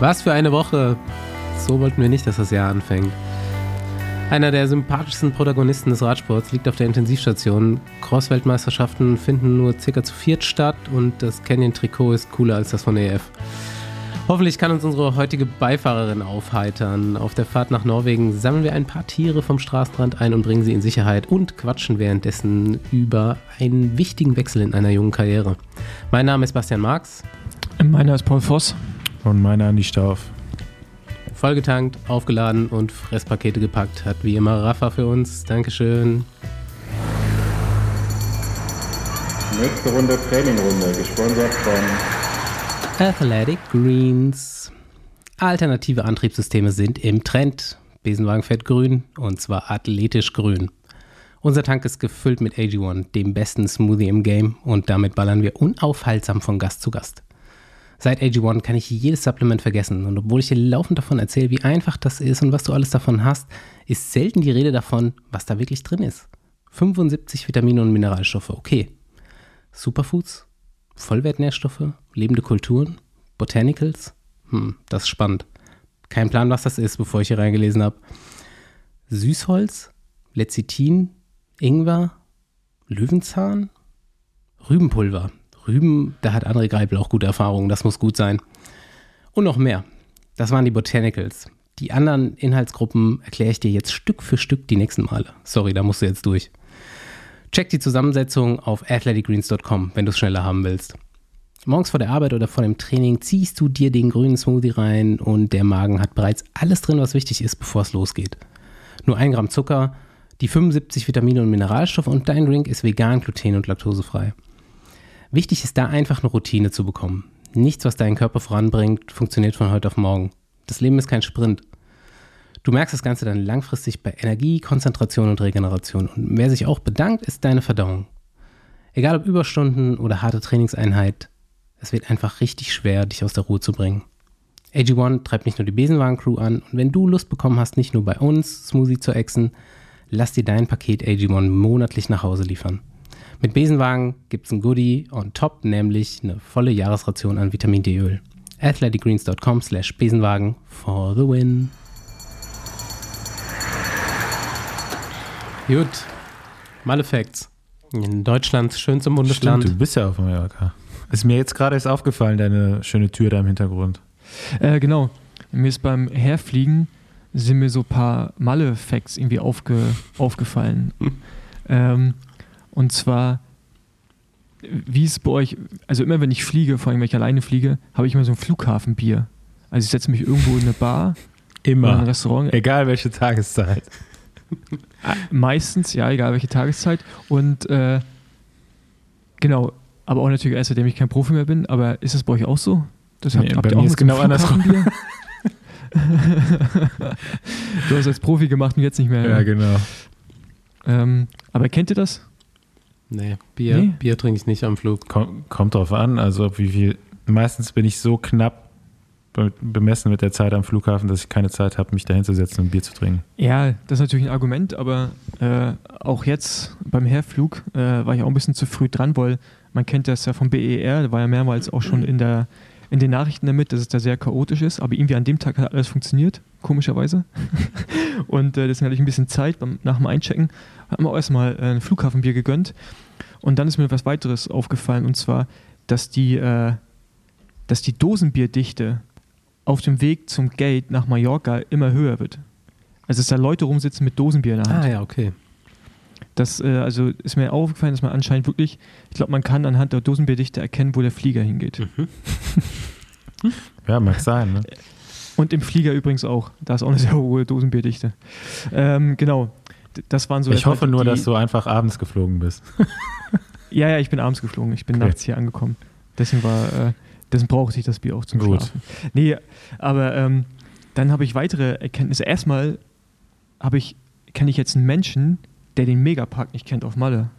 Was für eine Woche. So wollten wir nicht, dass das Jahr anfängt. Einer der sympathischsten Protagonisten des Radsports liegt auf der Intensivstation. Cross-Weltmeisterschaften finden nur circa zu viert statt und das Canyon-Trikot ist cooler als das von EF. Hoffentlich kann uns unsere heutige Beifahrerin aufheitern. Auf der Fahrt nach Norwegen sammeln wir ein paar Tiere vom Straßenrand ein und bringen sie in Sicherheit und quatschen währenddessen über einen wichtigen Wechsel in einer jungen Karriere. Mein Name ist Bastian Marx. Meiner ist Paul Voss. Und meiner Andi Stauf. Vollgetankt, aufgeladen und Fresspakete gepackt hat wie immer Rafa für uns. Dankeschön. Nächste Runde Trainingrunde, gesponsert von Athletic Greens. Alternative Antriebssysteme sind im Trend. Besenwagen fährt grün und zwar athletisch grün. Unser Tank ist gefüllt mit AG1, dem besten Smoothie im Game und damit ballern wir unaufhaltsam von Gast zu Gast. Seit AG1 kann ich jedes Supplement vergessen und obwohl ich dir laufend davon erzähle, wie einfach das ist und was du alles davon hast, ist selten die Rede davon, was da wirklich drin ist. 75 Vitamine und Mineralstoffe, okay. Superfoods, Vollwertnährstoffe, lebende Kulturen, Botanicals, hm, das ist spannend. Kein Plan, was das ist, bevor ich hier reingelesen habe. Süßholz, Lecithin, Ingwer, Löwenzahn, Rübenpulver, Rüben, da hat André Greipel auch gute Erfahrungen, das muss gut sein. Und noch mehr. Das waren die Botanicals. Die anderen Inhaltsgruppen erkläre ich dir jetzt Stück für Stück die nächsten Male. Sorry, da musst du jetzt durch. Check die Zusammensetzung auf athleticgreens.com, wenn du es schneller haben willst. Morgens vor der Arbeit oder vor dem Training ziehst du dir den grünen Smoothie rein und der Magen hat bereits alles drin, was wichtig ist, bevor es losgeht. Nur ein Gramm Zucker, die 75 Vitamine und Mineralstoffe und dein Drink ist vegan, gluten- und laktosefrei. Wichtig ist da einfach eine Routine zu bekommen. Nichts, was deinen Körper voranbringt, funktioniert von heute auf morgen. Das Leben ist kein Sprint. Du merkst das Ganze dann langfristig bei Energie, Konzentration und Regeneration. Und wer sich auch bedankt, ist deine Verdauung. Egal ob Überstunden oder harte Trainingseinheit, es wird einfach richtig schwer, dich aus der Ruhe zu bringen. AG1 treibt nicht nur die Besenwagen-Crew an und wenn du Lust bekommen hast, nicht nur bei uns Smoothie zu exen, lass dir dein Paket AG1 monatlich nach Hause liefern. Mit Besenwagen gibt es ein Goodie on top, nämlich eine volle Jahresration an Vitamin D-Öl. athleticgreens.com slash Besenwagen for the win. Gut, Malefacts. In Deutschlands schönstem Bundesland. Stimmt, du bist ja auf Mallorca. Ist mir jetzt gerade erst aufgefallen, deine schöne Tür da im Hintergrund. Äh, genau. Mir ist beim Herfliegen sind mir so ein paar Malle-Facts irgendwie aufge, aufgefallen. ähm, und zwar, wie ist es bei euch, also immer wenn ich fliege, vor allem wenn ich alleine fliege, habe ich immer so ein Flughafenbier. Also ich setze mich irgendwo in eine Bar Immer. oder ein Restaurant. Egal welche Tageszeit. Äh, Meistens, ja, egal welche Tageszeit. Und äh, genau, aber auch natürlich erst, seitdem ich kein Profi mehr bin. Aber ist das bei euch auch so? Das Nee, bei mir auch ist genau andersrum. Du hast als Profi gemacht und jetzt nicht mehr. Ja, genau. ähm, aber kennt ihr das? Nee, Bier, Nee? Bier trinke ich nicht am Flug. Komm, kommt drauf an, also wie viel. Meistens bin ich so knapp be bemessen mit der Zeit am Flughafen, dass ich keine Zeit habe, mich dahin zu setzen und Bier zu trinken. Ja, das ist natürlich ein Argument, aber äh, auch jetzt beim Herflug äh, war ich auch ein bisschen zu früh dran, weil man kennt das ja vom BER, war ja mehrmals auch schon in, der, in den Nachrichten damit, dass es da sehr chaotisch ist, aber irgendwie an dem Tag hat alles funktioniert, komischerweise. und äh, deswegen hatte ich ein bisschen Zeit beim, nach dem Einchecken, haben wir auch erstmal äh, ein Flughafenbier gegönnt und dann ist mir was weiteres aufgefallen und zwar, dass die, äh, dass die Dosenbierdichte auf dem Weg zum Gate nach Mallorca immer höher wird. Also dass da Leute rumsitzen mit Dosenbier in der Hand. Ah ja, okay. Das äh, also ist mir aufgefallen, dass man anscheinend wirklich, ich glaube, man kann anhand der Dosenbierdichte erkennen, wo der Flieger hingeht. Mhm. Ja, mag sein, ne? Und im Flieger übrigens auch. Da ist auch eine sehr hohe Dosenbierdichte. Ähm, genau. Das waren so Ich hoffe nur, dass du einfach abends geflogen bist. Ja, ja, ich bin abends geflogen. Ich bin Okay. nachts hier angekommen. Deswegen war, äh, deswegen brauchte ich das Bier auch zum Gut. Schlafen. Nee, aber ähm, dann habe ich weitere Erkenntnisse. Erstmal habe ich, kenne ich jetzt einen Menschen, der den Megapark nicht kennt auf Malle.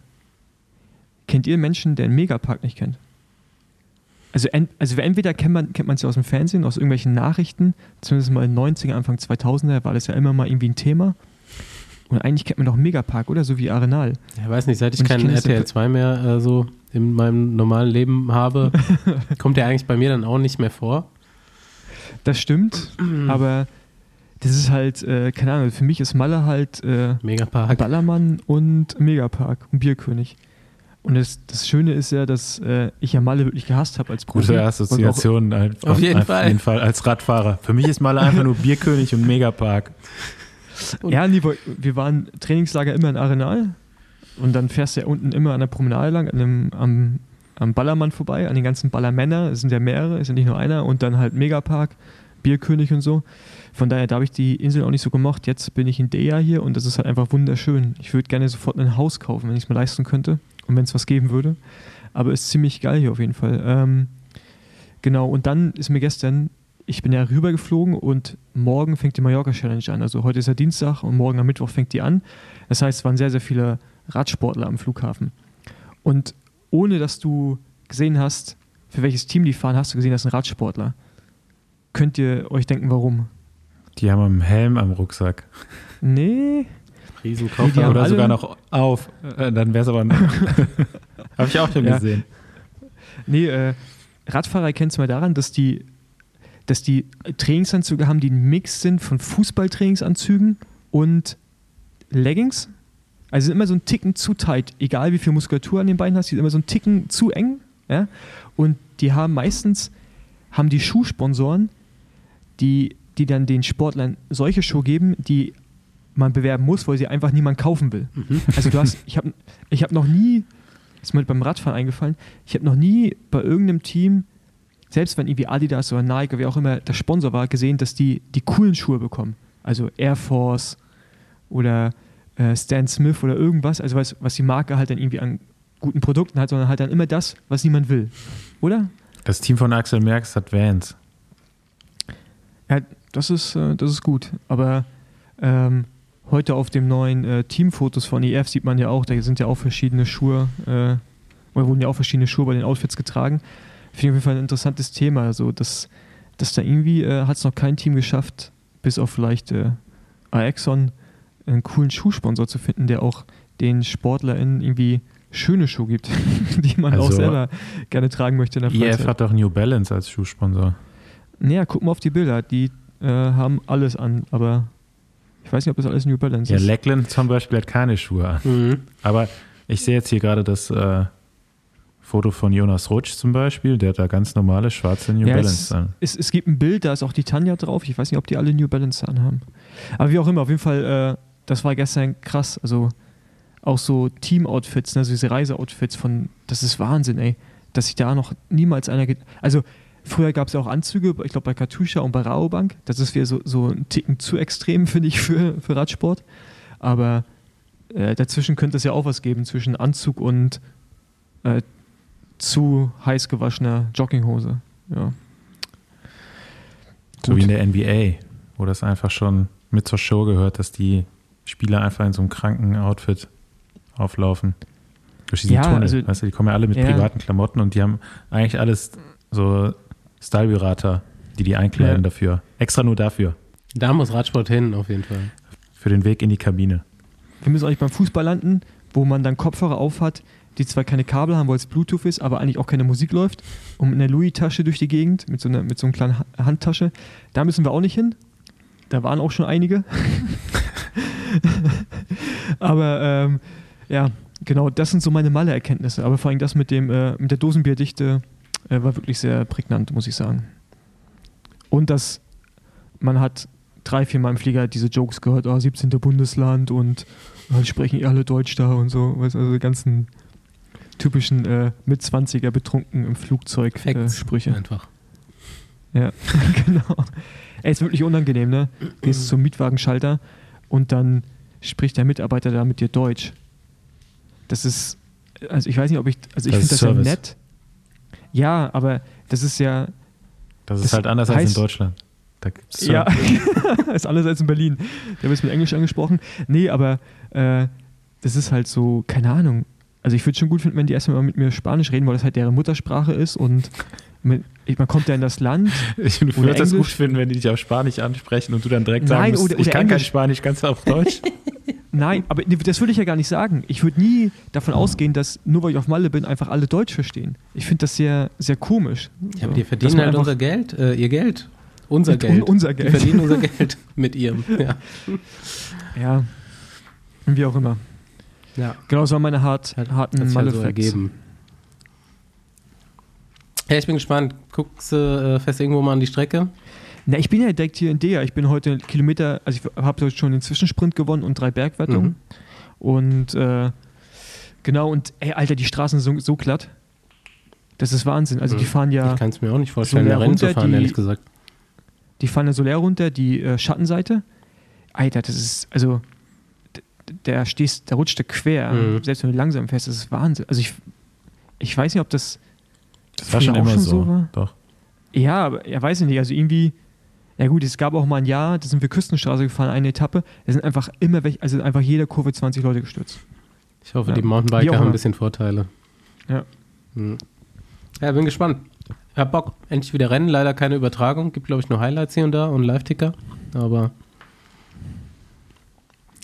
Kennt ihr Menschen, der den Megapark nicht kennt? Also, ent, also entweder kennt man kennt man ja aus dem Fernsehen, aus irgendwelchen Nachrichten, zumindest mal in den 90er, Anfang 2000er war das ja immer mal irgendwie ein Thema. Und eigentlich kennt man doch Megapark, oder? So wie Arenal. Ja, weiß nicht, seit ich ich keinen RTL 2 mehr äh, so in meinem normalen Leben habe, kommt der eigentlich bei mir dann auch nicht mehr vor. Das stimmt, aber das ist halt, äh, keine Ahnung, für mich ist Malle halt äh, Megapark. Ballermann und Megapark und Bierkönig. Und das, das Schöne ist ja, dass äh, ich ja Malle wirklich gehasst habe als Profi. Gute Assoziation einfach, Auf jeden auf Fall. jeden Fall als Radfahrer. Für mich ist Malle einfach nur Bierkönig und Megapark. Und ja, nee, wir- waren Trainingslager immer in Arenal und dann fährst du ja unten immer an der Promenade lang, an dem, am, am Ballermann vorbei, an den ganzen Ballermänner, es sind ja mehrere, es ist ja nicht nur einer und dann halt Megapark, Bierkönig und so. Von daher, da habe ich die Insel auch nicht so gemocht. Jetzt bin ich in Dea hier und das ist halt einfach wunderschön. Ich würde gerne sofort ein Haus kaufen, wenn ich es mir leisten könnte und wenn es was geben würde. Aber ist ziemlich geil hier auf jeden Fall. Ähm, genau, und dann ist mir gestern, ich bin ja rübergeflogen und morgen fängt die Mallorca Challenge an. Also heute ist ja Dienstag und morgen am Mittwoch fängt die an. Das heißt, es waren sehr, sehr viele Radsportler am Flughafen. Und ohne dass du gesehen hast, für welches Team die fahren, hast du gesehen, das sind Radsportler. Könnt ihr euch denken, warum? Die haben einen Helm am Rucksack. Nee, Riesenkoffer. Die haben Oder sogar noch auf. Äh, Dann wäre es aber. Habe ich auch schon Ja. gesehen. Nee, äh, Radfahrer erkennst du mal daran, dass die, dass die Trainingsanzüge haben, die ein Mix sind von Fußballtrainingsanzügen und Leggings. Also sind immer so ein Ticken zu tight, egal wie viel Muskulatur an den Beinen hast, die sind immer so ein Ticken zu eng. Ja? Und die haben meistens, haben die Schuhsponsoren, die, die dann den Sportlern solche Schuhe geben, die man bewerben muss, weil sie einfach niemand kaufen will. Also du hast, ich habe ich hab noch nie, ist mir beim Radfahren eingefallen, ich habe noch nie bei irgendeinem Team, selbst wenn irgendwie Adidas oder Nike oder wie auch immer der Sponsor war, gesehen, dass die die coolen Schuhe bekommen. Also Air Force oder äh, Stan Smith oder irgendwas, also was, was die Marke halt dann irgendwie an guten Produkten hat, sondern halt dann immer das, was niemand will. Oder? Das Team von Axel Merckx hat Vans. Ja, das ist, äh, das ist gut. Aber ähm, heute auf dem neuen äh, Teamfotos von EF sieht man ja auch, da sind ja auch verschiedene Schuhe, äh, oder wurden ja auch verschiedene Schuhe bei den Outfits getragen. Finde ich auf jeden Fall ein interessantes Thema. Also, dass, dass da irgendwie äh, hat es noch kein Team geschafft, bis auf vielleicht äh, Aexon, einen coolen Schuhsponsor zu finden, der auch den SportlerInnen irgendwie schöne Schuhe gibt, die man auch Also- selber gerne tragen möchte in der Freizeit. IF hat doch New Balance als Schuhsponsor. Naja, guck mal auf die Bilder. Die äh, haben alles an, aber ich weiß nicht, ob das alles New Balance Ja, ist. Lackland zum Beispiel hat keine Schuhe an. Mhm. Aber ich sehe jetzt hier gerade das äh, Foto von Jonas Rutsch zum Beispiel. Der hat da ganz normale schwarze New Ja, Balance es, an. es, es gibt ein Bild, da ist auch die Tanja drauf. Ich weiß nicht, ob die alle New Balance anhaben. Aber wie auch immer, auf jeden Fall, äh, das war gestern krass. Also auch so Team-Outfits, ne, so diese Reise-Outfits von, das ist Wahnsinn, ey. Dass sich da noch niemals einer. Also früher gab es ja auch Anzüge, ich glaube bei Katusha und bei Raobank. Das ist wieder so, so ein Ticken zu extrem, finde ich, für, für Radsport. Aber äh, dazwischen könnte es ja auch was geben, zwischen Anzug und äh, zu heiß gewaschener Jogginghose. Ja. So wie in der NBA, wo das einfach schon mit zur Show gehört, dass die Spieler einfach in so einem kranken Outfit auflaufen. Durch diesen Ja, Tunnel. also- weißt du, die kommen ja alle mit Ja. privaten Klamotten und die haben eigentlich alles so Styleberater, die die einkleiden Ja. dafür. Extra nur dafür. Da muss Radsport hin, auf jeden Fall. Für den Weg in die Kabine. Wir müssen eigentlich beim Fußball landen, wo man dann Kopfhörer aufhat, die zwar keine Kabel haben, weil es Bluetooth ist, aber eigentlich auch keine Musik läuft. Und mit einer Louis-Tasche durch die Gegend, mit so einer, mit so einer kleinen Ha- Handtasche. Da müssen wir auch nicht hin. Da waren auch schon einige. aber ähm, ja, genau, das sind so meine Malle-Erkenntnisse. Aber vor allem das mit, dem, äh, mit der Dosenbierdichte äh, war wirklich sehr prägnant, muss ich sagen. Und dass man hat drei, vier Mal im Flieger diese Jokes gehört, oh, 17. Bundesland und äh, sprechen eh alle Deutsch da und so. Weißt, also die ganzen typischen äh, mit 20er betrunken im Flugzeug äh. Sprüche. Einfach. Ja, genau. Ey, ist wirklich unangenehm, ne? Gehst zum Mietwagenschalter und dann spricht der Mitarbeiter da mit dir Deutsch. Das ist, also ich weiß nicht, ob ich, also ich finde das ja nett. Ja, aber das ist ja, Das ist Das halt anders als heißt- in Deutschland. Da gibt's Ja, ist alles als in Berlin. Der wird mit Englisch angesprochen. Nee, aber äh, das ist halt so, keine Ahnung. Also ich würde schon gut finden, wenn die erstmal mal mit mir Spanisch reden, weil das halt deren Muttersprache ist und mit, ich, man kommt ja in das Land. Ich würde das gut finden, wenn die dich auf Spanisch ansprechen und du dann direkt sagen Nein, musst, oder- ich oder kann kein Englisch. Spanisch, kannst du auf Deutsch? Nein, aber nee, das würde ich ja gar nicht sagen. Ich würde nie davon ausgehen, dass nur weil ich auf Malle bin, einfach alle Deutsch verstehen. Ich finde das sehr, sehr komisch. Ja, aber So, die verdienen halt unser Geld, äh, ihr Geld. unser Geld. un- unser Die Geld. verdienen unser Geld mit ihrem. Ja. Ja. Wie auch immer. ja. Genau, das waren meine hart, Hat, harten hat halt so ergeben. Ja, ich bin gespannt. Guckst du äh, fest irgendwo mal an die Strecke? Na, ich bin ja direkt hier in Dea. Ich bin heute Kilometer, also ich habe heute schon den Zwischensprint gewonnen und drei Bergwertungen. Mhm. Und äh, genau, und ey, Alter, die Straßen sind so, so glatt. Das ist Wahnsinn. Also die Mhm. fahren ja, Ich kann es mir auch nicht vorstellen, da Rennen zu fahren, die- ehrlich gesagt. die fahren ja so leer runter, die äh, Schattenseite. Alter, das ist, also der stehst, da rutscht der quer, Mhm. selbst wenn du langsam fährst, das ist Wahnsinn. Also ich, ich weiß nicht, ob das Das war schon auch immer schon so. so war? Doch. Ja, aber er weiß ich nicht. Also irgendwie, ja gut, es gab auch mal ein Jahr, da sind wir Küstenstraße gefahren, eine Etappe. Da sind einfach immer welche, also einfach jeder Kurve 20 Leute gestürzt. Ich hoffe, Ja. die Mountainbiker haben ein bisschen Vorteile. Ja. Hm. Ja, bin gespannt. Hab Bock, endlich wieder Rennen. Leider keine Übertragung. Gibt, glaube ich, nur Highlights hier und da und Live-Ticker. Aber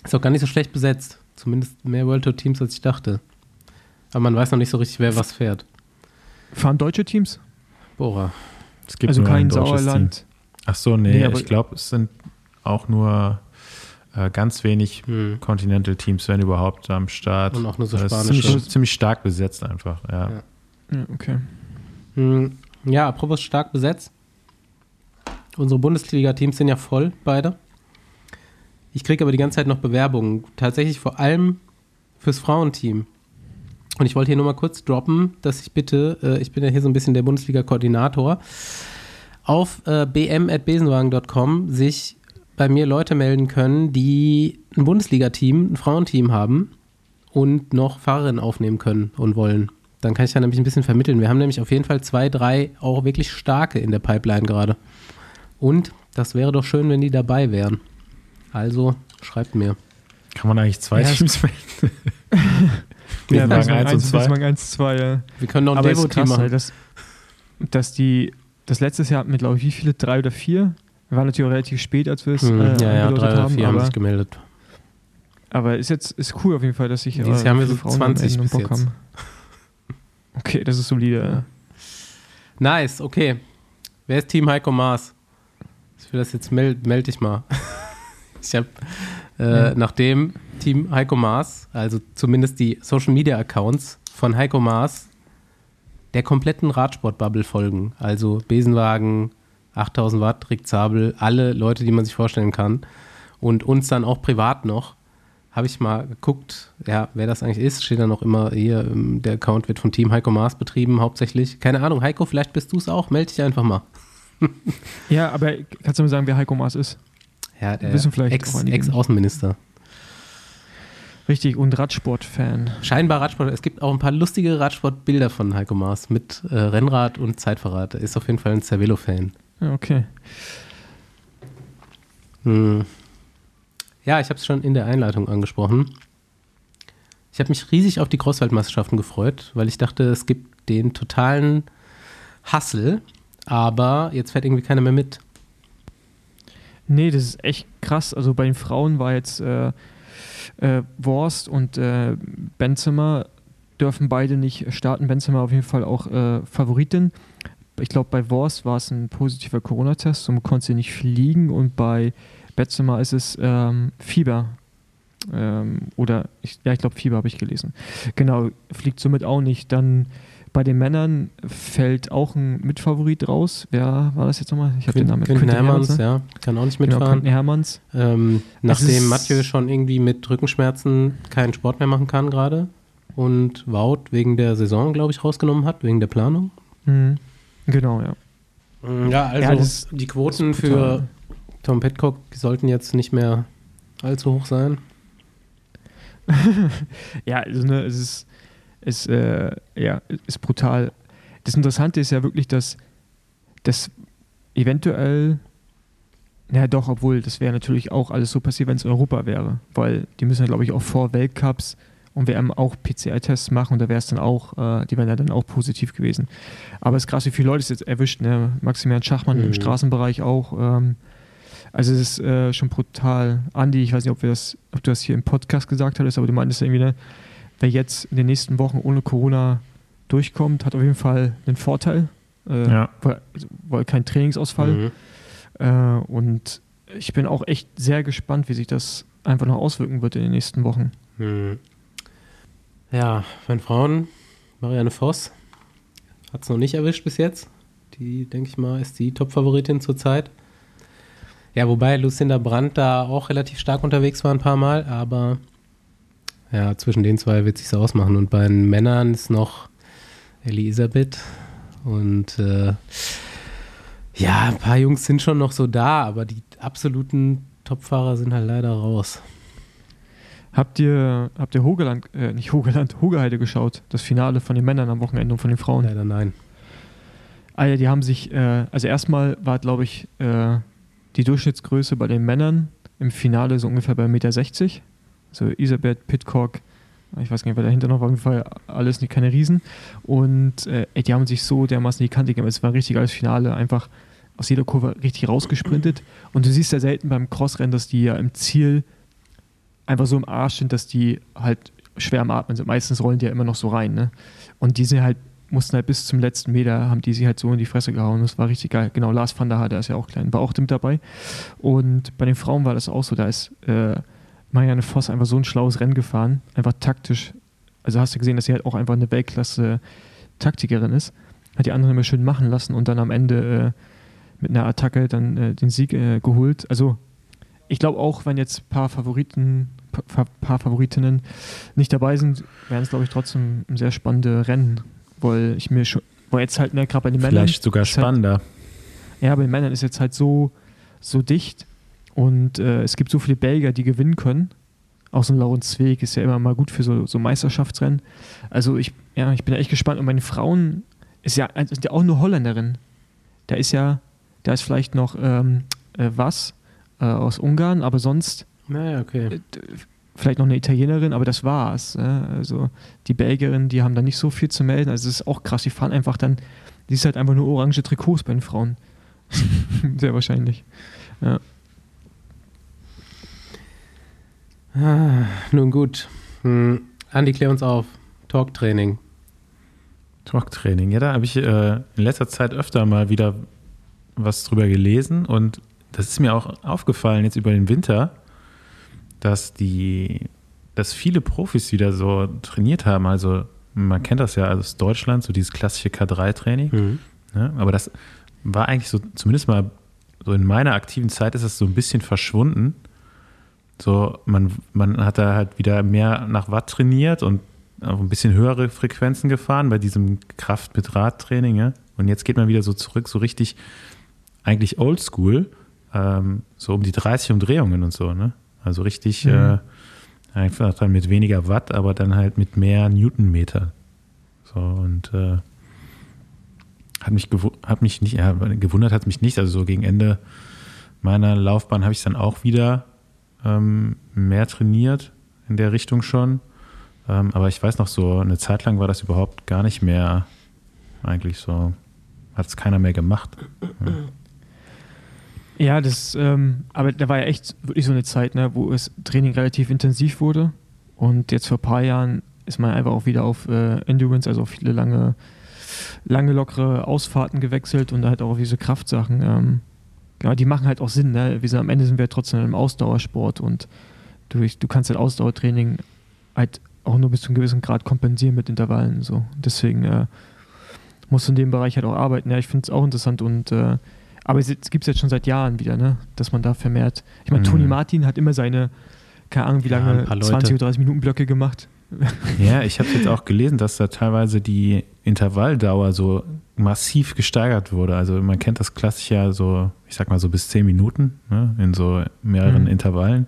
ist auch gar nicht so schlecht besetzt. Zumindest mehr World Tour Teams, als ich dachte. Aber man weiß noch nicht so richtig, wer was fährt. Fahren deutsche Teams? Bora. Es gibt also nur kein ein deutsches Sauerland. Ach so, nee, Nee, aber- ich glaube, es sind auch nur äh, ganz wenig Hm. Continental-Teams, wenn überhaupt, am Start. Und auch nur so Das ist spanische. ziemlich, ziemlich stark besetzt einfach, ja. Ja. Ja, okay. Hm, Ja, apropos stark besetzt. Unsere Bundesliga-Teams sind ja voll, beide. Ich kriege aber die ganze Zeit noch Bewerbungen. Tatsächlich vor allem fürs Frauenteam. Und ich wollte hier nur mal kurz droppen, dass ich bitte, äh, ich bin ja hier so ein bisschen der Bundesliga-Koordinator, auf äh, bm.besenwagen.com sich bei mir Leute melden können, die ein Bundesliga-Team, ein Frauenteam haben und noch Fahrerinnen aufnehmen können und wollen. Dann kann ich da nämlich ein bisschen vermitteln. Wir haben nämlich auf jeden Fall zwei, drei auch wirklich starke in der Pipeline gerade. Und das wäre doch schön, wenn die dabei wären. Also schreibt mir. Kann man eigentlich zwei Ja, Teams melden? Ja, Besenwagen Besenwagen 1 und 2. Besenwagen 1, 2, ja. Wir können noch ein Devo-Team machen. halt, dass, dass die, das letztes Jahr hatten wir, glaube ich, wie viele? Drei oder vier? Wir waren natürlich auch relativ spät, als wir es Hm, äh, ja, ja, drei oder haben, vier haben sich gemeldet. aber ist jetzt ist cool auf jeden Fall, dass sich Dieses äh, Jahr haben wir so Frauen 20 melden und bis Bock jetzt. haben. Okay, das ist solide. Ja. Nice, okay. Wer ist Team Heiko Maas? Ich will das jetzt meld, meld dich mal. ich habe, äh, Ja. nachdem Team Heiko Maas, also zumindest die Social Media Accounts von Heiko Maas, der kompletten Radsport-Bubble folgen. Also Besenwagen, 8000 Watt, Rick Zabel, alle Leute, die man sich vorstellen kann. Und uns dann auch privat noch. Habe ich mal geguckt, ja, wer das eigentlich ist, steht da noch immer hier, ähm, der Account wird von Team Heiko Maas betrieben, hauptsächlich. Keine Ahnung, Heiko, vielleicht bist du es auch, melde dich einfach mal. Ja, aber kannst du mir sagen, wer Heiko Maas ist? Ja, der Wissen vielleicht Ex- auch einige nicht. Ex-Außenminister. Richtig, und Radsport-Fan. Scheinbar Radsport. Es gibt auch ein paar lustige Radsportbilder von Heiko Maas mit äh, Rennrad und Zeitverrat. Er ist auf jeden Fall ein Cervelo-Fan. Ja, okay. Hm. Ja, ich habe es schon in der Einleitung angesprochen. Ich habe mich riesig auf die Großwaldmeisterschaften gefreut, weil ich dachte, es gibt den totalen Hassel, aber jetzt fährt irgendwie keiner mehr mit. Nee, das ist echt krass. Also bei den Frauen war jetzt äh, äh, Worst und äh, Benzema dürfen beide nicht starten. Benzema auf jeden Fall auch äh, Favoritin. Ich glaube, bei Worst war es ein positiver Corona-Test, somit konnte sie nicht fliegen und bei Benzema ist es ähm, Fieber. Ähm, oder, ich, ja, ich glaube, Fieber habe ich gelesen. Genau, fliegt somit auch nicht. Dann bei den Männern fällt auch ein Mitfavorit raus. Wer war das jetzt nochmal? Ich habe den Namen. Quinten Quinten Hermanns, ne? ja, kann auch nicht Genau, mitfahren. Quinten Hermanns. Ähm, nachdem Mathieu schon irgendwie mit Rückenschmerzen keinen Sport mehr machen kann gerade und Wout wegen der Saison, glaube ich, rausgenommen hat, wegen der Planung. Mhm. Genau, ja. Ja, also Ja, das- die Quoten für. Tom Petcock sollten jetzt nicht mehr allzu hoch sein. Ja, also, ne, es ist, es, äh, ja, ist brutal. Das Interessante ist ja wirklich, dass das eventuell, naja doch, obwohl das wäre natürlich auch alles so passiert, wenn es Europa wäre, weil die müssen ja, glaube ich, auch vor Weltcups und WM auch PCR-Tests machen und da wäre es dann auch, äh, die wären ja dann auch positiv gewesen. Aber es ist krass, wie viele Leute es jetzt erwischt, ne? Maximilian Schachmann Mhm. im Straßenbereich auch. Ähm, also es ist äh, schon brutal. Andi, ich weiß nicht, ob, wir das, ob du das hier im Podcast gesagt hattest, aber du meintest irgendwie, ne, wer jetzt in den nächsten Wochen ohne Corona durchkommt, hat auf jeden Fall einen Vorteil, äh, Ja. weil, also, weil kein Trainingsausfall. Mhm. Äh, und ich bin auch echt sehr gespannt, wie sich das einfach noch auswirken wird in den nächsten Wochen. Hm. Ja, bei Frauen, Marianne Voss hat es noch nicht erwischt bis jetzt. Die, denke ich mal, ist die Top-Favoritin zurzeit. Ja, wobei Lucinda Brandt da auch relativ stark unterwegs war ein paar Mal, aber ja, zwischen den zwei wird sich ausmachen. Und bei den Männern ist noch Elisabeth und äh, ja, ein paar Jungs sind schon noch so da, aber die absoluten Topfahrer sind halt leider raus. Habt ihr, habt ihr Hogeland, äh, nicht Hogeland, Hogeheide geschaut? Das Finale von den Männern am Wochenende und von den Frauen? Leider nein. Ah die haben sich, äh, also erstmal war, glaube ich, äh, die Durchschnittsgröße bei den Männern im Finale so ungefähr bei 1,60 Meter. Also Isabeth, Pitcock, ich weiß gar nicht, wer dahinter noch war, auf jeden Fall alles nicht keine Riesen. Und äh, die haben sich so dermaßen die Kante gegeben. Es war ein richtig geiles Finale, einfach aus jeder Kurve richtig rausgesprintet. Und du siehst ja selten beim Crossrennen, dass die ja im Ziel einfach so im Arsch sind, dass die halt schwer am Atmen sind. Meistens rollen die ja immer noch so rein. Ne? Und die sind halt, mussten halt bis zum letzten Meter, haben die sie halt so in die Fresse gehauen. Das war richtig geil. Genau, Lars van der Haar, der ist ja auch klein, war auch mit dabei. Und bei den Frauen war das auch so. Da ist äh, Marianne Voss einfach so ein schlaues Rennen gefahren. Einfach taktisch. Also hast du gesehen, dass sie halt auch einfach eine Weltklasse-Taktikerin ist. Hat die anderen immer schön machen lassen und dann am Ende äh, mit einer Attacke dann äh, den Sieg äh, geholt. Also ich glaube auch, wenn jetzt ein paar Favoriten, paar, paar Favoritinnen nicht dabei sind, wären es, glaube ich, trotzdem ein sehr spannende Rennen, weil ich mir schon, weil jetzt halt, ne, gerade bei den Männern. Vielleicht sogar halt spannender. Halt, ja, bei den Männern ist jetzt halt so, so dicht und äh, es gibt so viele Belgier, die gewinnen können. Auch so ein Laurens Zweig ist ja immer mal gut für so, so Meisterschaftsrennen. Also ich, ja, ich bin echt gespannt. Und meine Frauen ist ja, sind ja auch nur Holländerin. Da ist ja, da ist vielleicht noch ähm, äh, was äh, aus Ungarn, aber sonst naja, okay. Äh, vielleicht noch eine Italienerin, aber das war's. Äh, also die Belgierinnen, die haben da nicht so viel zu melden. Also es ist auch krass, die fahren einfach dann, die ist halt einfach nur orange Trikots bei den Frauen. Sehr wahrscheinlich. Ja. Ah, nun gut. Hm. Andi, klär uns auf. Talktraining. Talktraining, ja, da habe ich äh, in letzter Zeit öfter mal wieder was drüber gelesen und das ist mir auch aufgefallen jetzt über den Winter, dass die, dass viele Profis wieder so trainiert haben. Also man kennt das ja aus Deutschland, so dieses klassische K3-Training. Mhm. Ne? Aber das war eigentlich so, zumindest mal so in meiner aktiven Zeit ist es so ein bisschen verschwunden. So, man, man hat da halt wieder mehr nach Watt trainiert und auf ein bisschen höhere Frequenzen gefahren bei diesem Kraft mit Radtraining. Ja? Und jetzt geht man wieder so zurück, so richtig eigentlich oldschool ähm, so um die 30 Umdrehungen und so, ne? Also richtig mhm. äh, einfach dann mit weniger Watt, aber dann halt mit mehr Newtonmeter. So und äh, hat mich hat mich nicht, ja, gewundert hat mich nicht. Also so gegen Ende meiner Laufbahn habe ich dann auch wieder ähm, mehr trainiert in der Richtung schon. Ähm, aber ich weiß noch so, eine Zeit lang war das überhaupt gar nicht mehr eigentlich so, hat es keiner mehr gemacht. Ja. Ja, das, ähm, aber da war ja echt wirklich so eine Zeit, ne, wo das Training relativ intensiv wurde. Und jetzt vor ein paar Jahren ist man einfach auch wieder auf äh, Endurance, also auf viele lange, lange, lockere Ausfahrten gewechselt und halt auch auf diese Kraftsachen. Ähm, ja, die machen halt auch Sinn. Ne? Wir sind, am Ende sind wir trotzdem im Ausdauersport und du, du kannst halt Ausdauertraining halt auch nur bis zu einem gewissen Grad kompensieren mit Intervallen. So. Deswegen äh, musst du in dem Bereich halt auch arbeiten. Ja, ich finde es auch interessant und äh, aber es gibt es jetzt schon seit Jahren wieder, ne? dass man da vermehrt. Ich meine, mhm. Toni Martin hat immer seine, keine Ahnung, wie lange, ja, 20 oder 30 Minuten Blöcke gemacht. Ja, ich habe jetzt auch gelesen, dass da teilweise die Intervalldauer so massiv gesteigert wurde. Also man kennt das klassisch ja so, ich sag mal so bis 10 Minuten ne? in so mehreren mhm. Intervallen.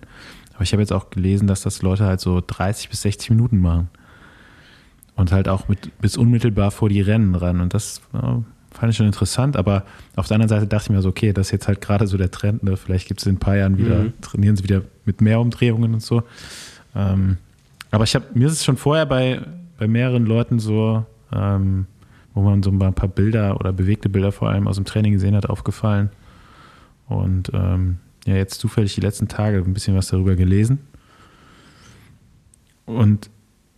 Aber ich habe jetzt auch gelesen, dass das Leute halt so 30 bis 60 Minuten machen. Und halt auch mit, bis unmittelbar vor die Rennen ran. Und das fand ich schon interessant, aber auf der anderen Seite dachte ich mir so, okay, das ist jetzt halt gerade so der Trend, ne? vielleicht gibt es in ein paar Jahren wieder, mhm. trainieren sie wieder mit mehr Umdrehungen und so. Ähm, aber ich habe, mir ist es schon vorher bei, bei mehreren Leuten so, ähm, wo man so ein paar Bilder oder bewegte Bilder vor allem aus dem Training gesehen hat, aufgefallen. Und ähm, ja, jetzt zufällig die letzten Tage ein bisschen was darüber gelesen. Und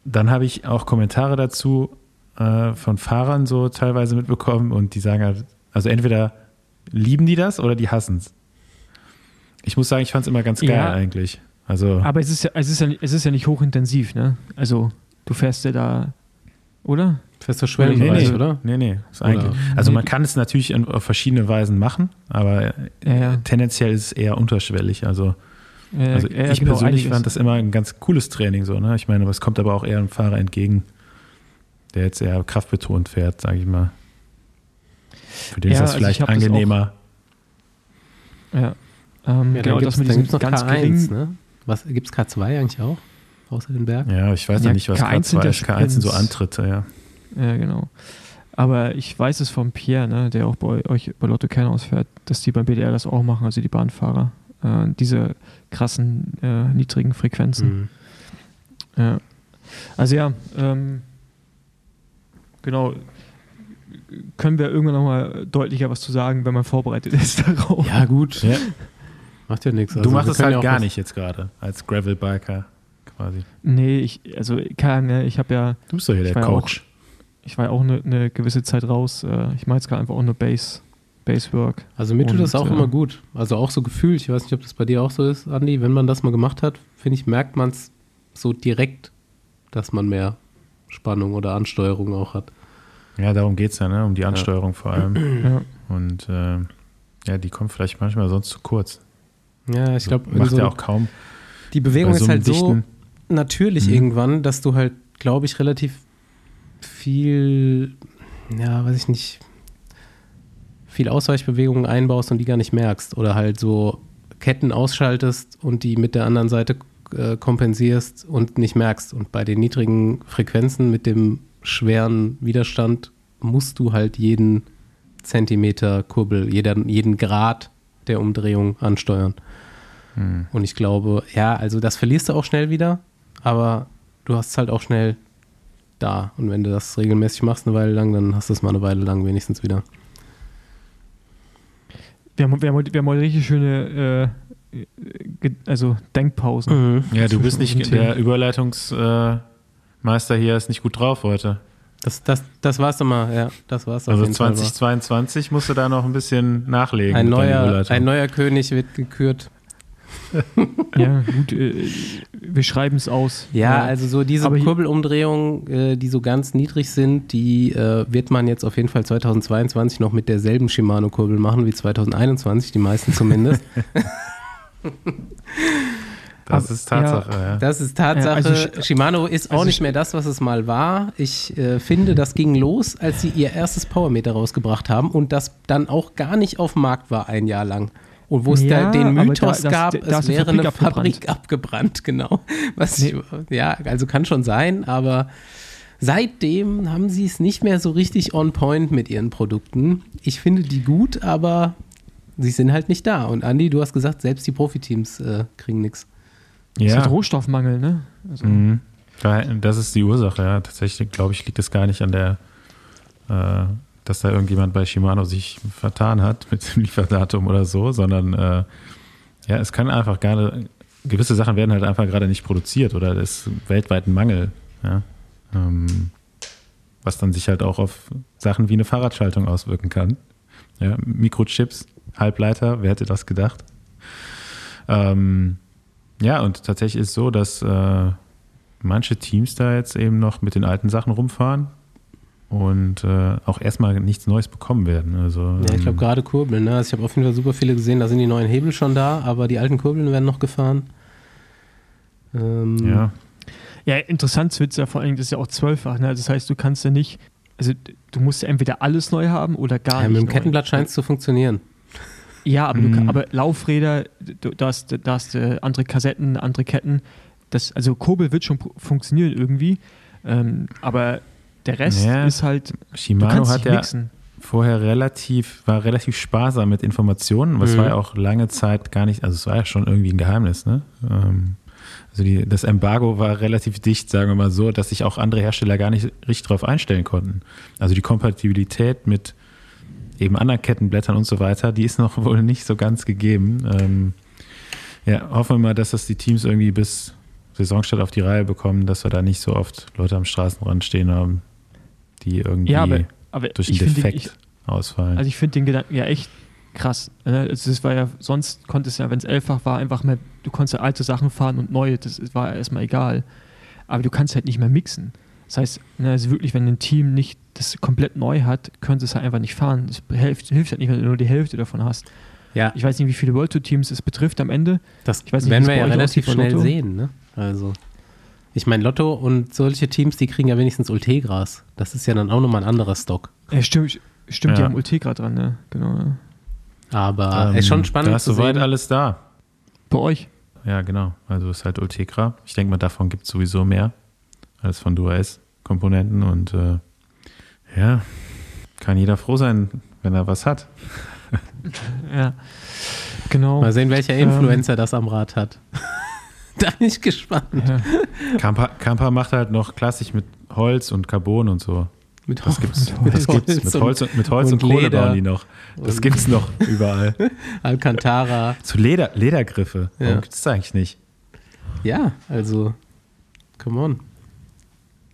dann habe ich auch Kommentare dazu äh, von Fahrern so teilweise mitbekommen und die sagen halt, also entweder lieben die das oder die hassen es. Ich muss sagen, ich fand es immer ganz geil Ja. eigentlich. Also, Aber es ist ja, es ist ja, es ist ja nicht hochintensiv, ne? Also du fährst ja da, oder? Fester nee, Schwellenbereich, nee, oder? Nee, nee. Ist Oder- eigentlich, also Nee. man kann es natürlich in, auf verschiedene Weisen machen, aber Ja, ja. tendenziell ist es eher unterschwellig. Also, Ja, also ja, ich genau, persönlich fand das immer ein ganz cooles Training so. Ne? Ich meine, es kommt aber auch eher einem Fahrer entgegen, der jetzt eher kraftbetont fährt, sage ich mal. Für den Ja, ist das also vielleicht ich hab das angenehmer. Ja. Ähm, Ja, genau, dann das gibt mit es diesem noch ganz K1, geringen, ne? Was, gibt es K2 eigentlich auch? Außer den Berg? Ja, ich weiß Ja, ja nicht, was K1 sind K2 ja ist. K1 sind so. Antritte, ja. Ja, genau. Aber ich weiß es von Pierre, ne, der auch bei euch bei Lotto Kernhaus fährt, dass die beim BDR das auch machen, also die Bahnfahrer. Äh, diese krassen, äh, niedrigen Frequenzen. Mhm. Ja. Also ja, ähm, genau. Können wir irgendwann nochmal deutlicher was zu sagen, wenn man vorbereitet ist darauf? Ja, gut. Ja. Macht ja nichts. du Also, machst wir es halt ja auch gar nicht jetzt gerade, als Gravel-Biker quasi. Nee, ich, also keine Ahnung, ne, ich habe ja, Du bist doch hier der Coach. Ich war ja auch eine ne gewisse Zeit raus. Äh, ich mache jetzt gerade einfach auch nur Base, Basework. Also mir tut das Und, auch äh, immer gut. Also auch so gefühlt. Ich weiß nicht, ob das bei dir auch so ist, Andi. Wenn man das mal gemacht hat, finde ich, merkt man es so direkt, dass man mehr Spannung oder Ansteuerung auch hat. Ja, darum geht es ja, ne? um die Ansteuerung vor allem. Ja. Und äh, ja, die kommt vielleicht manchmal sonst zu kurz. Ja, ich glaube, Macht ja auch kaum. die Bewegung so ist halt so dichten- natürlich Mhm. irgendwann, dass du halt, glaube ich, relativ viel, ja, weiß ich nicht, viel Ausweichbewegungen einbaust und die gar nicht merkst. Oder halt so Ketten ausschaltest und die mit der anderen Seite äh, kompensierst und nicht merkst. Und bei den niedrigen Frequenzen mit dem schweren Widerstand musst du halt jeden Zentimeter Kurbel, jeden, jeden Grad der Umdrehung ansteuern. Hm. Und ich glaube, ja, also das verlierst du auch schnell wieder, aber du hast halt auch schnell da. Und wenn du das regelmäßig machst eine Weile lang, dann hast du es mal eine Weile lang wenigstens wieder. Wir, haben, wir, haben, heute- wir haben heute richtig schöne äh, ge- also Denkpausen. Ja, du bist nicht, der Überleitungsmeister hier ist nicht gut drauf heute. Das, das, das war's doch mal, ja. Das war's Also jeden Fall mal. 2022 musst du da noch ein bisschen nachlegen. Ein neuer, ein neuer König wird gekürt. Ja, gut, äh, wir schreiben es aus. Ja, also so diese Kurbelumdrehungen, äh, die so ganz niedrig sind, die äh, wird man jetzt auf jeden Fall 2022 noch mit derselben Shimano-Kurbel machen wie 2021, die meisten zumindest. das ist Tatsache, ja. Das ist Tatsache. Ja, also Shimano ist auch also nicht mehr das, was es mal war. Ich äh, finde, das ging los, als sie ihr erstes Powermeter rausgebracht haben und das dann auch gar nicht auf dem Markt war ein Jahr lang. Und wo es Ja, da den Mythos da- das- gab, da es ist die wäre Fabrik eine abgebrannt. Fabrik abgebrannt, genau. Was Nee. ich, ja, also kann schon sein, aber seitdem haben sie es nicht mehr so richtig on point mit ihren Produkten. Ich finde die gut, aber sie sind halt nicht da. Und Andi, du hast gesagt, selbst die Profiteams äh, kriegen nichts. Das ist halt ja. Rohstoffmangel, ne? Also, Mhm. Da- Das ist die Ursache, ja. Tatsächlich, glaube ich, liegt es gar nicht an der, äh, dass da irgendjemand bei Shimano sich vertan hat mit dem Lieferdatum oder so, sondern äh, ja, es kann einfach gerade, gewisse Sachen werden halt einfach gerade nicht produziert oder es ist weltweit ein Mangel, ja. Ähm, was dann sich halt auch auf Sachen wie eine Fahrradschaltung auswirken kann. Ja, Mikrochips, Halbleiter, wer hätte das gedacht? Ähm, ja, und tatsächlich ist es so, dass äh, manche Teams da jetzt eben noch mit den alten Sachen rumfahren und äh, auch erstmal nichts Neues bekommen werden. Also, Ja, ich glaube ähm, gerade Kurbeln. Ne? Also ich habe auf jeden Fall super viele gesehen, da sind die neuen Hebel schon da, aber die alten Kurbeln werden noch gefahren. Ähm, ja, Ja, interessant wird es ja vor allem, das ist ja auch zwölffach, ne? Das heißt, du kannst ja nicht, also du musst ja entweder alles neu haben oder gar ja, nicht. mit dem neu. Kettenblatt scheint es zu funktionieren. Ja, aber, du, Mhm. kann- aber Laufräder, du, da hast, da hast äh, andere Kassetten, andere Ketten. Das, also Kurbel wird schon funktionieren irgendwie, ähm, aber der Rest Ja. ist halt, Shimano hat ja mixen. vorher relativ, war relativ sparsam mit Informationen, was Mhm. war ja auch lange Zeit gar nicht, also es war ja schon irgendwie ein Geheimnis, ne? Ähm, also die, das Embargo war relativ dicht, sagen wir mal so, dass sich auch andere Hersteller gar nicht richtig darauf einstellen konnten. Also die Kompatibilität mit eben anderen Kettenblättern und so weiter, die ist noch wohl nicht so ganz gegeben. Ähm, ja, hoffen wir mal, dass das die Teams irgendwie bis Saisonstart auf die Reihe bekommen, dass wir da nicht so oft Leute am Straßenrand stehen haben, die irgendwie Ja, aber, aber durch einen finde den, Defekt ich, ausfallen. also ich finde den Gedanken ja echt krass. Ne? Es es war ja, sonst konntest ja, wenn es elffach war, einfach mehr, du konntest ja alte Sachen fahren und neue, das war erstmal egal. Aber du kannst halt nicht mehr mixen. Das heißt, ne, also wirklich, wenn ein Team nicht das komplett neu hat, können sie es halt einfach nicht fahren. Das hilft, hilft halt nicht, wenn du nur die Hälfte davon hast. Ja, Ich weiß nicht, wie viele World Tour Teams es betrifft am Ende. das ich weiß nicht, werden wie wir es ja relativ schnell sehen. Ne? Also, ich meine, Lotto und solche Teams, die kriegen ja wenigstens Ultegras. Das ist ja dann auch nochmal ein anderer Stock. Ja, stimmt, stimmt, die Ja. haben Ultegra dran, ne? Genau. Ja. Aber Ähm, ist schon spannend Da ist soweit alles da. Bei euch? Ja, genau. Also ist halt Ultegra. Ich denke mal, davon gibt es sowieso mehr als von Dual-S-Komponenten und äh, ja, kann jeder froh sein, wenn er was hat. Ja. Genau. Mal sehen, welcher Ähm, Influencer das am Rad hat. da bin ich gespannt. Ja. Kampa, Kampa macht halt noch klassisch mit Holz und Carbon und so. Mit Das gibt's, Mit das Holz gibt's. Mit und- Holz und, mit Holz und, und Kohle bauen die noch. Das Und- gibt's noch überall. Alcantara. Zu Leder, Ledergriffe. Warum Ja. gibt's das eigentlich nicht? Ja, also, come on.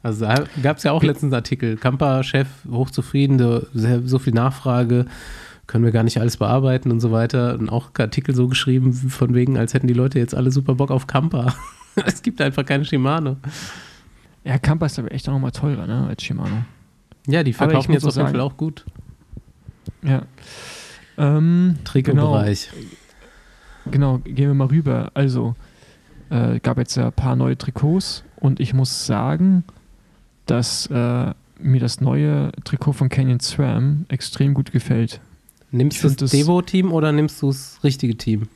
Also da gab es ja auch letztens Artikel. Kampa-Chef, hochzufrieden, so viel Nachfrage, können wir gar nicht alles bearbeiten und so weiter. Und auch Artikel so geschrieben, von wegen, als hätten die Leute jetzt alle super Bock auf Kampa. es gibt einfach keine Shimano. ja, Kampa ist aber echt auch nochmal teurer, ne, als Shimano. Ja, die verkaufen jetzt auf jeden Fall auch gut. Ja. Ähm, Trikotbereich. Genau, gehen wir mal rüber. Also, äh, gab jetzt ja ein paar neue Trikots und ich muss sagen, dass äh, mir das neue Trikot von Canyon SRAM extrem gut gefällt. Nimmst ich du das Devo-Team oder nimmst du das richtige Team?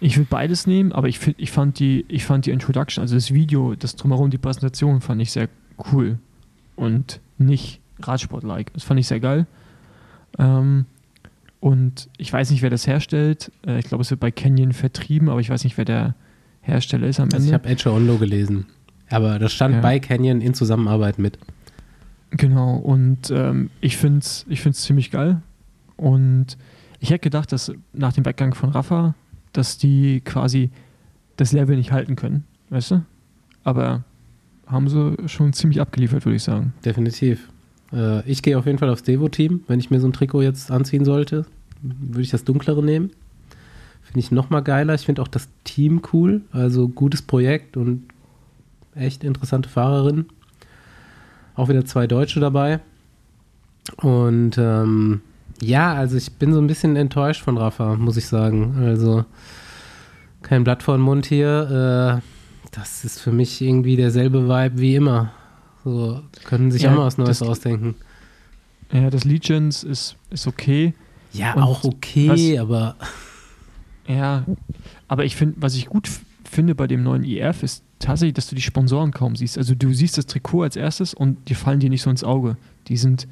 Ich würde beides nehmen, aber ich, find, ich, fand die, ich fand die Introduction, also das Video, das drumherum, die Präsentation, fand ich sehr cool und nicht Radsport-like. Das fand ich sehr geil. Ähm, und ich weiß nicht, wer das herstellt. Äh, ich glaube, es wird bei Canyon vertrieben, aber ich weiß nicht, wer der Hersteller ist am Also ich Ende. habe Edge Onlo gelesen. Aber das stand Ja. bei Canyon in Zusammenarbeit mit. Genau, und ähm, ich finde es ich find's ziemlich geil. Und ich hätte gedacht, dass nach dem Weggang von Rafa, dass die quasi das Level nicht halten können, weißt du? Aber haben sie schon ziemlich abgeliefert, würde ich sagen. Definitiv. Äh, ich gehe auf jeden Fall aufs Devo-Team. Wenn ich mir so ein Trikot jetzt anziehen sollte, würde ich das dunklere nehmen. Finde ich noch mal geiler. Ich finde auch das Team cool. Also gutes Projekt und echt interessante Fahrerin. Auch wieder zwei Deutsche dabei. Und ähm, ja, also ich bin so ein bisschen enttäuscht von Rafa, muss ich sagen. Also kein Blatt vor den Mund hier. Äh, das ist für mich irgendwie derselbe Vibe wie immer. So, können sich Ja, auch mal was Neues das- ausdenken. Ja, das Legends ist, ist okay. Ja, Und auch okay, was- aber Ja, aber ich finde, was ich gut finde bei dem neuen IF ist tatsächlich, dass du die Sponsoren kaum siehst. Also du siehst das Trikot als erstes und die fallen dir nicht so ins Auge. Die sind,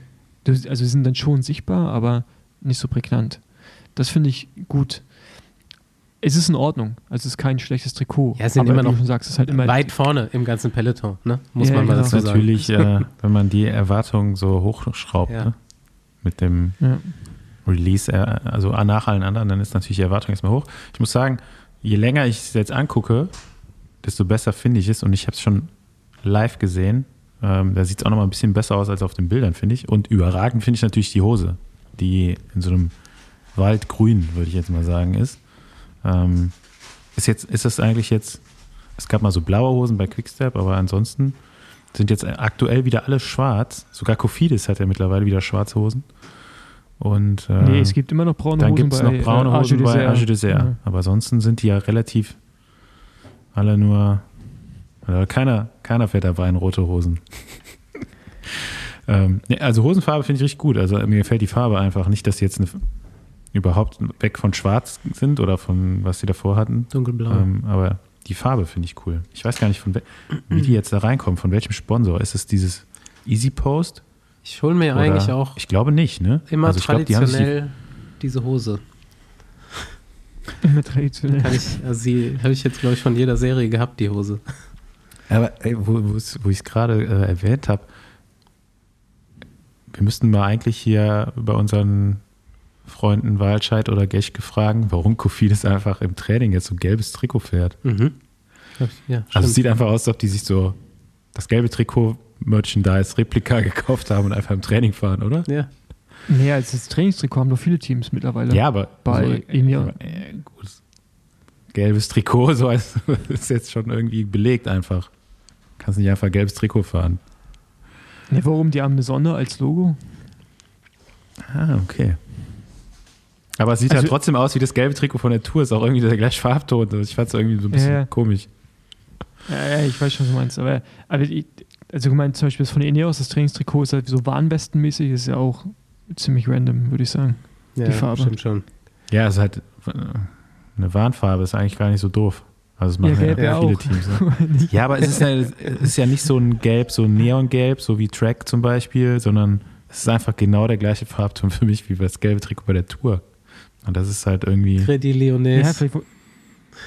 also die sind dann schon sichtbar, aber nicht so prägnant. Das finde ich gut. Es ist in Ordnung. Also es ist kein schlechtes Trikot. Ja, es sind aber immer du noch sagst, es ist halt immer weit vorne im ganzen Peloton, ne? Muss Ja, man mal genau. Das dazu ist sagen. natürlich, äh, wenn man die Erwartungen so hochschraubt, Ja. ne? mit dem Ja. Release, äh, also nach allen anderen, dann ist natürlich die Erwartung erstmal hoch. Ich muss sagen, je länger ich es jetzt angucke, desto besser finde ich es und ich habe es schon live gesehen. Ähm, da sieht es auch noch mal ein bisschen besser aus als auf den Bildern, finde ich. Und überragend finde ich natürlich die Hose, die in so einem Waldgrün, würde ich jetzt mal sagen, ist. Ähm, ist jetzt, ist das eigentlich jetzt, es gab mal so blaue Hosen bei Quickstep, aber ansonsten sind jetzt aktuell wieder alle schwarz. Sogar Kofidis hat ja mittlerweile wieder schwarze Hosen. Und äh, Nee, es gibt immer noch braune dann Hosen gibt es bei noch braune äh, Hosen bei Dessert. Arge Dessert. Ja. Aber ansonsten sind die ja relativ alle nur. Also keiner, keiner fährt dabei in rote Hosen. ähm, also Hosenfarbe finde ich richtig gut. Also mir gefällt die Farbe einfach nicht, dass die jetzt eine, überhaupt weg von Schwarz sind oder von was sie davor hatten. Dunkelblau. Ähm, aber die Farbe finde ich cool. Ich weiß gar nicht, von wie die jetzt da reinkommen. Von welchem Sponsor? Ist es dieses Easy Post? ich hole mir Oder- eigentlich auch Ich glaube nicht, ne? immer also ich glaube, die traditionell diese Hose. Immer traditionell. Kann ich, also die habe ich jetzt, glaube ich, von jeder Serie gehabt, die Hose. Aber ey, wo, wo ich es gerade äh, erwähnt habe, wir müssten mal eigentlich hier bei unseren Freunden Walscheid oder Geschke fragen, warum Kofidis einfach im Training jetzt so ein gelbes Trikot fährt. Mhm. Ja, Also es sieht einfach aus, als ob die sich so das gelbe Trikot Merchandise Replika gekauft haben und einfach im Training fahren, oder? ja. Nee, als das Trainingstrikot haben doch viele Teams mittlerweile. Ja, aber Bei Ineos. äh, gut. Gelbes Trikot, so als, ist jetzt schon irgendwie belegt einfach. Kannst nicht einfach gelbes Trikot fahren. Nee, warum? Die haben eine Sonne als Logo. Ah, okay. Aber es sieht Also- halt trotzdem aus wie das gelbe Trikot von der Tour. Ist auch irgendwie der gleiche Farbton. Ich fand es irgendwie so ein bisschen Ja, ja. komisch. Ja, ja, ich weiß schon, was du meinst. Aber, aber ich, also gemeint zum Beispiel das von Ineos, das Trainingstrikot ist halt so warnwestenmäßig, ist ja auch ziemlich random, würde ich sagen. Ja, Farbe. stimmt schon. Ja, es ist halt äh, eine Warnfarbe. Ist eigentlich gar nicht so doof. Also es machen ja, gelb ja, ja viele auch. Teams. Ne? Ja, aber es ist ja, es ist ja nicht so ein Gelb, so ein Neongelb, so wie Track zum Beispiel, sondern es ist einfach genau der gleiche Farbton für mich wie das gelbe Trikot bei der Tour. Und das ist halt irgendwie. Freddy Ja, Leones. vielleicht, wo-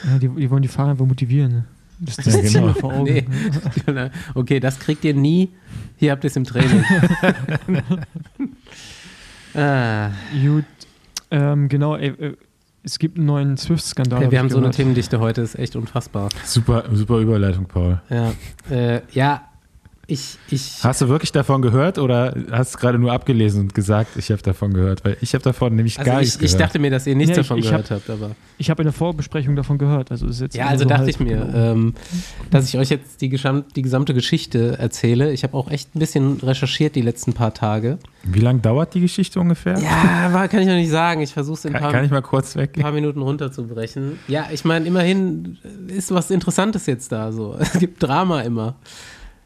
ja, die, die wollen die Fahrer einfach motivieren. Ne? Das, das Ja, ist genau. vor Augen. Nee. okay, das kriegt ihr nie. Hier habt ihr es im Training. ah, Gut, ähm, genau, ey, äh, es gibt einen neuen Swift-Skandal. ja, hab wir ich haben so eine. Themendichte heute, ist echt unfassbar. Super, super Überleitung, Paul. Ja, äh, ja ich, ich, Hast du wirklich davon gehört oder hast du gerade nur abgelesen und gesagt, ich habe davon gehört? Weil ich habe davon nämlich also gar ich, nichts ich gehört. dachte mir, dass ihr nichts Ja, ich- davon ich gehört habt, aber. Ich habe in der Vorbesprechung davon gehört. Also ist jetzt Ja, also so dachte halb ich mir, ähm, dass ich euch jetzt die, gesam die gesamte Geschichte erzähle. Ich habe auch echt ein bisschen recherchiert die letzten paar Tage. Wie lange dauert die Geschichte ungefähr? Ja, war, kann ich noch nicht sagen. Ich versuche es in ein paar, kann ich mal kurz weg? ein paar Minuten runterzubrechen. Ja, ich meine, immerhin ist was Interessantes jetzt da. So. Es gibt Drama immer.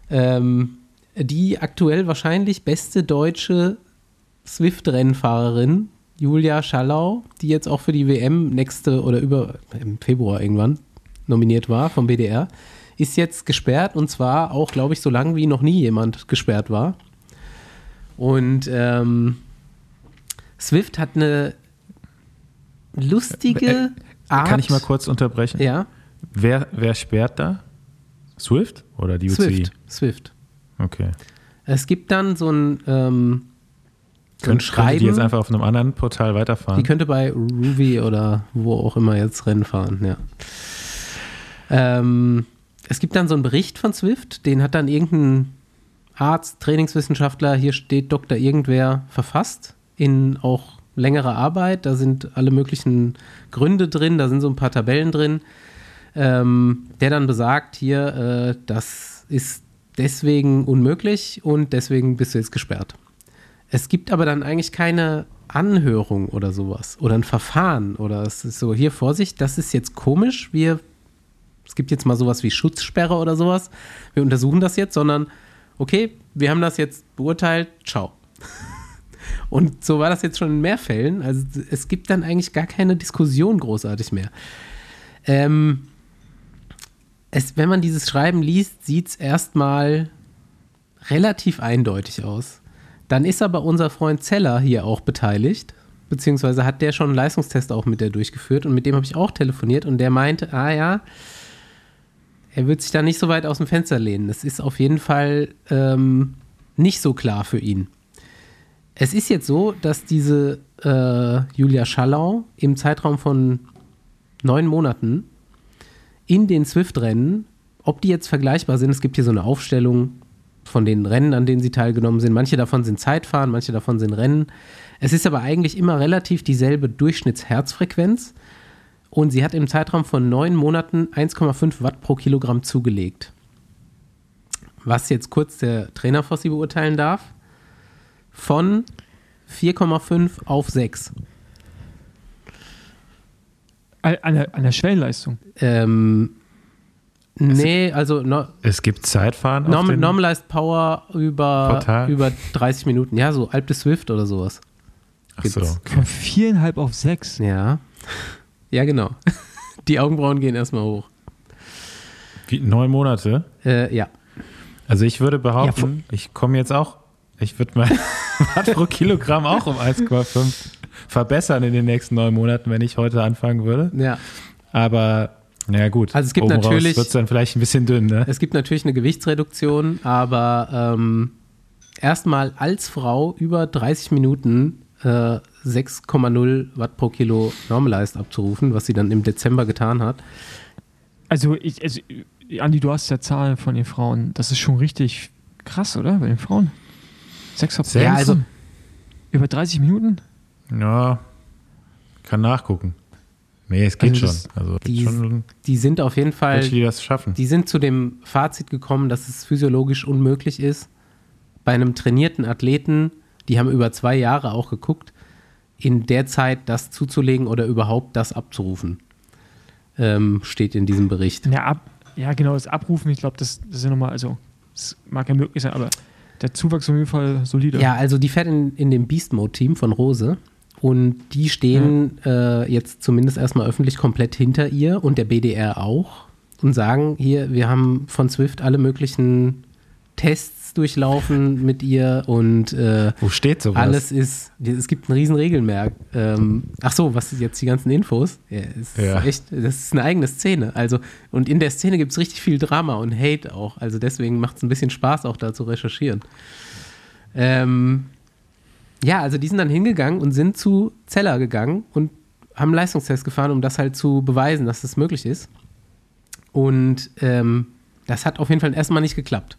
Ähm, die aktuell wahrscheinlich beste deutsche Swift-Rennfahrerin, Julia Schallau, die jetzt auch für die WM nächste oder über im Februar irgendwann nominiert war vom BDR, ist jetzt gesperrt und zwar auch, glaube ich, so lange wie noch nie jemand gesperrt war. Und ähm, Swift hat eine lustige Art. Äh, Kann ich mal kurz unterbrechen? Ja, Wer, wer sperrt da? Swift oder die UCI? Swift. Swift. Okay. Es gibt dann so ein, ähm, so ein Könnt, könnte Schreiben. die jetzt einfach auf einem anderen Portal weiterfahren? Die könnte bei Ruby oder wo auch immer jetzt Rennen fahren, ja. Ähm, es gibt dann so einen Bericht von Swift, den hat dann irgendein Arzt, Trainingswissenschaftler, hier steht Doktor irgendwer verfasst, in auch längerer Arbeit. Da sind alle möglichen Gründe drin, da sind so ein paar Tabellen drin, ähm, der dann besagt, hier, äh, das ist deswegen unmöglich und deswegen bist du jetzt gesperrt. Es gibt aber dann eigentlich keine Anhörung oder sowas oder ein Verfahren oder es ist so, hier Vorsicht, das ist jetzt komisch, wir, es gibt jetzt mal sowas wie Schutzsperre oder sowas, wir untersuchen das jetzt, sondern okay, wir haben das jetzt beurteilt, ciao. Und so war das jetzt schon in mehr Fällen, also es gibt dann eigentlich gar keine Diskussion großartig mehr. Ähm, es, wenn man dieses Schreiben liest, sieht es erstmal relativ eindeutig aus. Dann ist aber unser Freund Zeller hier auch beteiligt, beziehungsweise hat der schon einen Leistungstest auch mit der durchgeführt und mit dem habe ich auch telefoniert und der meinte, ah ja, er wird sich da nicht so weit aus dem Fenster lehnen. Das ist auf jeden Fall ähm, nicht so klar für ihn. Es ist jetzt so, dass diese äh, Julia Schallau im Zeitraum von neun Monaten in den Swift-Rennen, ob die jetzt vergleichbar sind, es gibt hier so eine Aufstellung von den Rennen, an denen sie teilgenommen sind. Manche davon sind Zeitfahren, manche davon sind Rennen. Es ist aber eigentlich immer relativ dieselbe Durchschnittsherzfrequenz. Und sie hat im Zeitraum von neun Monaten 1,5 Watt pro Kilogramm zugelegt. Was jetzt kurz der Trainer vor sie beurteilen darf. Von 4,5 auf 6. An an der, an der Schwellenleistung. Ähm, nee, also no, es gibt Zeitfahren auf Norm, den, Normalized Power über, Portal? über 30 Minuten. Ja, so Alp de Swift oder sowas. Ach so. gibt's. Von viereinhalb auf sechs. Ja. Ja, genau. Die Augenbrauen gehen erstmal hoch. Wie, neun Monate? Äh, ja. Also ich würde Ja, behaupten, von- ich komme jetzt auch, ich würde mein Watt pro Kilogramm auch um 1,5 verbessern in den nächsten neun Monaten, wenn ich heute anfangen würde. Ja. Aber naja gut, Also es gibt oben natürlich- wird es dann vielleicht ein bisschen dünn, ne? Es gibt natürlich eine Gewichtsreduktion, aber ähm, erstmal als Frau über 30 Minuten äh, 6,0 Watt pro Kilo Normalized abzurufen, was sie dann im Dezember getan hat. Also, ich, also, Andi, du hast ja Zahlen von den Frauen. Das ist schon richtig krass, oder? Bei den Frauen. Sechs auf Sechs? Ja, also Über 30 Minuten? Ja, kann nachgucken. Nee, es geht Also schon. Also Die, schon die sind auf jeden Fall, welche, die das schaffen. die sind zu dem Fazit gekommen, dass es physiologisch unmöglich ist, bei einem trainierten Athleten, die haben über zwei Jahre auch geguckt, in der Zeit das zuzulegen oder überhaupt das abzurufen. Ähm, steht in diesem Bericht. Ja, ab, ja genau, das Abrufen, ich glaube, das, das ist ja nochmal, also, das mag ja möglich sein, aber der Zuwachs ist auf jeden Fall solide. Ja, also die fährt in, in dem Beast Mode Team von Rose und die stehen äh, jetzt zumindest erstmal öffentlich komplett hinter ihr und der BDR auch und sagen hier, wir haben von Swift alle möglichen Tests durchlaufen mit ihr und äh, Wo steht sowas? alles ist, es gibt ein riesen Regelmerk. Ähm, ach so, was ist jetzt die ganzen Infos? Ja, es Ja. Ist echt, das ist eine eigene Szene. Also, und in der Szene gibt es richtig viel Drama und Hate auch. Also deswegen macht es ein bisschen Spaß, auch da zu recherchieren. Ähm, ja, also die sind dann hingegangen und sind zu Zeller gegangen und haben einen Leistungstest gefahren, um das halt zu beweisen, dass das möglich ist. Und ähm, das hat auf jeden Fall erstmal nicht geklappt.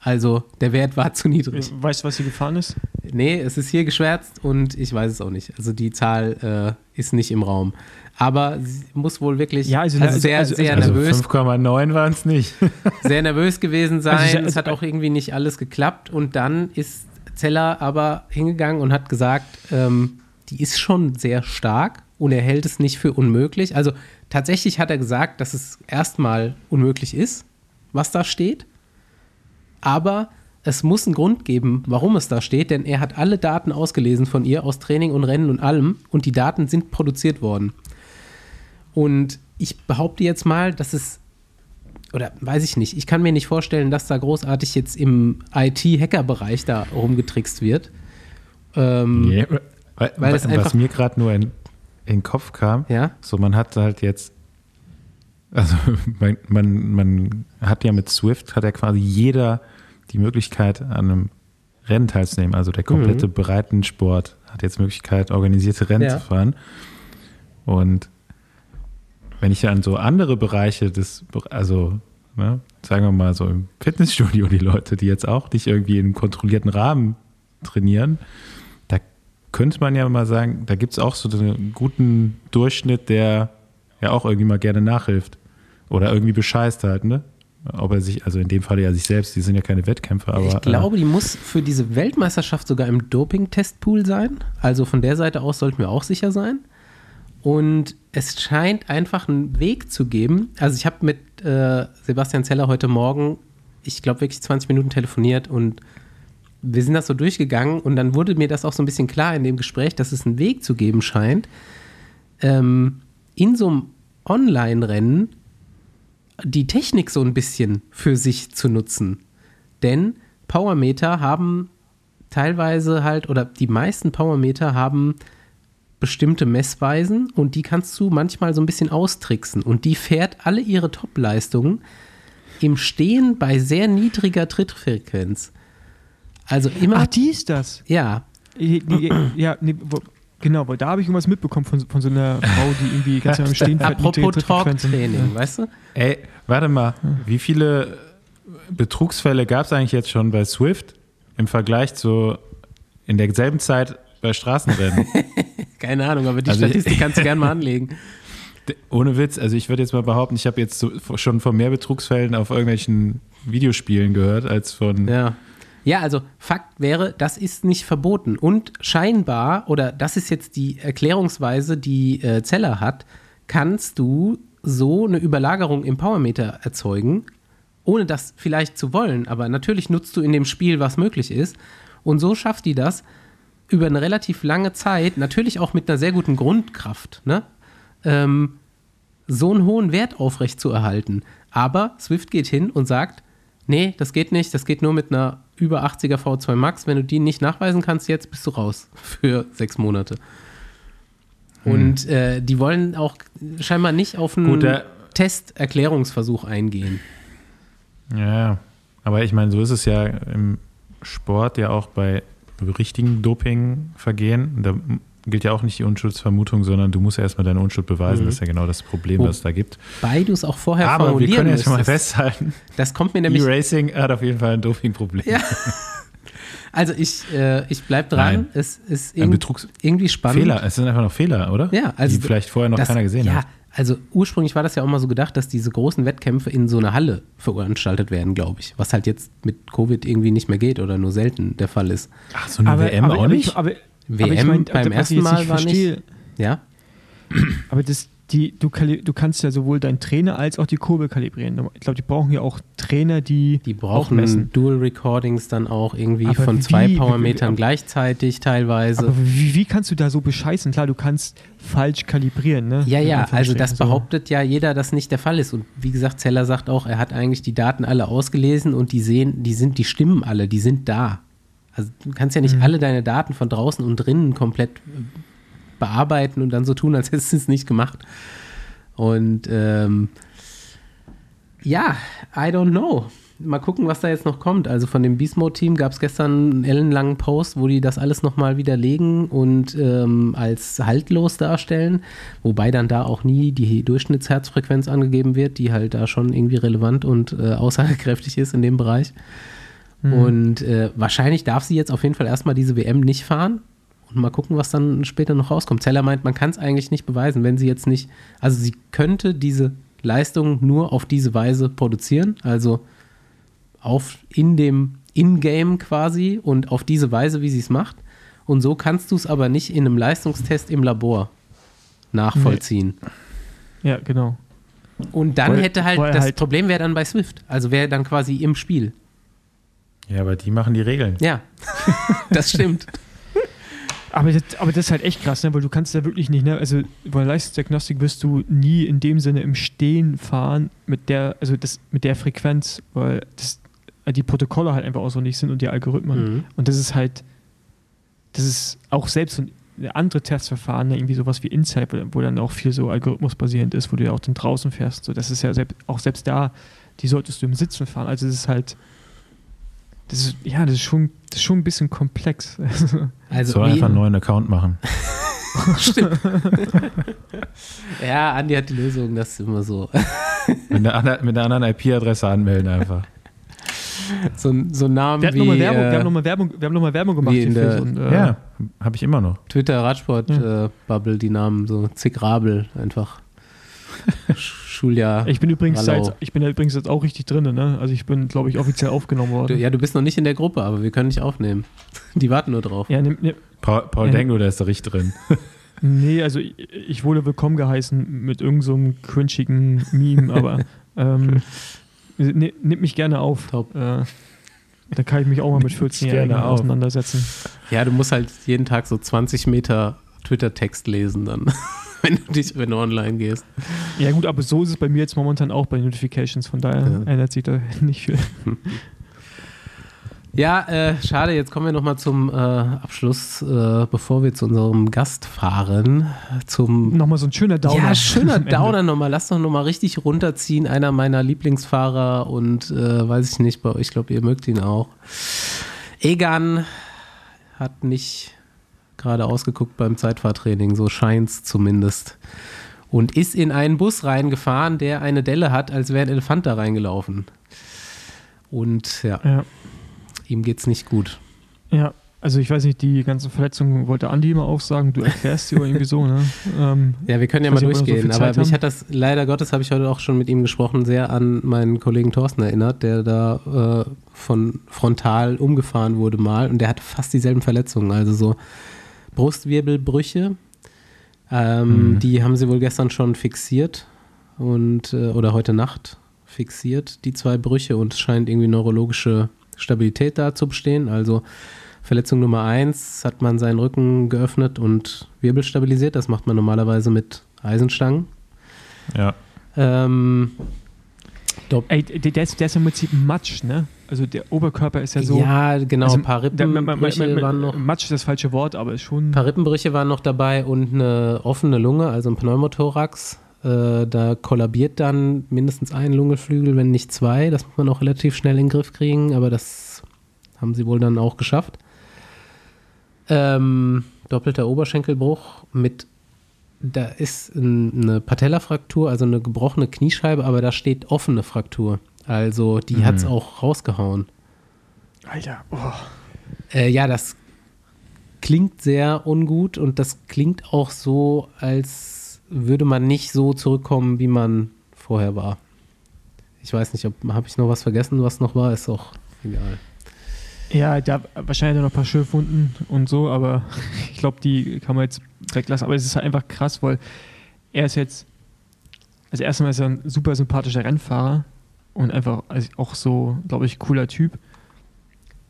Also der Wert war zu niedrig. Weißt du, was hier gefahren ist? Nee, es ist hier geschwärzt und ich weiß es auch nicht. Also die Zahl äh, ist nicht im Raum. Aber sie muss wohl wirklich Ja, also- also also- sehr, also- sehr also nervös, 5,9 waren es nicht. sehr nervös gewesen sein. Also- es hat auch irgendwie nicht alles geklappt. Und dann ist Zeller aber hingegangen und hat gesagt, ähm, die ist schon sehr stark und er hält es nicht für unmöglich. Also tatsächlich hat er gesagt, dass es erstmal unmöglich ist, was da steht. Aber es muss einen Grund geben, warum es da steht, denn er hat alle Daten ausgelesen von ihr aus Training und Rennen und allem und die Daten sind produziert worden. Und ich behaupte jetzt mal, dass es, oder weiß ich nicht, ich kann mir nicht vorstellen, dass da großartig jetzt im IT-Hacker-Bereich da rumgetrickst wird. Ähm, Nee, weil, Weil was einfach- mir gerade nur in, in den Kopf kam, Ja. so man hat halt jetzt, also man, man, man hat ja mit Swift, hat ja quasi jeder die Möglichkeit, an einem Rennen teilzunehmen. Also der komplette Breitensport hat jetzt Möglichkeit, organisierte Rennen Ja. zu fahren. Und wenn ich an so andere Bereiche des, also ne, sagen wir mal so im Fitnessstudio, die Leute, die jetzt auch nicht irgendwie in einem kontrollierten Rahmen trainieren, da könnte man ja mal sagen, da gibt es auch so einen guten Durchschnitt, der ja auch irgendwie mal gerne nachhilft. Oder irgendwie bescheißt halt, ne? Ob er sich, also in dem Fall ja sich selbst, die sind ja keine Wettkämpfer, aber. ich glaube, die muss für diese Weltmeisterschaft sogar im Doping-Testpool sein. Also von der Seite aus sollten wir auch sicher sein. Und es scheint einfach einen Weg zu geben. Also ich habe mit äh, Sebastian Zeller heute Morgen, ich glaube wirklich 20 Minuten telefoniert und wir sind das so durchgegangen und dann wurde mir das auch so ein bisschen klar in dem Gespräch, dass es einen Weg zu geben scheint, ähm, in so einem Online-Rennen die Technik so ein bisschen für sich zu nutzen. Denn Powermeter haben teilweise halt, oder die meisten Powermeter haben bestimmte Messweisen und die kannst du manchmal so ein bisschen austricksen. Und die fährt alle ihre Top-Leistungen im Stehen bei sehr niedriger Trittfrequenz. Also immer, Ach, die ist das. ja, ja, nee, wo, genau, weil da habe ich irgendwas mitbekommen von, von so einer Frau, die irgendwie ganz am Stehen fährt, apropos. Talk-Training, weißt du? Ey, warte mal, wie viele Betrugsfälle gab es eigentlich jetzt schon bei Swift im Vergleich zu in derselben Zeit bei Straßenrennen? Keine Ahnung, aber die Also- Statistik kannst du gerne mal anlegen. Ohne Witz, also ich würde jetzt mal behaupten, ich habe jetzt so, schon von mehr Betrugsfällen auf irgendwelchen Videospielen gehört, als von. Ja. Ja, also Fakt wäre, das ist nicht verboten. Und scheinbar, oder das ist jetzt die Erklärungsweise, die äh, Zeller hat, kannst du so eine Überlagerung im Powermeter erzeugen, ohne das vielleicht zu wollen. Aber natürlich nutzt du in dem Spiel, was möglich ist. Und so schafft die das über eine relativ lange Zeit, natürlich auch mit einer sehr guten Grundkraft, ne? ähm, so einen hohen Wert aufrecht zu erhalten. Aber Swift geht hin und sagt, nee, das geht nicht, das geht nur mit einer über 80er V2 Max. Wenn du die nicht nachweisen kannst, jetzt bist du raus für sechs Monate. Und äh, die wollen auch scheinbar nicht auf einen Gut, der- Testerklärungsversuch eingehen. Ja, aber ich meine, so ist es ja im Sport ja auch bei richtigen Dopingvergehen. Da gilt ja auch nicht die Unschuldsvermutung, sondern du musst ja erstmal deine Unschuld beweisen. Mhm. Das ist ja genau das Problem, Oh. was es da gibt. Weil du es auch vorher Aber wir formulieren können jetzt schon mal festhalten, Das kommt mir nämlich E-Racing hat auf jeden Fall ein Dopingproblem. Ja. Also ich, äh, ich bleib dran. Nein. Es ist Ein irgendwie, spannend. Fehler, es sind einfach noch Fehler, oder? Ja, also Die vielleicht vorher noch das- keiner gesehen ja, hat. Also ursprünglich war das ja auch mal so gedacht, dass diese großen Wettkämpfe in so einer Halle veranstaltet werden, glaube ich. Was halt jetzt mit Covid irgendwie nicht mehr geht oder nur selten der Fall ist. Ach, so eine WM auch nicht? Ich, aber, WM aber ich mein, beim ich ersten Mal war verstehe, nicht. Ja, Aber das, die, du, du kannst ja sowohl deinen Trainer als auch die Kurbel kalibrieren. Ich glaube, die brauchen ja auch Trainer, die, die auch brauchen messen. Dual Recordings dann auch irgendwie Aber von wie- zwei Powermetern wie- gleichzeitig teilweise. Aber wie, kannst du da so bescheißen? Klar, du kannst falsch kalibrieren, ne? Ja, ja, also das so. behauptet ja jeder, dass nicht der Fall ist. Und wie gesagt, Zeller sagt auch, er hat eigentlich die Daten alle ausgelesen und die sehen, die sind, die stimmen alle, die sind da. Also du kannst ja nicht alle deine Daten von draußen und drinnen komplett äh, bearbeiten und dann so tun, als hättest du es nicht gemacht. Und ähm, ja, I don't know. Mal gucken, was da jetzt noch kommt. Also von dem Beast Mode Team gab es gestern einen ellenlangen Post, wo die das alles nochmal widerlegen und ähm, als haltlos darstellen. Wobei dann da auch nie die Durchschnittsherzfrequenz angegeben wird, die halt da schon irgendwie relevant und äh, aussagekräftig ist in dem Bereich. Und äh, wahrscheinlich darf sie jetzt auf jeden Fall erstmal diese WM nicht fahren und mal gucken, was dann später noch rauskommt. Zeller meint, man kann es eigentlich nicht beweisen, wenn sie jetzt nicht, also sie könnte diese Leistung nur auf diese Weise produzieren, also auf in dem In-Game quasi und auf diese Weise, wie sie es macht. Und so kannst du es aber nicht in einem Leistungstest im Labor nachvollziehen. Ja, genau. Und dann Weil- hätte halt, das halt- Problem wäre dann bei Swift. Also wäre dann quasi im Spiel. Ja, aber die machen die Regeln. Ja, das stimmt. Aber das, aber das ist halt echt krass, ne? weil du kannst ja wirklich nicht, ne? also bei Leistungsdiagnostik wirst du nie in dem Sinne im Stehen fahren mit der, also das mit der Frequenz, weil das, die Protokolle halt einfach auch so nicht sind und die Algorithmen. Mhm. Und das ist halt, das ist auch selbst ein- andere Testverfahren, ne? irgendwie sowas wie Insight, wo- dann auch viel so algorithmusbasierend ist, wo du ja auch dann draußen fährst. So, das ist ja selbst, auch selbst da, die solltest du im Sitzen fahren. Also das ist halt, das ist, ja, das ist schon, das ist schon ein bisschen komplex. Also Soll einfach einen neuen Account machen. Stimmt. ja, Andi hat die Lösung, das ist immer so. Mit einer, anderen- mit einer anderen IP-Adresse anmelden einfach. So, ein- so ein Namen Wir, wie noch mal Werbung, wir haben äh, nochmal Werbung, wir haben noch mal Werbung gemacht in der- ein, äh, Ja, habe ich immer noch. Twitter Radsport-Bubble, die Namen so Zick Rabel einfach. Schuljahr. Ich bin übrigens Hallo. seit, ich bin ja übrigens jetzt auch richtig drin, ne? Also ich bin, glaube ich, offiziell aufgenommen Du, worden. ja, du bist noch nicht in der Gruppe, aber wir können dich aufnehmen. Die warten nur drauf. Ja, nimm, nimm, Paul, Paul Ja. Denglo, der ist da richtig drin. nee, also ich, ich wurde willkommen geheißen mit irgendeinem so einem cringigen Meme, aber ähm, ni- nimm mich gerne auf. Top. Äh, da kann ich mich auch mal mit 14-Jährigen gerne auf. auseinandersetzen. Ja, du musst halt jeden Tag so 20 Meter Twitter-Text lesen dann, wenn du dich, wenn du online gehst. Ja gut, aber so ist es bei mir jetzt momentan auch bei Notifications, von daher Ja. ändert sich da nicht viel. Ja, äh, schade, jetzt kommen wir nochmal zum äh, Abschluss, äh, bevor wir zu unserem Gast fahren. Zum Nochmal so ein schöner Downer. Ja, schöner. Downer nochmal. Lass doch nochmal richtig runterziehen. Einer meiner Lieblingsfahrer und äh, weiß ich nicht, bei euch, ich glaube, ihr mögt ihn auch. Egan hat nicht gerade ausgeguckt beim Zeitfahrtraining, so scheint's zumindest. Und ist in einen Bus reingefahren, der eine Delle hat, als wäre ein Elefant da reingelaufen. Und ja, Ja. ihm geht's nicht gut. Ja, also ich weiß nicht, die ganzen Verletzungen wollte Andi immer aufsagen, du erklärst sie oder irgendwie so, ne? Ähm, Ja, wir können ja mal nicht, so durchgehen. viel aber Zeit mich haben. hat das, leider Gottes, habe ich heute auch schon mit ihm gesprochen, sehr an meinen Kollegen Thorsten erinnert, der da äh, von frontal umgefahren wurde mal und der hatte fast dieselben Verletzungen. Also so Brustwirbelbrüche. Ähm, Mhm. Die haben sie wohl gestern schon fixiert und äh, oder heute Nacht fixiert, die zwei Brüche, und es scheint irgendwie neurologische Stabilität da zu bestehen. Also Verletzung Nummer eins hat man seinen Rücken geöffnet und Wirbel stabilisiert. Das macht man normalerweise mit Eisenstangen. Ja. Ähm, Ey, der, ist, der ist im Prinzip Matsch, ne? Also der Oberkörper ist ja so. ja, genau, also, ein paar Rippenbrüche waren noch. Matsch ist das falsche Wort, aber ist schon. Ein paar Rippenbrüche waren noch dabei und eine offene Lunge, also ein Pneumothorax. Äh, da kollabiert dann mindestens ein Lungenflügel, wenn nicht zwei. Das muss man auch relativ schnell in den Griff kriegen, aber das haben sie wohl dann auch geschafft. Ähm, doppelter Oberschenkelbruch mit, da ist ein, eine Patellafraktur, also eine gebrochene Kniescheibe, aber da steht offene Fraktur. Also die Mhm. hat es auch rausgehauen. Alter, oh. Äh, ja, das klingt sehr ungut und das klingt auch so, als würde man nicht so zurückkommen, wie man vorher war. Ich weiß nicht, ob habe ich noch was vergessen, was noch war, ist auch egal. Ja, da wahrscheinlich noch ein paar Schürfwunden und so, aber ich glaube, die kann man jetzt weglassen. Aber es ist halt einfach krass, weil er ist jetzt, also erstmal ist er ein super sympathischer Rennfahrer und einfach also auch so, glaube ich, cooler Typ.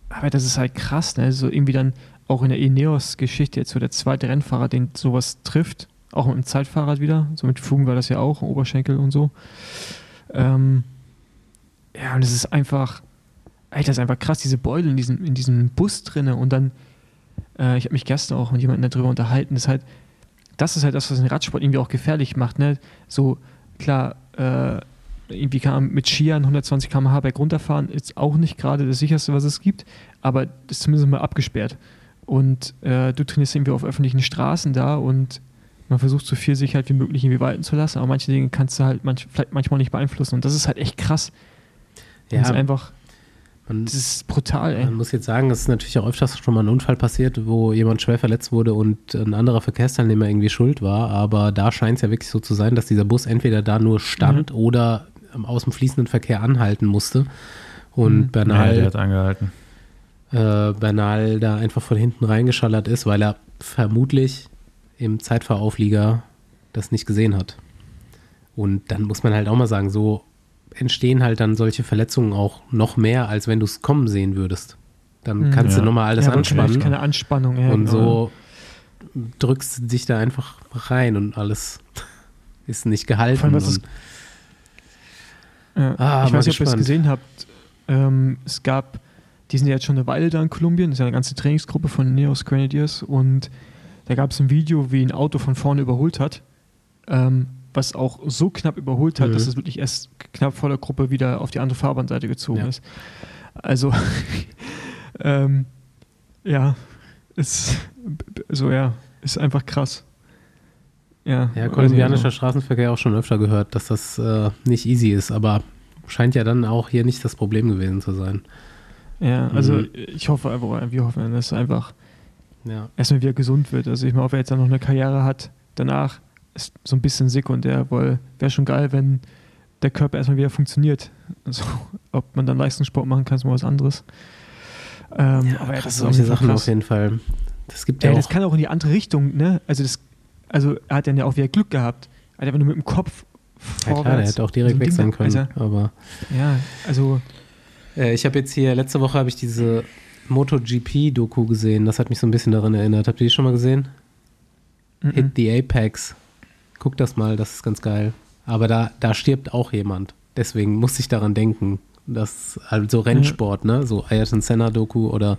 Aber das ist halt krass, ne? So irgendwie dann auch in der Ineos-Geschichte jetzt so der zweite Rennfahrer, den sowas trifft. Auch mit dem Zeitfahrrad wieder. So mit Fugen war das ja auch, Oberschenkel und so. Ähm, ja, und es ist einfach, Alter, das ist einfach krass, diese Beule in diesem, in diesem Bus drinne und dann, äh, ich habe mich gestern auch mit jemandem darüber unterhalten, das ist halt, das ist halt das, was den Radsport irgendwie auch gefährlich macht, ne? So, klar, äh, irgendwie kann man mit Skiern 120 km/h berg runterfahren, ist auch nicht gerade das sicherste, was es gibt, aber das ist zumindest mal abgesperrt. Und äh, du trainierst irgendwie auf öffentlichen Straßen da und man versucht so viel Sicherheit wie möglich irgendwie walten zu lassen, aber manche Dinge kannst du halt manch, vielleicht manchmal nicht beeinflussen und das ist halt echt krass. Ja. Das ist einfach, man, das ist brutal, ey. Man muss jetzt sagen, es ist natürlich auch öfters schon mal ein Unfall passiert, wo jemand schwer verletzt wurde und ein anderer Verkehrsteilnehmer irgendwie schuld war. Aber da scheint es ja wirklich so zu sein, dass dieser Bus entweder da nur stand mhm. oder aus dem fließenden Verkehr anhalten musste. Und mhm. Bernal, ja, hat angehalten. Äh, Bernal da einfach von hinten reingeschallert ist, weil er vermutlich im Zeitfahrauflieger das nicht gesehen hat. Und dann muss man halt auch mal sagen, so entstehen halt dann solche Verletzungen auch noch mehr, als wenn du es kommen sehen würdest. Dann hm. kannst ja. du nochmal alles ja, anspannen. Keine Anspannung, ja, Und so genau. drückst du dich da einfach rein und alles ist nicht gehalten. Vor allem, was ja, ah, ich weiß nicht, ob ihr es gesehen habt. Ähm, es gab, die sind ja jetzt schon eine Weile da in Kolumbien, das ist ja eine ganze Trainingsgruppe von Neos Grenadiers und da gab es ein Video, wie ein Auto von vorne überholt hat. Ähm, was auch so knapp überholt hat, mhm. dass es wirklich erst knapp vor der Gruppe wieder auf die andere Fahrbahnseite gezogen ja. ist. Also, ähm, ja, ist so, ja, ist einfach krass. Ja, ja kolumbianischer also, Straßenverkehr auch schon öfter gehört, dass das äh, nicht easy ist, aber scheint ja dann auch hier nicht das Problem gewesen zu sein. Ja, also mhm. ich hoffe einfach, wir hoffen, dass er einfach ja. erstmal wieder gesund wird. Also ich meine, ob er jetzt dann noch eine Karriere hat danach, ist so ein bisschen sekundär, weil wäre schon geil, wenn der Körper erstmal wieder funktioniert. Also, ob man dann Leistungssport machen kann, ist mal was anderes. Ähm, ja, aber ja, das solche Sachen krass. auf jeden Fall. Das gibt ja, ja Das kann auch in die andere Richtung, ne? Also, das, also er hat dann ja auch wieder Glück gehabt. Also, wenn du mit dem Kopf vorwärts, ja, klar, der hätte auch direkt so weg sein können. Also, aber ja, also. Äh, ich habe jetzt hier, letzte Woche habe ich diese MotoGP-Doku gesehen. Das hat mich so ein bisschen daran erinnert. Habt ihr die schon mal gesehen? Mm -mm. Hit the Apex. Guck das mal, das ist ganz geil. Aber da, da stirbt auch jemand. Deswegen muss ich daran denken. Das, also Rennsport, ne? So Ayrton Senna-Doku oder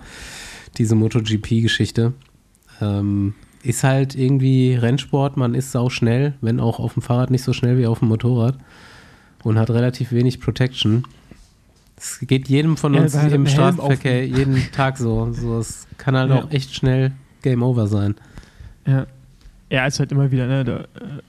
diese MotoGP-Geschichte. Ähm, ist halt irgendwie Rennsport, man ist sau schnell, wenn auch auf dem Fahrrad nicht so schnell wie auf dem Motorrad und hat relativ wenig Protection. Es geht jedem von uns ja, im Straßenverkehr jeden Tag so. so. Es kann halt ja. auch echt schnell Game Over sein. Ja. Ja, ist halt immer wieder, ne, da, äh,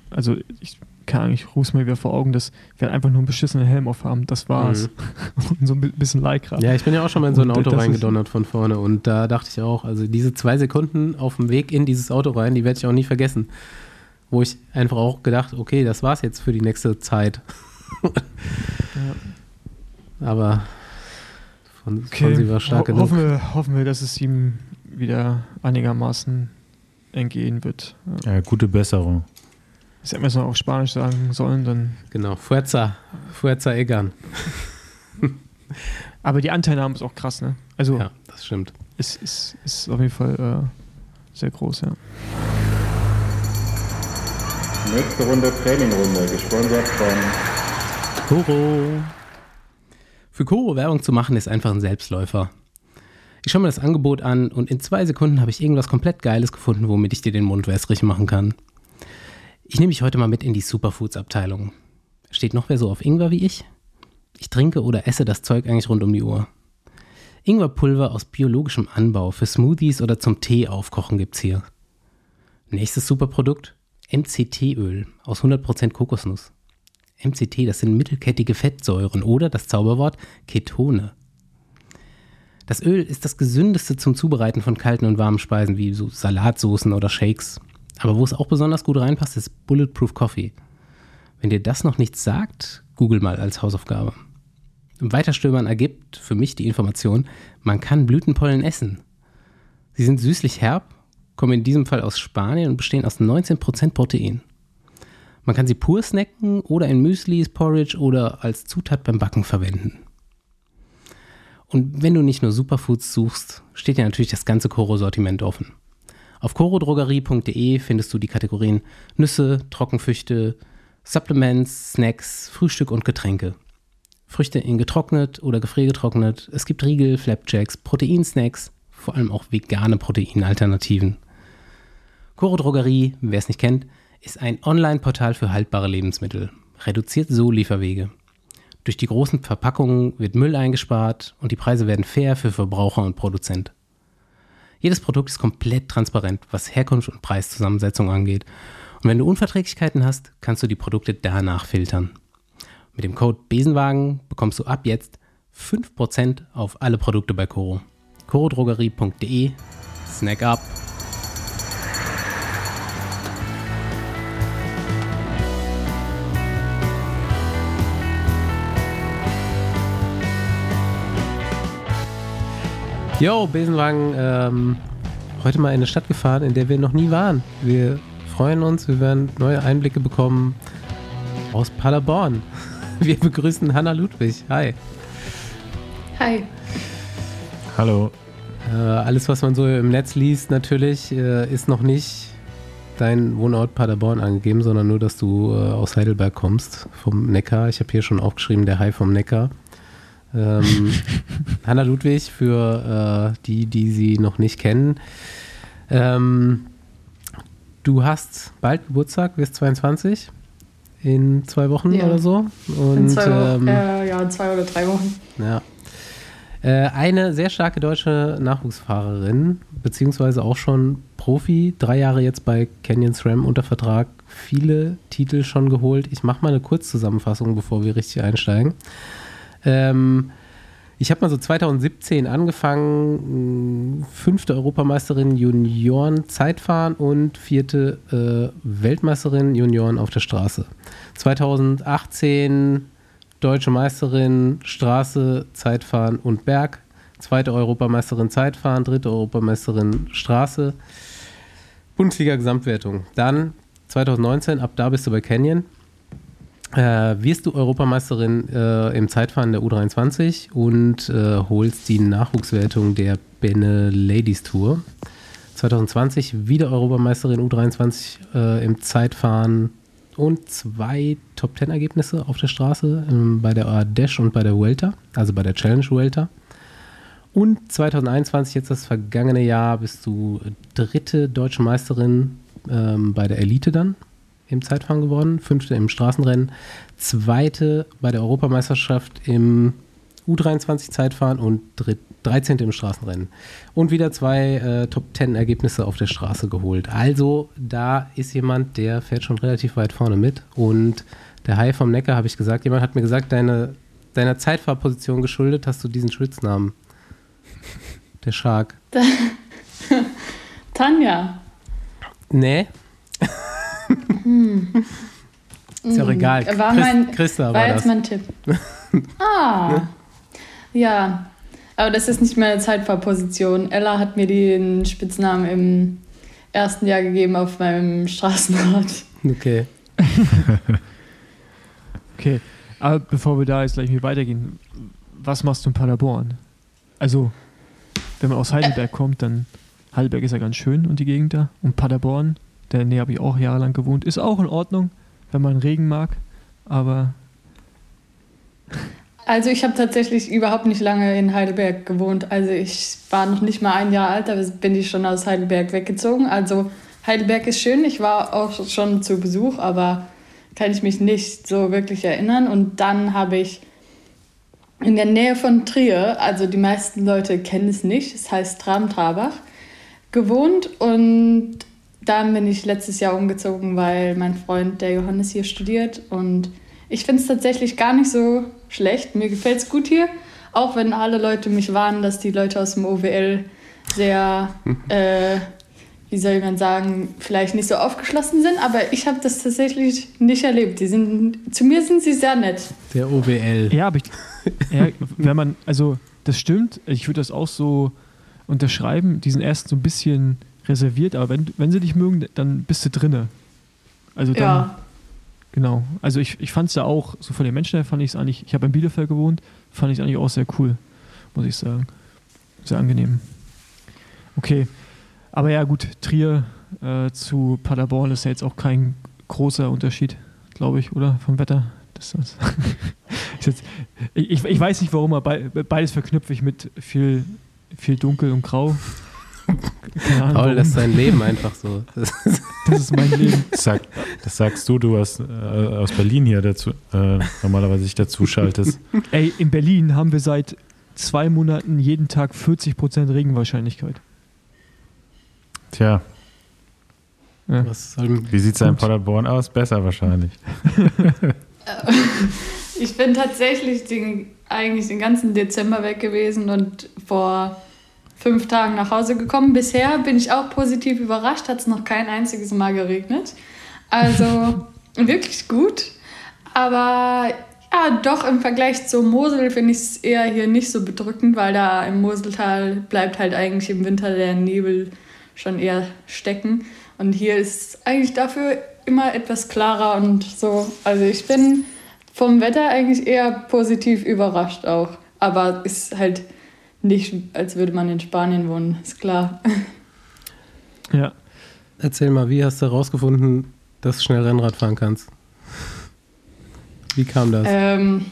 also ich kann eigentlich ruf's mir wieder vor Augen, dass wir einfach nur einen beschissenen Helm aufhaben, das war's. Mhm. und so ein bisschen Lycra. Ja, ich bin ja auch schon mal in so ein Auto reingedonnert von vorne und da dachte ich auch, also diese zwei Sekunden auf dem Weg in dieses Auto rein, die werde ich auch nie vergessen. Wo ich einfach auch gedacht, okay, das war's jetzt für die nächste Zeit. ja. Aber von, okay. von sie war stark Ho genug. Hoffen wir, hoffen wir, dass es ihm wieder einigermaßen entgehen wird. Ja, ja gute Besserung. Ich hätte mir es noch auf Spanisch sagen sollen, dann. Genau, Fuerza, Fuerza Egan. Aber die Anteilnahme ist auch krass, ne? Also, ja, das stimmt. Ist, ist, ist auf jeden Fall äh, sehr groß, ja. Nächste Runde Trainingrunde, gesponsert von Koro. Für Koro Werbung zu machen ist einfach ein Selbstläufer. Ich schaue mir das Angebot an und in zwei Sekunden habe ich irgendwas komplett Geiles gefunden, womit ich dir den Mund wässrig machen kann. Ich nehme dich heute mal mit in die Superfoods-Abteilung. Steht noch wer so auf Ingwer wie ich? Ich trinke oder esse das Zeug eigentlich rund um die Uhr. Ingwerpulver aus biologischem Anbau für Smoothies oder zum Tee aufkochen gibt's hier. Nächstes Superprodukt: MCT-Öl aus 100% Kokosnuss. MCT, das sind mittelkettige Fettsäuren oder das Zauberwort Ketone. Das Öl ist das gesündeste zum Zubereiten von kalten und warmen Speisen wie so Salatsoßen oder Shakes. Aber wo es auch besonders gut reinpasst, ist Bulletproof Coffee. Wenn dir das noch nichts sagt, google mal als Hausaufgabe. Im Weiterstöbern ergibt für mich die Information, man kann Blütenpollen essen. Sie sind süßlich herb, kommen in diesem Fall aus Spanien und bestehen aus 19% Protein. Man kann sie pur snacken oder in Müslis, Porridge oder als Zutat beim Backen verwenden. Und wenn du nicht nur Superfoods suchst, steht dir natürlich das ganze Koro-Sortiment offen. Auf korodrogerie.de findest du die Kategorien Nüsse, Trockenfrüchte, Supplements, Snacks, Frühstück und Getränke. Früchte in getrocknet oder gefriergetrocknet. Es gibt Riegel, Flapjacks, Proteinsnacks, vor allem auch vegane Proteinalternativen. Coro Drogerie, wer es nicht kennt, ist ein Online-Portal für haltbare Lebensmittel. Reduziert so Lieferwege. Durch die großen Verpackungen wird Müll eingespart und die Preise werden fair für Verbraucher und Produzent. Jedes Produkt ist komplett transparent, was Herkunft und Preiszusammensetzung angeht und wenn du Unverträglichkeiten hast, kannst du die Produkte danach filtern. Mit dem Code Besenwagen bekommst du ab jetzt 5% auf alle Produkte bei Coro. corodrogerie.de Snack up! Yo, Besenwagen, ähm, heute mal in eine Stadt gefahren, in der wir noch nie waren. Wir freuen uns. Wir werden neue Einblicke bekommen aus Paderborn. Wir begrüßen Hanna Ludwig. Hi. Hi. Hallo. Äh, alles, was man so im Netz liest, natürlich, äh, ist noch nicht dein Wohnort Paderborn angegeben, sondern nur, dass du äh, aus Heidelberg kommst, vom Neckar. Ich habe hier schon aufgeschrieben, der Hai vom Neckar. Ähm, Hanna Ludwig, für äh, die, die sie noch nicht kennen. Ähm, Du hast bald Geburtstag, wirst 22 in zwei Wochen ja. oder so. Und, in zwei Wochen, ähm, äh, ja, in zwei oder drei Wochen. Ja. Äh, eine sehr starke deutsche Nachwuchsfahrerin, beziehungsweise auch schon Profi, drei Jahre jetzt bei Canyon SRAM unter Vertrag, viele Titel schon geholt. Ich mache mal eine Kurzzusammenfassung, bevor wir richtig einsteigen. Ähm, ich habe mal so 2017 angefangen, fünfte Europameisterin Junioren Zeitfahren und vierte äh, Weltmeisterin Junioren auf der Straße. 2018 deutsche Meisterin Straße, Zeitfahren und Berg. Zweite Europameisterin Zeitfahren, dritte Europameisterin Straße. Bundesliga Gesamtwertung. Dann 2019, ab da bist du bei Canyon äh, wirst du Europameisterin äh, im Zeitfahren der U23 und äh, holst die Nachwuchswertung der Bene Ladies Tour. 2020 wieder Europameisterin U23 äh, im Zeitfahren und zwei Top 10 Ergebnisse auf der Straße ähm, bei der Dash und bei der Vuelta, also bei der Challenge Vuelta. Und 2021, jetzt das vergangene Jahr, bist du dritte deutsche Meisterin ähm, bei der Elite dann im Zeitfahren geworden, fünfte im Straßenrennen, zweite bei der Europameisterschaft im U23-Zeitfahren und 13. im Straßenrennen. Und wieder zwei äh, Top-10-Ergebnisse auf der Straße geholt. Also da ist jemand, der fährt schon relativ weit vorne mit. Und der Hai vom Neckar, habe ich gesagt, jemand hat mir gesagt, deine, deiner Zeitfahrposition geschuldet hast du diesen Spitznamen. Der Shark. Tanja. Nee. Hm. Ist ja auch egal. War, Christ, mein, Christa war, war jetzt mein Tipp. ah. Ja. Aber das ist nicht meine Zeitfahrposition. Ella hat mir den Spitznamen im ersten Jahr gegeben auf meinem Straßenrad. Okay. okay. Aber bevor wir da jetzt gleich weitergehen, was machst du in Paderborn? Also, wenn man aus Heidelberg kommt, dann Heidelberg ist ja ganz schön und die Gegend da. Und Paderborn, der Nähe habe ich auch jahrelang gewohnt. Ist auch in Ordnung, wenn man Regen mag, aber. Also ich habe tatsächlich überhaupt nicht lange in Heidelberg gewohnt. Also ich war noch nicht mal ein Jahr alt, da bin ich schon aus Heidelberg weggezogen. Also Heidelberg ist schön. Ich war auch schon zu Besuch, aber kann ich mich nicht so wirklich erinnern. Und dann habe ich in der Nähe von Trier, also die meisten Leute kennen es nicht, es heißt Tram-Trabach, gewohnt und dann bin ich letztes Jahr umgezogen, weil mein Freund, der Johannes, hier studiert. Und ich finde es tatsächlich gar nicht so schlecht. Mir gefällt es gut hier. auch wenn alle Leute mich warnen, dass die Leute aus dem OWL sehr, äh, wie soll man sagen, vielleicht nicht so aufgeschlossen sind, aber ich habe das tatsächlich nicht erlebt. Die sind, zu mir sind sie sehr nett. Der OWL. Ja, aber ich, ja, wenn man, also das stimmt, ich würde das auch so unterschreiben, die sind erst so ein bisschen reserviert, aber wenn, wenn sie dich mögen, dann bist du drinne. Also dann, Ja, genau. Also ich, ich fand es ja auch, so von den Menschen her fand ich es eigentlich, ich habe in Bielefeld gewohnt, fand ich es eigentlich auch sehr cool, muss ich sagen. Sehr angenehm. Okay, aber ja gut, Trier äh, zu Paderborn ist ja jetzt auch kein großer Unterschied, glaube ich, oder? Vom Wetter. Das, das ist jetzt, ich, ich weiß nicht warum, aber bei- beides verknüpfe ich mit viel, viel Dunkel und Grau. Paul, das ist sein Leben einfach so. Das ist, das ist mein Leben. Das, sag, das sagst du, du aus, äh, aus Berlin hier dazu, äh, normalerweise dich dazu schaltest. Ey, in Berlin haben wir seit zwei Monaten jeden Tag 40% Regenwahrscheinlichkeit. Tja, Ja. wie sieht es in. Paderborn aus? Besser wahrscheinlich. ich bin tatsächlich den, eigentlich den ganzen Dezember weg gewesen und vor fünf Tagen nach Hause gekommen. Bisher bin ich auch positiv überrascht, hat es noch kein einziges Mal geregnet. Also wirklich gut. Aber ja, doch im Vergleich zur Mosel finde ich es eher hier nicht so bedrückend, weil da im Moseltal bleibt halt eigentlich im Winter der Nebel schon eher stecken. Und hier ist eigentlich dafür immer etwas klarer und so. Also ich bin vom Wetter eigentlich eher positiv überrascht auch. Aber ist halt nicht, als würde man in Spanien wohnen, ist klar. Ja. erzähl mal, wie hast du herausgefunden, dass du schnell Rennrad fahren kannst? Wie kam das? Ähm,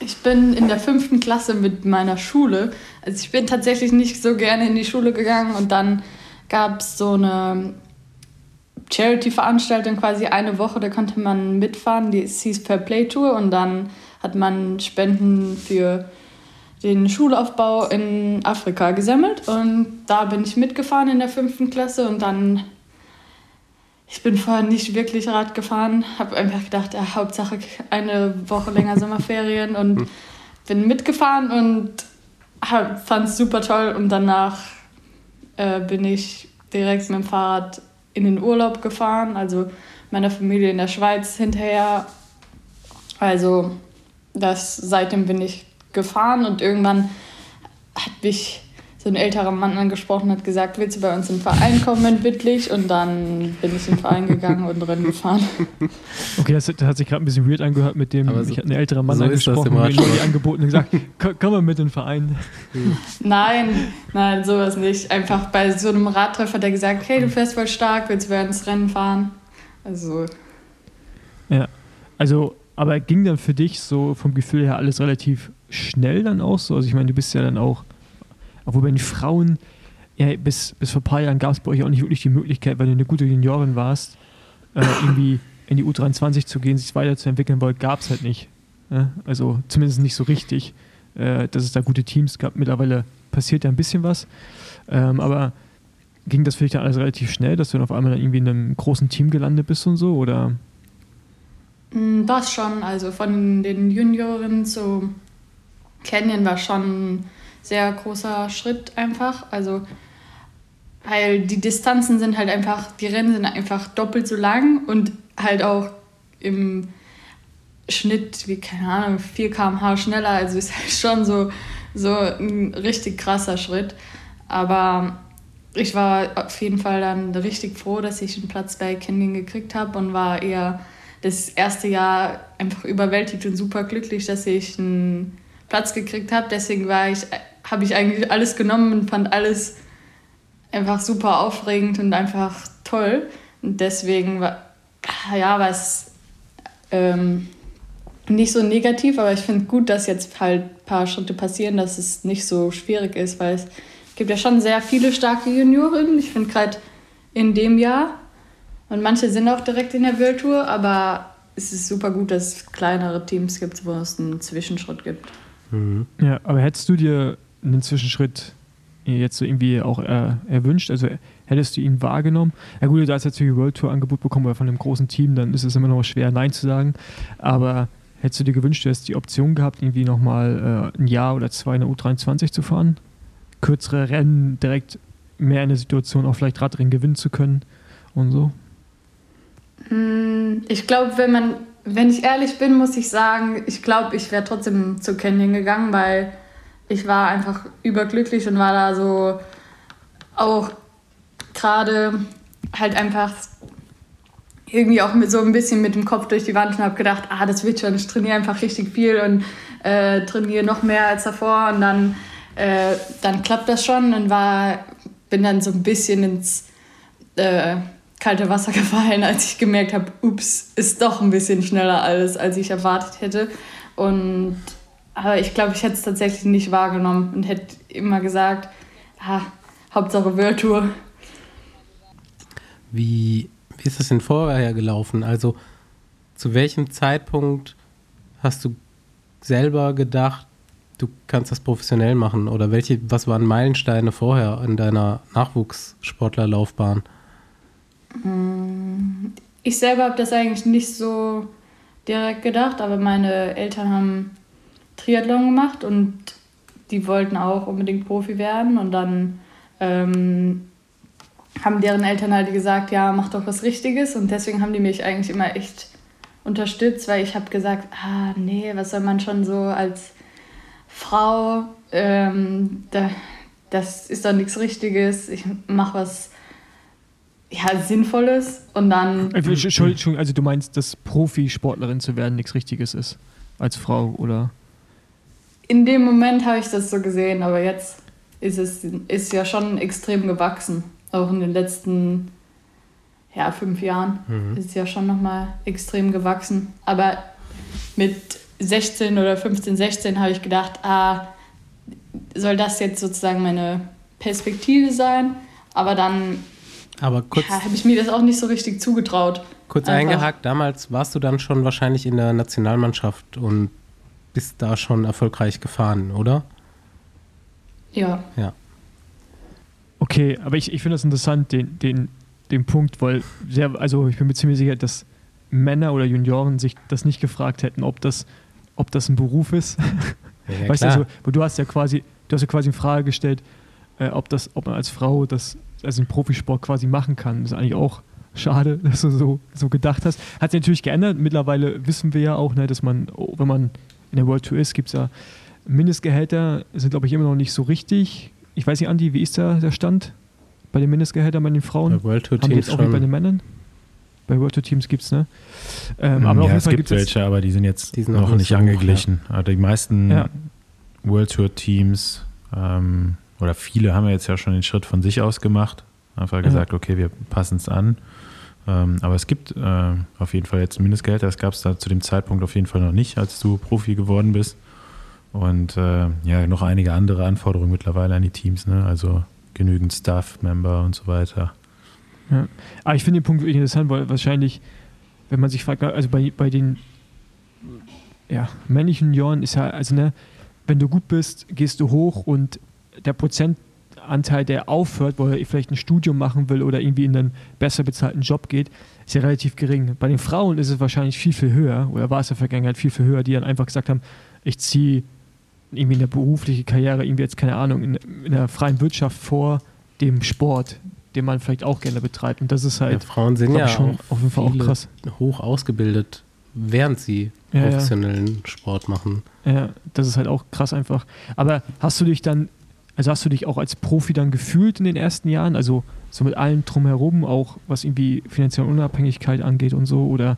ich bin in der fünften Klasse mit meiner Schule. Also ich bin tatsächlich nicht so gerne in die Schule gegangen und dann gab es so eine Charity-Veranstaltung quasi eine Woche, da konnte man mitfahren, die es hieß Fair Play Tour und dann hat man Spenden für den Schulaufbau in Afrika gesammelt und da bin ich mitgefahren in der fünften Klasse und dann ich bin vorher nicht wirklich Rad gefahren, habe einfach gedacht, ja, Hauptsache eine Woche länger Sommerferien und bin mitgefahren und fand es super toll und danach äh, bin ich direkt mit dem Fahrrad in den Urlaub gefahren, also meiner Familie in der Schweiz hinterher. Also das, seitdem bin ich gefahren und irgendwann hat mich so ein älterer Mann angesprochen hat gesagt, willst du bei uns im Verein kommen in Wittlich? Und dann bin ich in den Verein gegangen und Rennen gefahren. Okay, das, das hat sich gerade ein bisschen weird angehört mit dem, Aber so- ich hatte einen älteren Mann so angesprochen im und mir. Leute angeboten und gesagt, komm, mal mit in den Verein. Nein, nein, sowas nicht. Einfach bei so einem Radtreff hat er gesagt, hey, du fährst voll stark, willst du bei uns Rennen fahren? Also, Also, aber ging dann für dich so vom Gefühl her alles relativ schnell dann auch so? Also ich meine, du bist ja dann auch, obwohl bei den Frauen, ja, bis, bis vor ein paar Jahren gab es bei euch auch nicht wirklich die Möglichkeit, weil du eine gute Juniorin warst, äh, irgendwie in die U23 zu gehen, sich weiterzuentwickeln, weil gab es halt nicht. Ja? Also zumindest nicht so richtig, äh, dass es da gute Teams gab. Mittlerweile passiert ja ein bisschen was. Ähm, aber ging das für dich dann alles relativ schnell, dass du dann auf einmal dann irgendwie in einem großen Team gelandet bist und so? Oder? mh, das schon. Also von den Junioren zu Canyon war schon ein sehr großer Schritt einfach. Also, weil die Distanzen sind halt einfach, die Rennen sind einfach doppelt so lang und halt auch im Schnitt, wie keine Ahnung, 4 km/h schneller. Also ist halt schon so, so ein richtig krasser Schritt. Aber ich war auf jeden Fall dann richtig froh, dass ich einen Platz bei Canyon gekriegt habe und war eher das erste Jahr einfach überwältigt und super glücklich, dass ich einen Platz gekriegt habe. Deswegen ich, habe ich eigentlich alles genommen und fand alles einfach super aufregend und einfach toll. Und deswegen war, ja, war es ähm, nicht so negativ, aber ich finde gut, dass jetzt halt ein paar Schritte passieren, dass es nicht so schwierig ist, weil es gibt ja schon sehr viele starke Junioren. Ich finde gerade in dem Jahr und manche sind auch direkt in der World Tour, aber es ist super gut, dass es kleinere Teams gibt, wo es einen Zwischenschritt gibt. Mhm. Ja, aber hättest du dir einen Zwischenschritt jetzt so irgendwie auch äh, erwünscht? Also hättest du ihn wahrgenommen? Ja gut, du hast jetzt natürlich World Tour Angebot bekommen oder von einem großen Team, dann ist es immer noch schwer, Nein zu sagen. Aber hättest du dir gewünscht, du hättest die Option gehabt, irgendwie nochmal äh, ein Jahr oder zwei in der U23 zu fahren? Kürzere Rennen, direkt mehr in der Situation, auch vielleicht Radrennen gewinnen zu können und so? Hm, ich glaube, wenn man, wenn ich ehrlich bin, muss ich sagen, ich glaube, ich wäre trotzdem zu Canyon gegangen, weil ich war einfach überglücklich und war da so auch gerade halt einfach irgendwie auch mit so ein bisschen mit dem Kopf durch die Wand und habe gedacht, ah, das wird schon, ich trainiere einfach richtig viel und äh, trainiere noch mehr als davor und dann, äh, dann klappt das schon und war, bin dann so ein bisschen ins äh, kalte Wasser gefallen, als ich gemerkt habe, ups, ist doch ein bisschen schneller alles, als ich erwartet hätte. Und aber ich glaube, ich hätte es tatsächlich nicht wahrgenommen und hätte immer gesagt, ah, Hauptsache Tour. Wie, wie ist das denn vorher gelaufen? Also zu welchem Zeitpunkt hast du selber gedacht, du kannst das professionell machen? Oder welche, was waren Meilensteine vorher in deiner Nachwuchssportlerlaufbahn? Mm, ich selber habe das eigentlich nicht so direkt gedacht, aber meine Eltern haben Triathlon gemacht und die wollten auch unbedingt Profi werden und dann ähm, haben deren Eltern halt gesagt, ja, mach doch was Richtiges und deswegen haben die mich eigentlich immer echt unterstützt, weil ich habe gesagt, ah nee, was soll man schon so als Frau, ähm, da, das ist doch nichts Richtiges, ich mache was ja, Sinnvolles und dann... Äh, Entschuldigung, also du meinst, dass Profisportlerin zu werden nichts Richtiges ist als Frau, oder? in dem Moment habe ich das so gesehen, aber jetzt ist es ist ja schon extrem gewachsen. Auch in den letzten ja, fünf Jahren mhm. ist es ja schon nochmal extrem gewachsen. Aber mit 16 oder 15, 16 habe ich gedacht, ah, soll das jetzt sozusagen meine Perspektive sein? Aber dann aber ja, habe ich mir das auch nicht so richtig zugetraut. Kurz Einfach. eingehakt, damals warst du dann schon wahrscheinlich in der Nationalmannschaft und bist da schon erfolgreich gefahren, oder? Ja. Ja. Okay, aber ich, ich finde das interessant, den, den, den Punkt, weil sehr, also ich bin mir ziemlich sicher, dass Männer oder Junioren sich das nicht gefragt hätten, ob das, ob das ein Beruf ist. Ja, weißt klar. du, also, du hast ja quasi, du hast ja quasi in Frage gestellt, äh, ob das, ob man als Frau das, also im Profisport quasi machen kann. Das ist eigentlich auch schade, dass du so, so gedacht hast. Hat sich natürlich geändert. Mittlerweile wissen wir ja auch, ne, dass man, wenn man in der World Tour ist, gibt es ja Mindestgehälter, sind glaube ich immer noch nicht so richtig. Ich weiß nicht, Andi, wie ist da der Stand bei den Mindestgehältern bei den Frauen? Bei World Tour Teams Haben jetzt auch wie bei den Männern? Bei World Tour Teams gibt es, ne? Ähm, aber ja, es gibt welche, aber die sind jetzt die sind noch nicht so angeglichen. Hoch, ja. Also die meisten ja. World Tour Teams ähm, oder viele haben ja jetzt ja schon den Schritt von sich aus gemacht. Einfach gesagt, okay, wir passen es an. Ähm, aber es gibt äh, auf jeden Fall jetzt Mindestgehälter. Das gab es da zu dem Zeitpunkt auf jeden Fall noch nicht, als du Profi geworden bist. Und äh, ja, noch einige andere Anforderungen mittlerweile an die Teams, ne? Also genügend Staff-Member und so weiter. Ja. Aber ich finde den Punkt wirklich interessant, weil wahrscheinlich, wenn man sich fragt, also bei, bei den ja, männlichen Junioren ist ja, also ne, wenn du gut bist, gehst du hoch und der Prozent Anteil, der aufhört, weil er vielleicht ein Studium machen will oder irgendwie in einen besser bezahlten Job geht, ist ja relativ gering. Bei den Frauen ist es wahrscheinlich viel, viel höher, oder war es in der Vergangenheit viel, viel höher, die dann einfach gesagt haben, ich ziehe irgendwie eine berufliche Karriere, irgendwie jetzt, keine Ahnung, in, in der freien Wirtschaft vor dem Sport, den man vielleicht auch gerne betreibt. Und das ist halt. Ja, Frauen sind ja schon auf jeden Fall auch krass. Hoch ausgebildet, während sie professionellen ja. Sport machen. Ja, das ist halt auch krass einfach. Aber hast du dich dann also hast du dich auch als Profi dann gefühlt in den ersten Jahren? Also so mit allem drumherum, auch was irgendwie finanzielle Unabhängigkeit angeht und so? Oder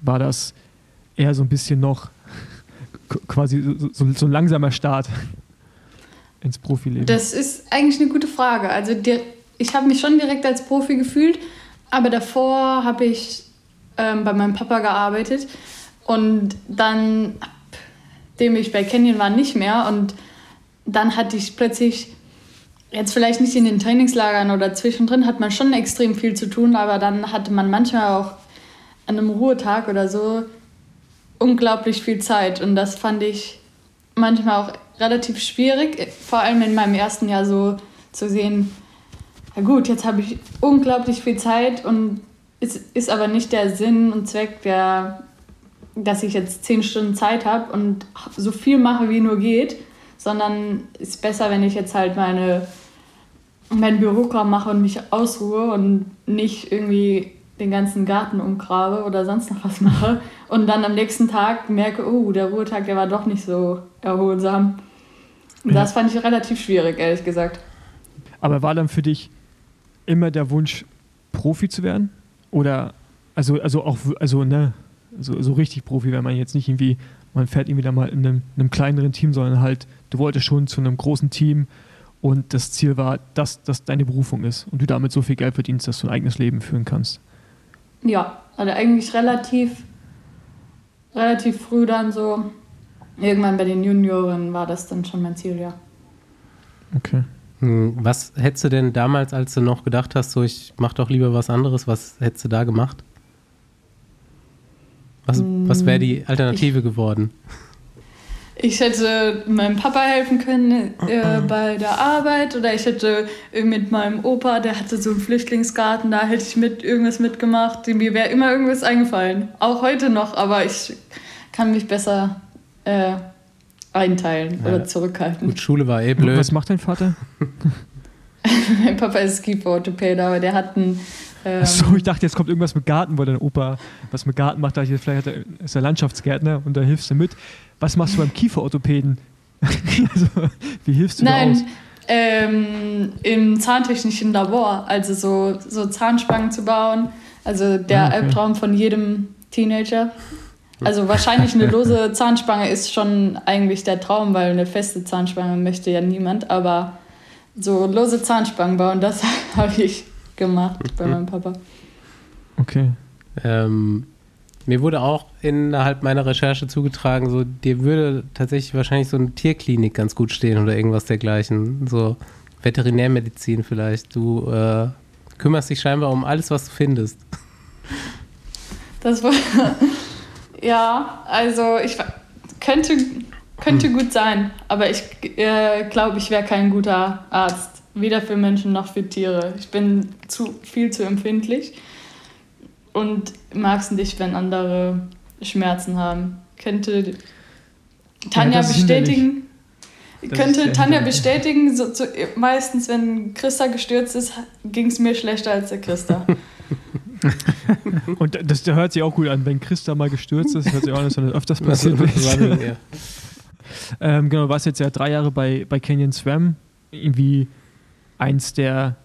war das eher so ein bisschen noch quasi so, so, so ein langsamer Start ins Profileben? Das ist eigentlich eine gute Frage. Also der, ich habe mich schon direkt als Profi gefühlt, aber davor habe ich ähm, bei meinem Papa gearbeitet und dann, dem ich bei Canyon war, nicht mehr und dann hatte ich plötzlich, jetzt vielleicht nicht in den Trainingslagern oder zwischendrin, hat man schon extrem viel zu tun, aber dann hatte man manchmal auch an einem Ruhetag oder so unglaublich viel Zeit. Und das fand ich manchmal auch relativ schwierig, vor allem in meinem ersten Jahr so zu sehen, ja gut, jetzt habe ich unglaublich viel Zeit und es ist aber nicht der Sinn und Zweck der, dass ich jetzt zehn Stunden Zeit habe und so viel mache, wie nur geht, sondern es ist besser, wenn ich jetzt halt meine, mein Bürokram mache und mich ausruhe und nicht irgendwie den ganzen Garten umgrabe oder sonst noch was mache und dann am nächsten Tag merke, oh, der Ruhetag, der war doch nicht so erholsam. Ja. das fand ich relativ schwierig, ehrlich gesagt. Aber war dann für dich immer der Wunsch, Profi zu werden? Oder, also, also auch, also, ne, so, so richtig Profi, wenn man jetzt nicht irgendwie, man fährt irgendwie da mal in einem, einem kleineren Team, sondern halt, du wolltest schon zu einem großen Team und das Ziel war, dass das deine Berufung ist und du damit so viel Geld verdienst, dass du ein eigenes Leben führen kannst. Ja, also eigentlich relativ, relativ früh dann so. Irgendwann bei den Junioren war das dann schon mein Ziel, ja. Okay. Hm, was hättest du denn damals, als du noch gedacht hast, so ich mach doch lieber was anderes, was hättest du da gemacht? Was, was wäre die Alternative ich, geworden? Ich hätte meinem Papa helfen können äh, bei der Arbeit oder ich hätte mit meinem Opa, der hatte so einen Flüchtlingsgarten, da hätte ich mit irgendwas mitgemacht. Mir wäre immer irgendwas eingefallen. Auch heute noch, aber ich kann mich besser äh, einteilen ja. oder zurückhalten. Gut, Schule war eh blöd. Was macht dein Vater? mein Papa ist Skifortopäde, aber der hat einen ähm, Achso, ich dachte, jetzt kommt irgendwas mit Garten, weil dein Opa was mit Garten macht. Da ich, vielleicht er, ist er Landschaftsgärtner und da hilfst du mit. Was machst du beim Kieferorthopäden? also, wie hilfst du Nein, da aus? Ähm, im zahntechnischen Labor, also so, so Zahnspangen zu bauen. Also der ah, okay. Albtraum von jedem Teenager. Also wahrscheinlich eine lose Zahnspange ist schon eigentlich der Traum, weil eine feste Zahnspange möchte ja niemand. Aber so lose Zahnspangen bauen, das habe ich gemacht bei meinem Papa. Okay. Ähm, mir wurde auch innerhalb meiner Recherche zugetragen, so dir würde tatsächlich wahrscheinlich so eine Tierklinik ganz gut stehen oder irgendwas dergleichen. So Veterinärmedizin vielleicht. Du äh, kümmerst dich scheinbar um alles, was du findest. Das war. ja, also ich könnte, könnte hm. gut sein, aber ich äh, glaube, ich wäre kein guter Arzt. Weder für Menschen noch für Tiere. Ich bin zu, viel zu empfindlich und mag es nicht, wenn andere Schmerzen haben. Könnte Tanja ja, bestätigen. Könnte Tanja bestätigen, so, so, meistens, wenn Christa gestürzt ist, ging es mir schlechter als der Christa. Und das, das hört sich auch gut an, wenn Christa mal gestürzt ist, hört sich auch an, dass das öfters passiert ist. ähm, genau, du warst jetzt ja drei Jahre bei, bei Canyon Swam. Irgendwie eins der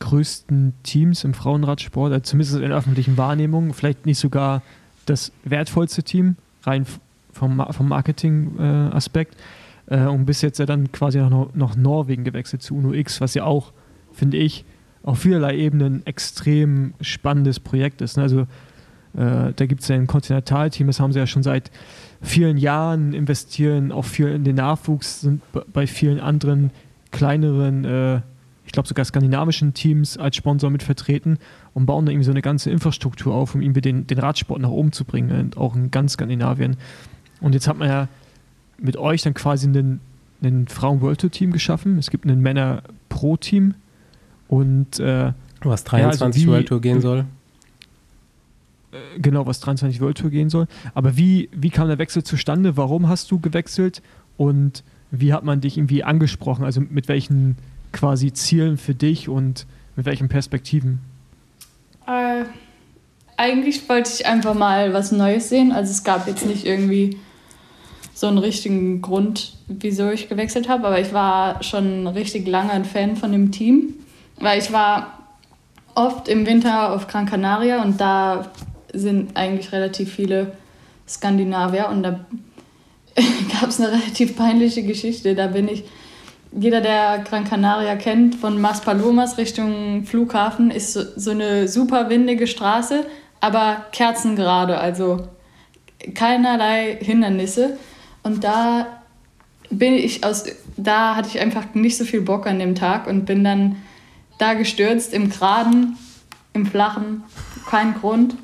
größten Teams im Frauenradsport, also zumindest in der öffentlichen Wahrnehmung, vielleicht nicht sogar das wertvollste Team, rein vom, vom Marketing-Aspekt. Äh, und bis jetzt ja dann quasi noch, noch Norwegen gewechselt zu UNO X, was ja auch, finde ich, auf vielerlei Ebenen extrem spannendes Projekt ist. Ne? Also äh, da gibt es ja ein Kontinentalteam, das haben sie ja schon seit vielen Jahren investieren, auch viel in den Nachwuchs, sind bei vielen anderen kleineren äh, ich glaube sogar skandinavischen Teams als Sponsor mit vertreten und bauen da irgendwie so eine ganze Infrastruktur auf, um irgendwie den, den Radsport nach oben zu bringen, und auch in ganz Skandinavien. Und jetzt hat man ja mit euch dann quasi einen, einen Frauen-World Tour-Team geschaffen. Es gibt ein Männer-Pro-Team und äh, was 23 ja, also World Tour gehen soll. Äh, genau, was 23 World Tour gehen soll. Aber wie, wie kam der Wechsel zustande? Warum hast du gewechselt? Und wie hat man dich irgendwie angesprochen? Also mit welchen quasi Zielen für dich und mit welchen Perspektiven? Äh, eigentlich wollte ich einfach mal was Neues sehen. Also es gab jetzt nicht irgendwie so einen richtigen Grund, wieso ich gewechselt habe, aber ich war schon richtig lange ein Fan von dem Team, weil ich war oft im Winter auf Gran Canaria und da sind eigentlich relativ viele Skandinavier und da gab es eine relativ peinliche Geschichte. Da bin ich jeder, der Gran Canaria kennt, von Maspalomas Richtung Flughafen, ist so, so eine super windige Straße, aber kerzengerade, also keinerlei Hindernisse. Und da bin ich aus, da hatte ich einfach nicht so viel Bock an dem Tag und bin dann da gestürzt im Geraden, im Flachen, kein Grund.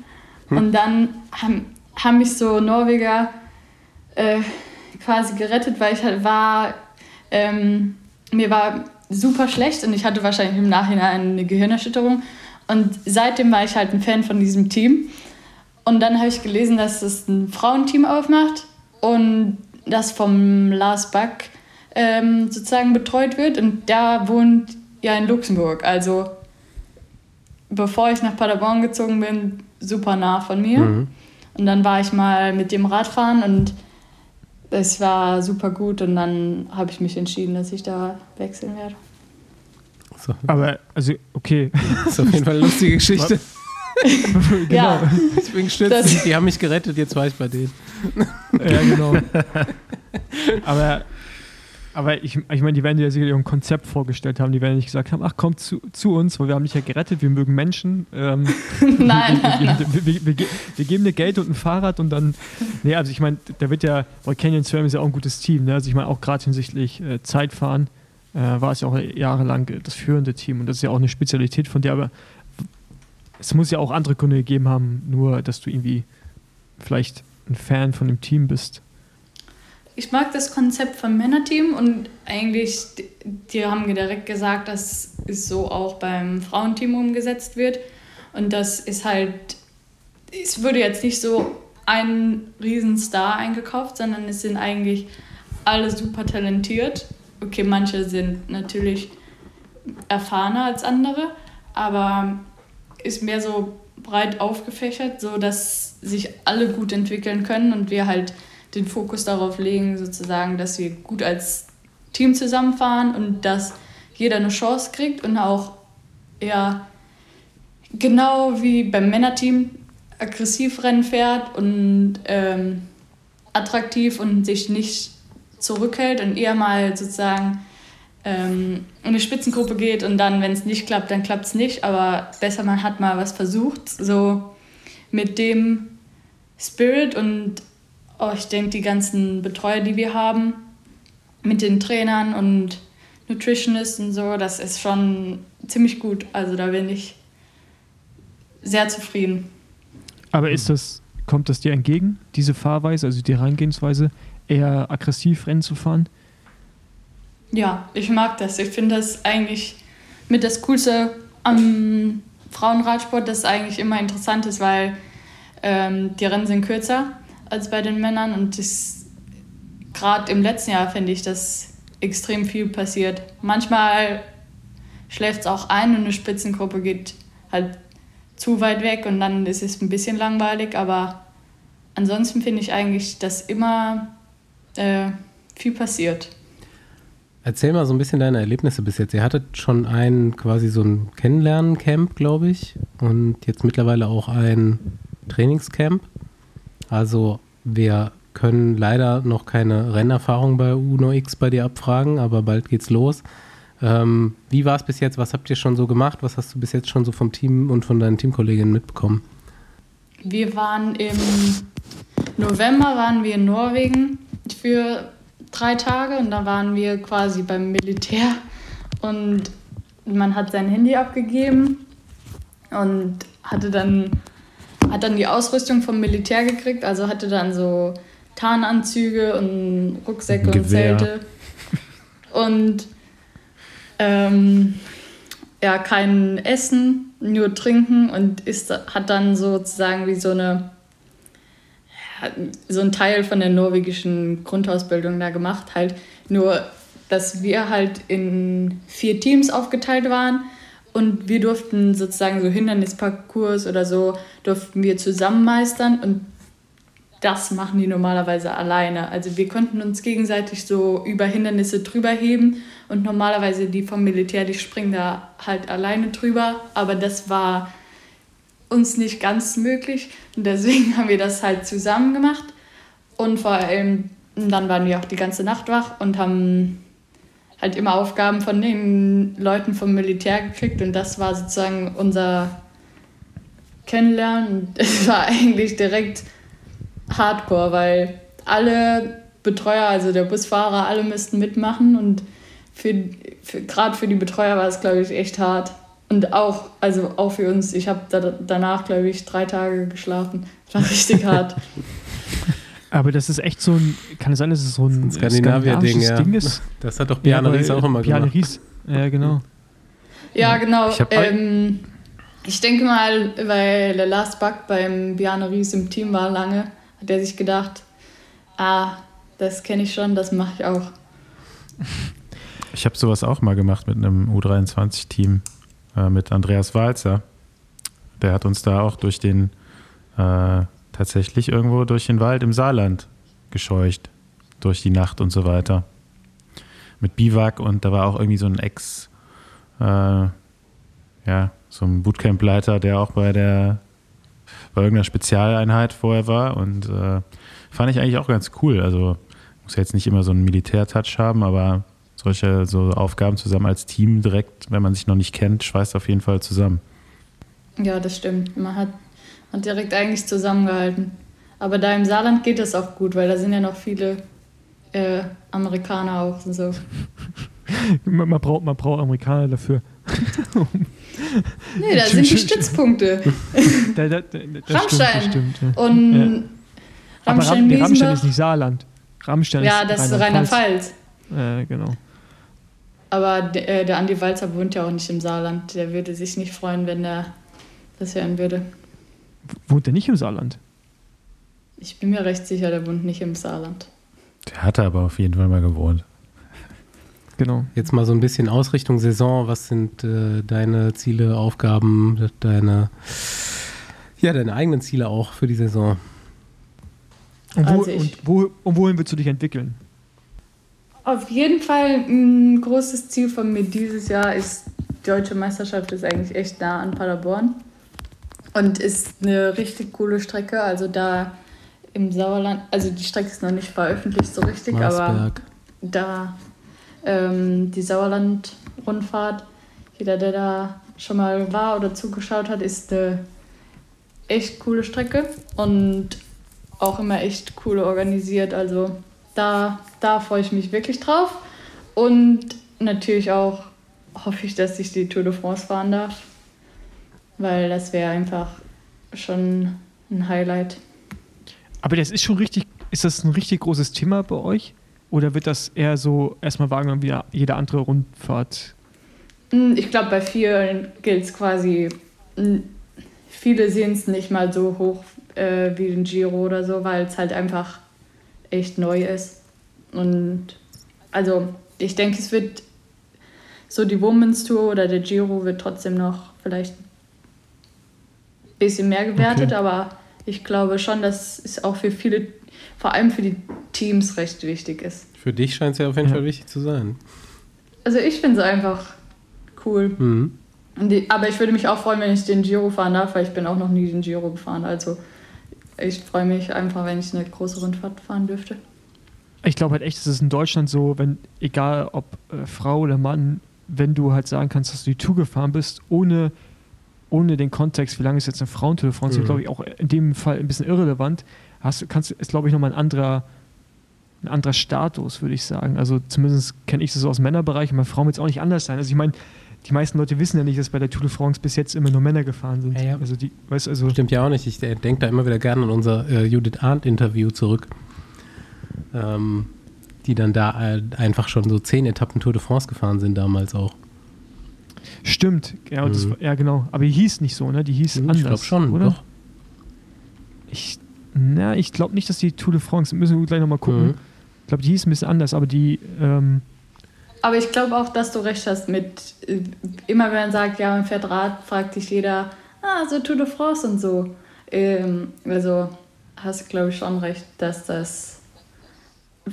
Hm. Und dann haben, haben mich so Norweger äh, quasi gerettet, weil ich halt war ähm, mir war super schlecht und ich hatte wahrscheinlich im Nachhinein eine Gehirnerschütterung. Und seitdem war ich halt ein Fan von diesem Team. Und dann habe ich gelesen, dass es ein Frauenteam aufmacht und das vom Lars Buck ähm, sozusagen betreut wird. Und der wohnt ja in Luxemburg. Also bevor ich nach Paderborn gezogen bin, super nah von mir. Mhm. Und dann war ich mal mit dem Radfahren und es war super gut. Und dann habe ich mich entschieden, dass ich da wechseln werde. So. Aber, also, okay. Das ist auf jeden Fall eine lustige Geschichte. genau. Ja. Ich bin gestürzt. Die haben mich gerettet, jetzt war ich bei denen. ja, genau. Aber aber ich, ich meine, die werden dir ja sicherlich ein Konzept vorgestellt haben. Die werden nicht gesagt haben, ach komm zu, zu uns, weil wir haben dich ja gerettet, wir mögen Menschen. Ähm, nein. Wir, wir, wir, wir, geben dir Geld und ein Fahrrad und dann. Nee, also ich meine, da wird ja, weil Canyon Swam ist ja auch ein gutes Team. Ne? Also ich meine, auch gerade hinsichtlich äh, Zeitfahren äh, war es ja auch jahrelang das führende Team und das ist ja auch eine Spezialität von dir, aber es muss ja auch andere Gründe gegeben haben, nur dass du irgendwie vielleicht ein Fan von dem Team bist ich mag das Konzept vom Männerteam und eigentlich, die haben direkt gesagt, dass es so auch beim Frauenteam umgesetzt wird. Und das ist halt, es würde jetzt nicht so ein Riesenstar eingekauft, sondern es sind eigentlich alle super talentiert. Okay, manche sind natürlich erfahrener als andere, aber ist mehr so breit aufgefächert, so dass sich alle gut entwickeln können und wir halt den Fokus darauf legen, sozusagen, dass wir gut als Team zusammenfahren und dass jeder eine Chance kriegt und auch ja, genau wie beim Männerteam aggressiv Rennen fährt und ähm, attraktiv und sich nicht zurückhält und eher mal sozusagen ähm, in eine Spitzengruppe geht und dann, wenn es nicht klappt, dann klappt es nicht, aber besser man hat mal was versucht, so mit dem Spirit und oh, ich denke, die ganzen Betreuer, die wir haben, mit den Trainern und Nutritionists und so, das ist schon ziemlich gut. Also da bin ich sehr zufrieden. Aber ist das, kommt das dir entgegen, diese Fahrweise, also die Herangehensweise, eher aggressiv Rennen zu fahren? Ja, ich mag das. Ich finde das eigentlich mit das Coolste am Frauenradsport, das eigentlich immer interessant ist, weil ähm, die Rennen sind kürzer als bei den Männern. Und gerade im letzten Jahr finde ich, dass extrem viel passiert. Manchmal schläft es auch ein und eine Spitzengruppe geht halt zu weit weg und dann ist es ein bisschen langweilig. Aber ansonsten finde ich eigentlich, dass immer äh, viel passiert. Erzähl mal so ein bisschen deine Erlebnisse bis jetzt. Ihr hattet schon ein quasi so ein Kennenlernen-Camp, glaube ich, und jetzt mittlerweile auch ein Trainingscamp. Also wir können leider noch keine Rennerfahrung bei Uno X bei dir abfragen, aber bald geht's los. Ähm, wie war es bis jetzt? Was habt ihr schon so gemacht? Was hast du bis jetzt schon so vom Team und von deinen Teamkolleginnen mitbekommen? Wir waren im November waren wir in Norwegen für drei Tage und da waren wir quasi beim Militär und man hat sein Handy abgegeben und hatte dann hat dann die Ausrüstung vom Militär gekriegt, also hatte dann so Tarnanzüge und Rucksäcke und Zelte. Und ähm, ja, kein Essen, nur trinken und ist, hat dann sozusagen wie so eine so ein Teil von der norwegischen Grundausbildung da gemacht, halt. Nur, dass wir halt in vier Teams aufgeteilt waren und wir durften sozusagen so Hindernisparcours oder so, durften wir zusammen meistern. Und das machen die normalerweise alleine. Also wir konnten uns gegenseitig so über Hindernisse drüber heben. Und normalerweise die vom Militär, die springen da halt alleine drüber, aber das war uns nicht ganz möglich. Und deswegen haben wir das halt zusammen gemacht. Und vor allem dann waren wir auch die ganze Nacht wach und haben halt immer Aufgaben von den Leuten vom Militär gekriegt und das war sozusagen unser Kennenlernen. Es war eigentlich direkt Hardcore, weil alle Betreuer, also der Busfahrer, alle müssten mitmachen und für, für gerade für die Betreuer war es, glaube ich, echt hart. Und auch, also auch für uns, ich habe da, danach, glaube ich, drei Tage geschlafen. Das war richtig hart. Aber das ist echt so ein, kann es sein, dass es so ein, ein Skandinavier-Ding ja. Ding ist? Das hat doch Bjarne ja, Ries auch immer Bjarne gemacht. Ries, ja genau. Ja, genau. Ich ähm, Ich denke mal, weil der Last Buck beim Bjarne Ries im Team war lange, hat er sich gedacht, ah, das kenne ich schon, das mache ich auch. Ich habe sowas auch mal gemacht mit einem U23-Team, äh, mit Andreas Walzer. Der hat uns da auch durch den, äh, tatsächlich irgendwo durch den Wald im Saarland gescheucht, durch die Nacht und so weiter. Mit Biwak und da war auch irgendwie so ein Ex, äh, ja, so ein Bootcamp-Leiter, der auch bei der, bei irgendeiner Spezialeinheit vorher war und äh, fand ich eigentlich auch ganz cool. Also muss jetzt nicht immer so einen Militär-Touch haben, aber solche so Aufgaben zusammen als Team direkt, wenn man sich noch nicht kennt, schweißt auf jeden Fall zusammen. Ja, das stimmt. Man hat, hat direkt eigentlich zusammengehalten. Aber da im Saarland geht das auch gut, weil da sind ja noch viele äh, Amerikaner auch und so. man, braucht, man braucht Amerikaner dafür. nee, da sind die Stützpunkte. da, da, da, Rammstein. Stimmt, stimmt, ja. Und ja. Rammstein, Aber Rammstein ist nicht Saarland. Rammstein ja, ist das ist Rheinland-Pfalz. Äh, genau. Aber der, äh, der Andi Walzer wohnt ja auch nicht im Saarland. Der würde sich nicht freuen, wenn er das hören würde. Wohnt er nicht im Saarland? Ich bin mir recht sicher, der wohnt nicht im Saarland. Der hatte aber auf jeden Fall mal gewohnt. Genau. Jetzt mal so ein bisschen Ausrichtung Saison. Was sind äh, deine Ziele, Aufgaben, deine, ja, deine eigenen Ziele auch für die Saison? Und, wo, also und, wo, und wohin willst du dich entwickeln? Auf jeden Fall ein großes Ziel von mir dieses Jahr ist, die deutsche Meisterschaft ist eigentlich echt nah an Paderborn und ist eine richtig coole Strecke. Also da im Sauerland, also die Strecke ist noch nicht veröffentlicht so richtig, Marsberg. aber da ähm, die Sauerland-Rundfahrt, jeder, der da schon mal war oder zugeschaut hat, ist eine echt coole Strecke und auch immer echt cool organisiert. Also da, da freue ich mich wirklich drauf. Und natürlich auch hoffe ich, dass ich die Tour de France fahren darf, weil das wäre einfach schon ein Highlight. Aber das ist schon richtig, ist das ein richtig großes Thema bei euch? Oder wird das eher so erstmal wahrgenommen wie jede andere Rundfahrt? Hm, ich glaube, bei vielen gilt es quasi, hm, viele sehen es nicht mal so hoch äh, wie den Giro oder so, weil es halt einfach echt neu ist. Und also ich denke, es wird so die Women's Tour oder der Giro wird trotzdem noch vielleicht ein bisschen mehr gewertet, okay. aber ich glaube schon, dass es auch für viele, vor allem für die Teams recht wichtig ist. Für dich scheint es ja auf jeden ja. Fall wichtig zu sein. Also ich finde es einfach cool. Mhm. Die, aber ich würde mich auch freuen, wenn ich den Giro fahren darf, weil ich bin auch noch nie den Giro gefahren. Also ich freue mich einfach, wenn ich eine große Rundfahrt fahren dürfte. Ich glaube halt echt, es ist in Deutschland so, wenn, egal ob äh, Frau oder Mann, wenn du halt sagen kannst, dass du die Tour gefahren bist, ohne, ohne den Kontext, wie lange ist jetzt eine Frauentour de France, mhm. glaube ich auch in dem Fall ein bisschen irrelevant, hast, kannst, ist glaube ich nochmal ein anderer, ein anderer Status, würde ich sagen. Also zumindest kenne ich das so aus dem Männerbereich und bei Frauen wird es auch nicht anders sein. Also ich meine, die meisten Leute wissen ja nicht, dass bei der Tour de France bis jetzt immer nur Männer gefahren sind. Ja, ja. Also die, weißt, also Stimmt ja auch nicht. Ich denke da immer wieder gerne an unser äh, Judith Arndt-Interview zurück, ähm, die dann da äh, einfach schon so zehn Etappen Tour de France gefahren sind damals auch. Stimmt, ja, mhm. das, ja genau. Aber die hieß nicht so, ne? Die hieß mhm, anders. Ich glaube schon, oder? Doch. Ich, na, ich glaube nicht, dass die Tour de France, müssen wir gleich nochmal gucken. Mhm. Ich glaube, die hieß ein bisschen anders, aber die, ähm, aber ich glaube auch, dass du recht hast mit, äh, immer wenn man sagt, ja, man fährt Rad, fragt dich jeder, ah, so Tour de France und so. Ähm, also hast du, glaube ich, schon recht, dass das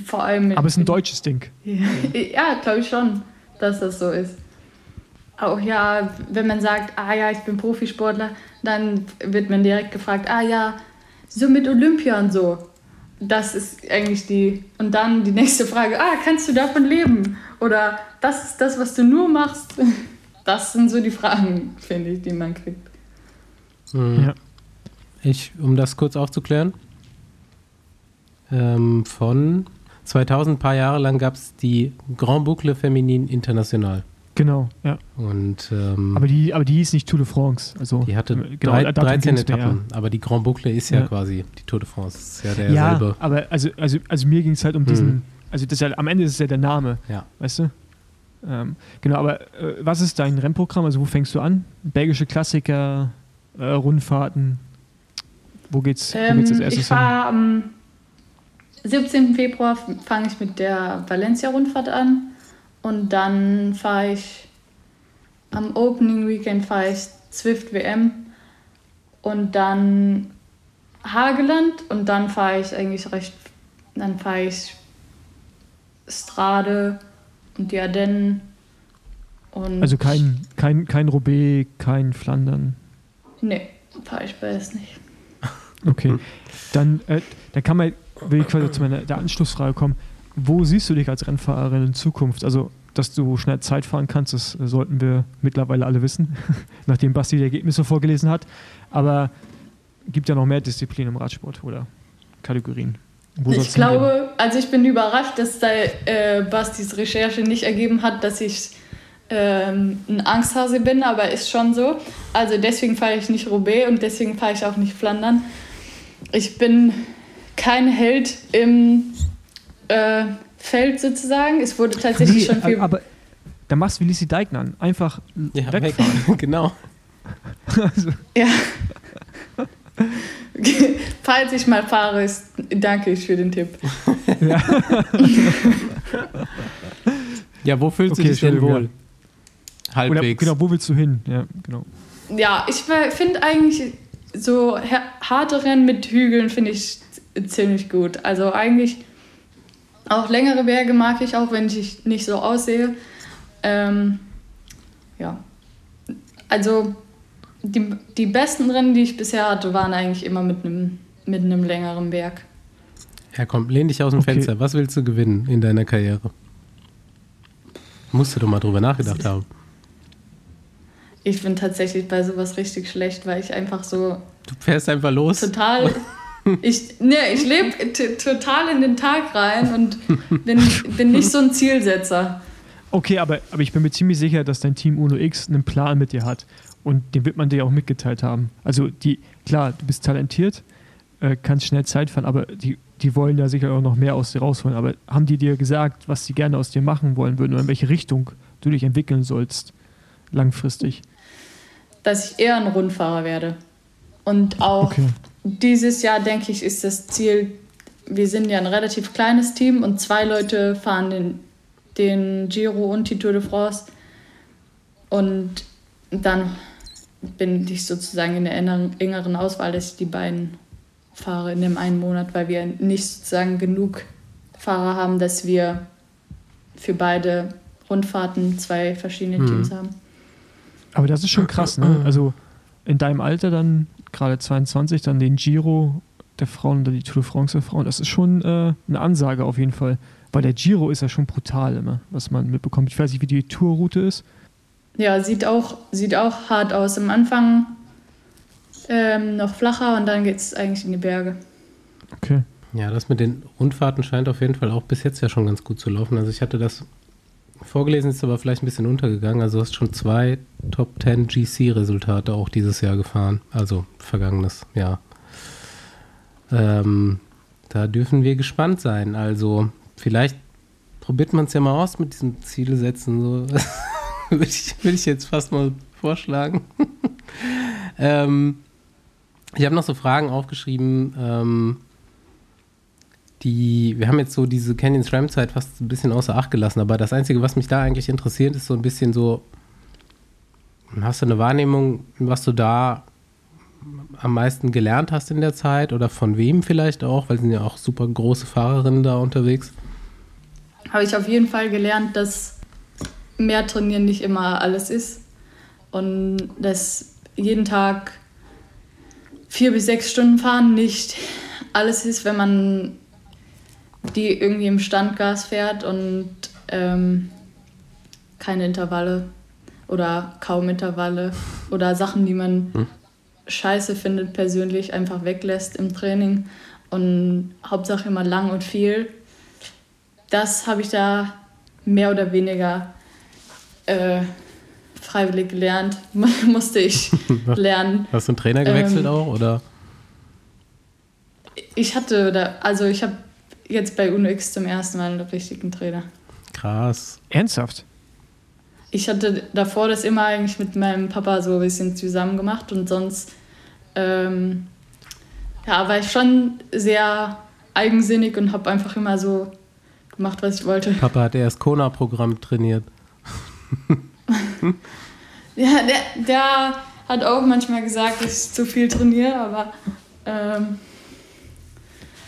vor allem. Aber es ist ein deutsches Ding. ja, glaube ich schon, dass das so ist. Auch ja, wenn man sagt, ah ja, ich bin Profisportler, dann wird man direkt gefragt, ah ja, so mit Olympia und so. Das ist eigentlich die. Und dann die nächste Frage, ah, kannst du davon leben? Oder das ist das, was du nur machst. Das sind so die Fragen, finde ich, die man kriegt. Mhm. Ja. Ich, um das kurz aufzuklären, ähm, von 2000, ein paar Jahre lang gab es die Grand Boucle Féminine International. Genau, ja. Und, ähm, aber, die, aber die hieß nicht Tour de France. Also, die hatte genau, drei, 13 Etappen, mehr, ja. aber die Grand Boucle ist ja, ja, quasi die Tour de France. Ist ja derselbe. Ja, aber also, also, also mir ging es halt um diesen, hm. also das ja, am Ende ist es ja der Name, ja. weißt du? Ähm, genau, aber äh, was ist dein Rennprogramm? Also wo fängst du an? Belgische Klassiker, äh, Rundfahrten? Wo geht's, ähm, wo geht's als erstes Ich fahre am 17. Februar fange ich mit der Valencia-Rundfahrt an und dann fahre ich am Opening Weekend fahre ich Zwift WM und dann Hageland und dann fahre ich eigentlich recht, dann fahre ich Strade und die Ardennen. Und Also kein, kein, kein Roubaix, kein Flandern. Nee, fahre ich beides nicht. Okay. Dann, äh, dann kann man, will ich quasi zu meiner der Anschlussfrage kommen. Wo siehst du dich als Rennfahrerin in Zukunft? Also, dass du schnell Zeit fahren kannst, das sollten wir mittlerweile alle wissen, nachdem Basti die Ergebnisse vorgelesen hat. Aber gibt ja noch mehr Disziplinen im Radsport oder Kategorien. Wo Ich glaube, also ich bin überrascht, dass da äh, Bastis Recherche nicht ergeben hat, dass ich ähm, ein Angsthase bin, aber ist schon so. Also deswegen fahre ich nicht Roubaix und deswegen fahre ich auch nicht Flandern. Ich bin kein Held im äh, Feld sozusagen. Es wurde tatsächlich Nee, schon viel. aber da machst du wie Lizzie Deignan. Einfach Ja, wegfahren. weg. genau. also, Ja. Falls ich mal fahre, ist, danke ich für den Tipp. Ja, wo fühlst Okay, du dich denn wohl? oder, Halbwegs. genau, wo willst du hin? Ja, genau. Ja, ich finde eigentlich so harte Rennen mit Hügeln finde ich ziemlich gut. Also eigentlich auch längere Berge mag ich auch, wenn ich nicht so aussehe. Ähm, ja. Also die, die besten Rennen, die ich bisher hatte, waren eigentlich immer mit einem mit einem längeren Berg. Ja, komm, lehn dich aus dem Okay. Fenster. Was willst du gewinnen in deiner Karriere? Musst du doch mal drüber nachgedacht haben. Ich bin tatsächlich bei sowas richtig schlecht, weil ich einfach so Du fährst einfach los. total. Ich, nee, ich lebe total in den Tag rein und bin, bin nicht so ein Zielsetzer. Okay, aber, aber ich bin mir ziemlich sicher, dass dein Team Uno X einen Plan mit dir hat. Und den wird man dir auch mitgeteilt haben. Also, die, klar, du bist talentiert, äh, kannst schnell Zeit fahren, aber die, die wollen ja sicher auch noch mehr aus dir rausholen. Aber haben die dir gesagt, was sie gerne aus dir machen wollen würden oder in welche Richtung du dich entwickeln sollst, langfristig? Dass ich eher ein Rundfahrer werde. Und auch Okay. Dieses Jahr, denke ich, ist das Ziel, wir sind ja ein relativ kleines Team und zwei Leute fahren den, den Giro und die Tour de France. Und dann bin ich sozusagen in der engeren- Auswahl, dass ich die beiden fahre in dem einen Monat, weil wir nicht sozusagen genug Fahrer haben, dass wir für beide Rundfahrten zwei verschiedene Mhm. Teams haben. Aber das ist schon krass, ne? Also, in deinem Alter dann, gerade 22, dann den Giro der Frauen oder die Tour de France der Frauen, das ist schon äh, eine Ansage auf jeden Fall. Weil der Giro ist ja schon brutal immer, was man mitbekommt. Ich weiß nicht, wie die Tourroute ist. Ja, sieht auch, sieht auch hart aus. Am Anfang ähm, noch flacher und dann geht es eigentlich in die Berge. Okay. Ja, das mit den Rundfahrten scheint auf jeden Fall auch bis jetzt ja schon ganz gut zu laufen. Also ich hatte das vorgelesen, ist aber vielleicht ein bisschen untergegangen. Also du hast schon zwei Top 10 GC-Resultate auch dieses Jahr gefahren. Also vergangenes Jahr. Ähm, da dürfen wir gespannt sein. Also vielleicht probiert man es ja mal aus mit diesem Ziele setzen. So. würde, ich, würde ich jetzt fast mal vorschlagen. ähm, ich habe noch so Fragen aufgeschrieben. Ähm, die, wir haben jetzt so diese Canyon SRAM Zeit fast ein bisschen außer Acht gelassen, aber das Einzige, was mich da eigentlich interessiert, ist so ein bisschen so, hast du eine Wahrnehmung, was du da am meisten gelernt hast in der Zeit oder von wem vielleicht auch, weil sind ja auch super große Fahrerinnen da unterwegs. Habe ich auf jeden Fall gelernt, dass mehr trainieren nicht immer alles ist und dass jeden Tag vier bis sechs Stunden fahren nicht alles ist, wenn man die irgendwie im Standgas fährt und ähm, keine Intervalle oder kaum Intervalle oder Sachen, die man Hm. scheiße findet, persönlich einfach weglässt im Training und Hauptsache immer lang und viel. Das habe ich da mehr oder weniger äh, freiwillig gelernt, musste ich lernen. Hast du einen Trainer gewechselt Ähm, auch oder? Ich hatte also ich habe jetzt bei UNO X zum ersten Mal einen richtigen Trainer. Krass. Ernsthaft? ich hatte davor das immer eigentlich mit meinem Papa so ein bisschen zusammen gemacht und sonst ähm, ja, war ich schon sehr eigensinnig und habe einfach immer so gemacht, was ich wollte. Papa hat erst Kona-Programm trainiert. ja, der, der hat auch manchmal gesagt, dass ich zu viel trainiere, aber ähm,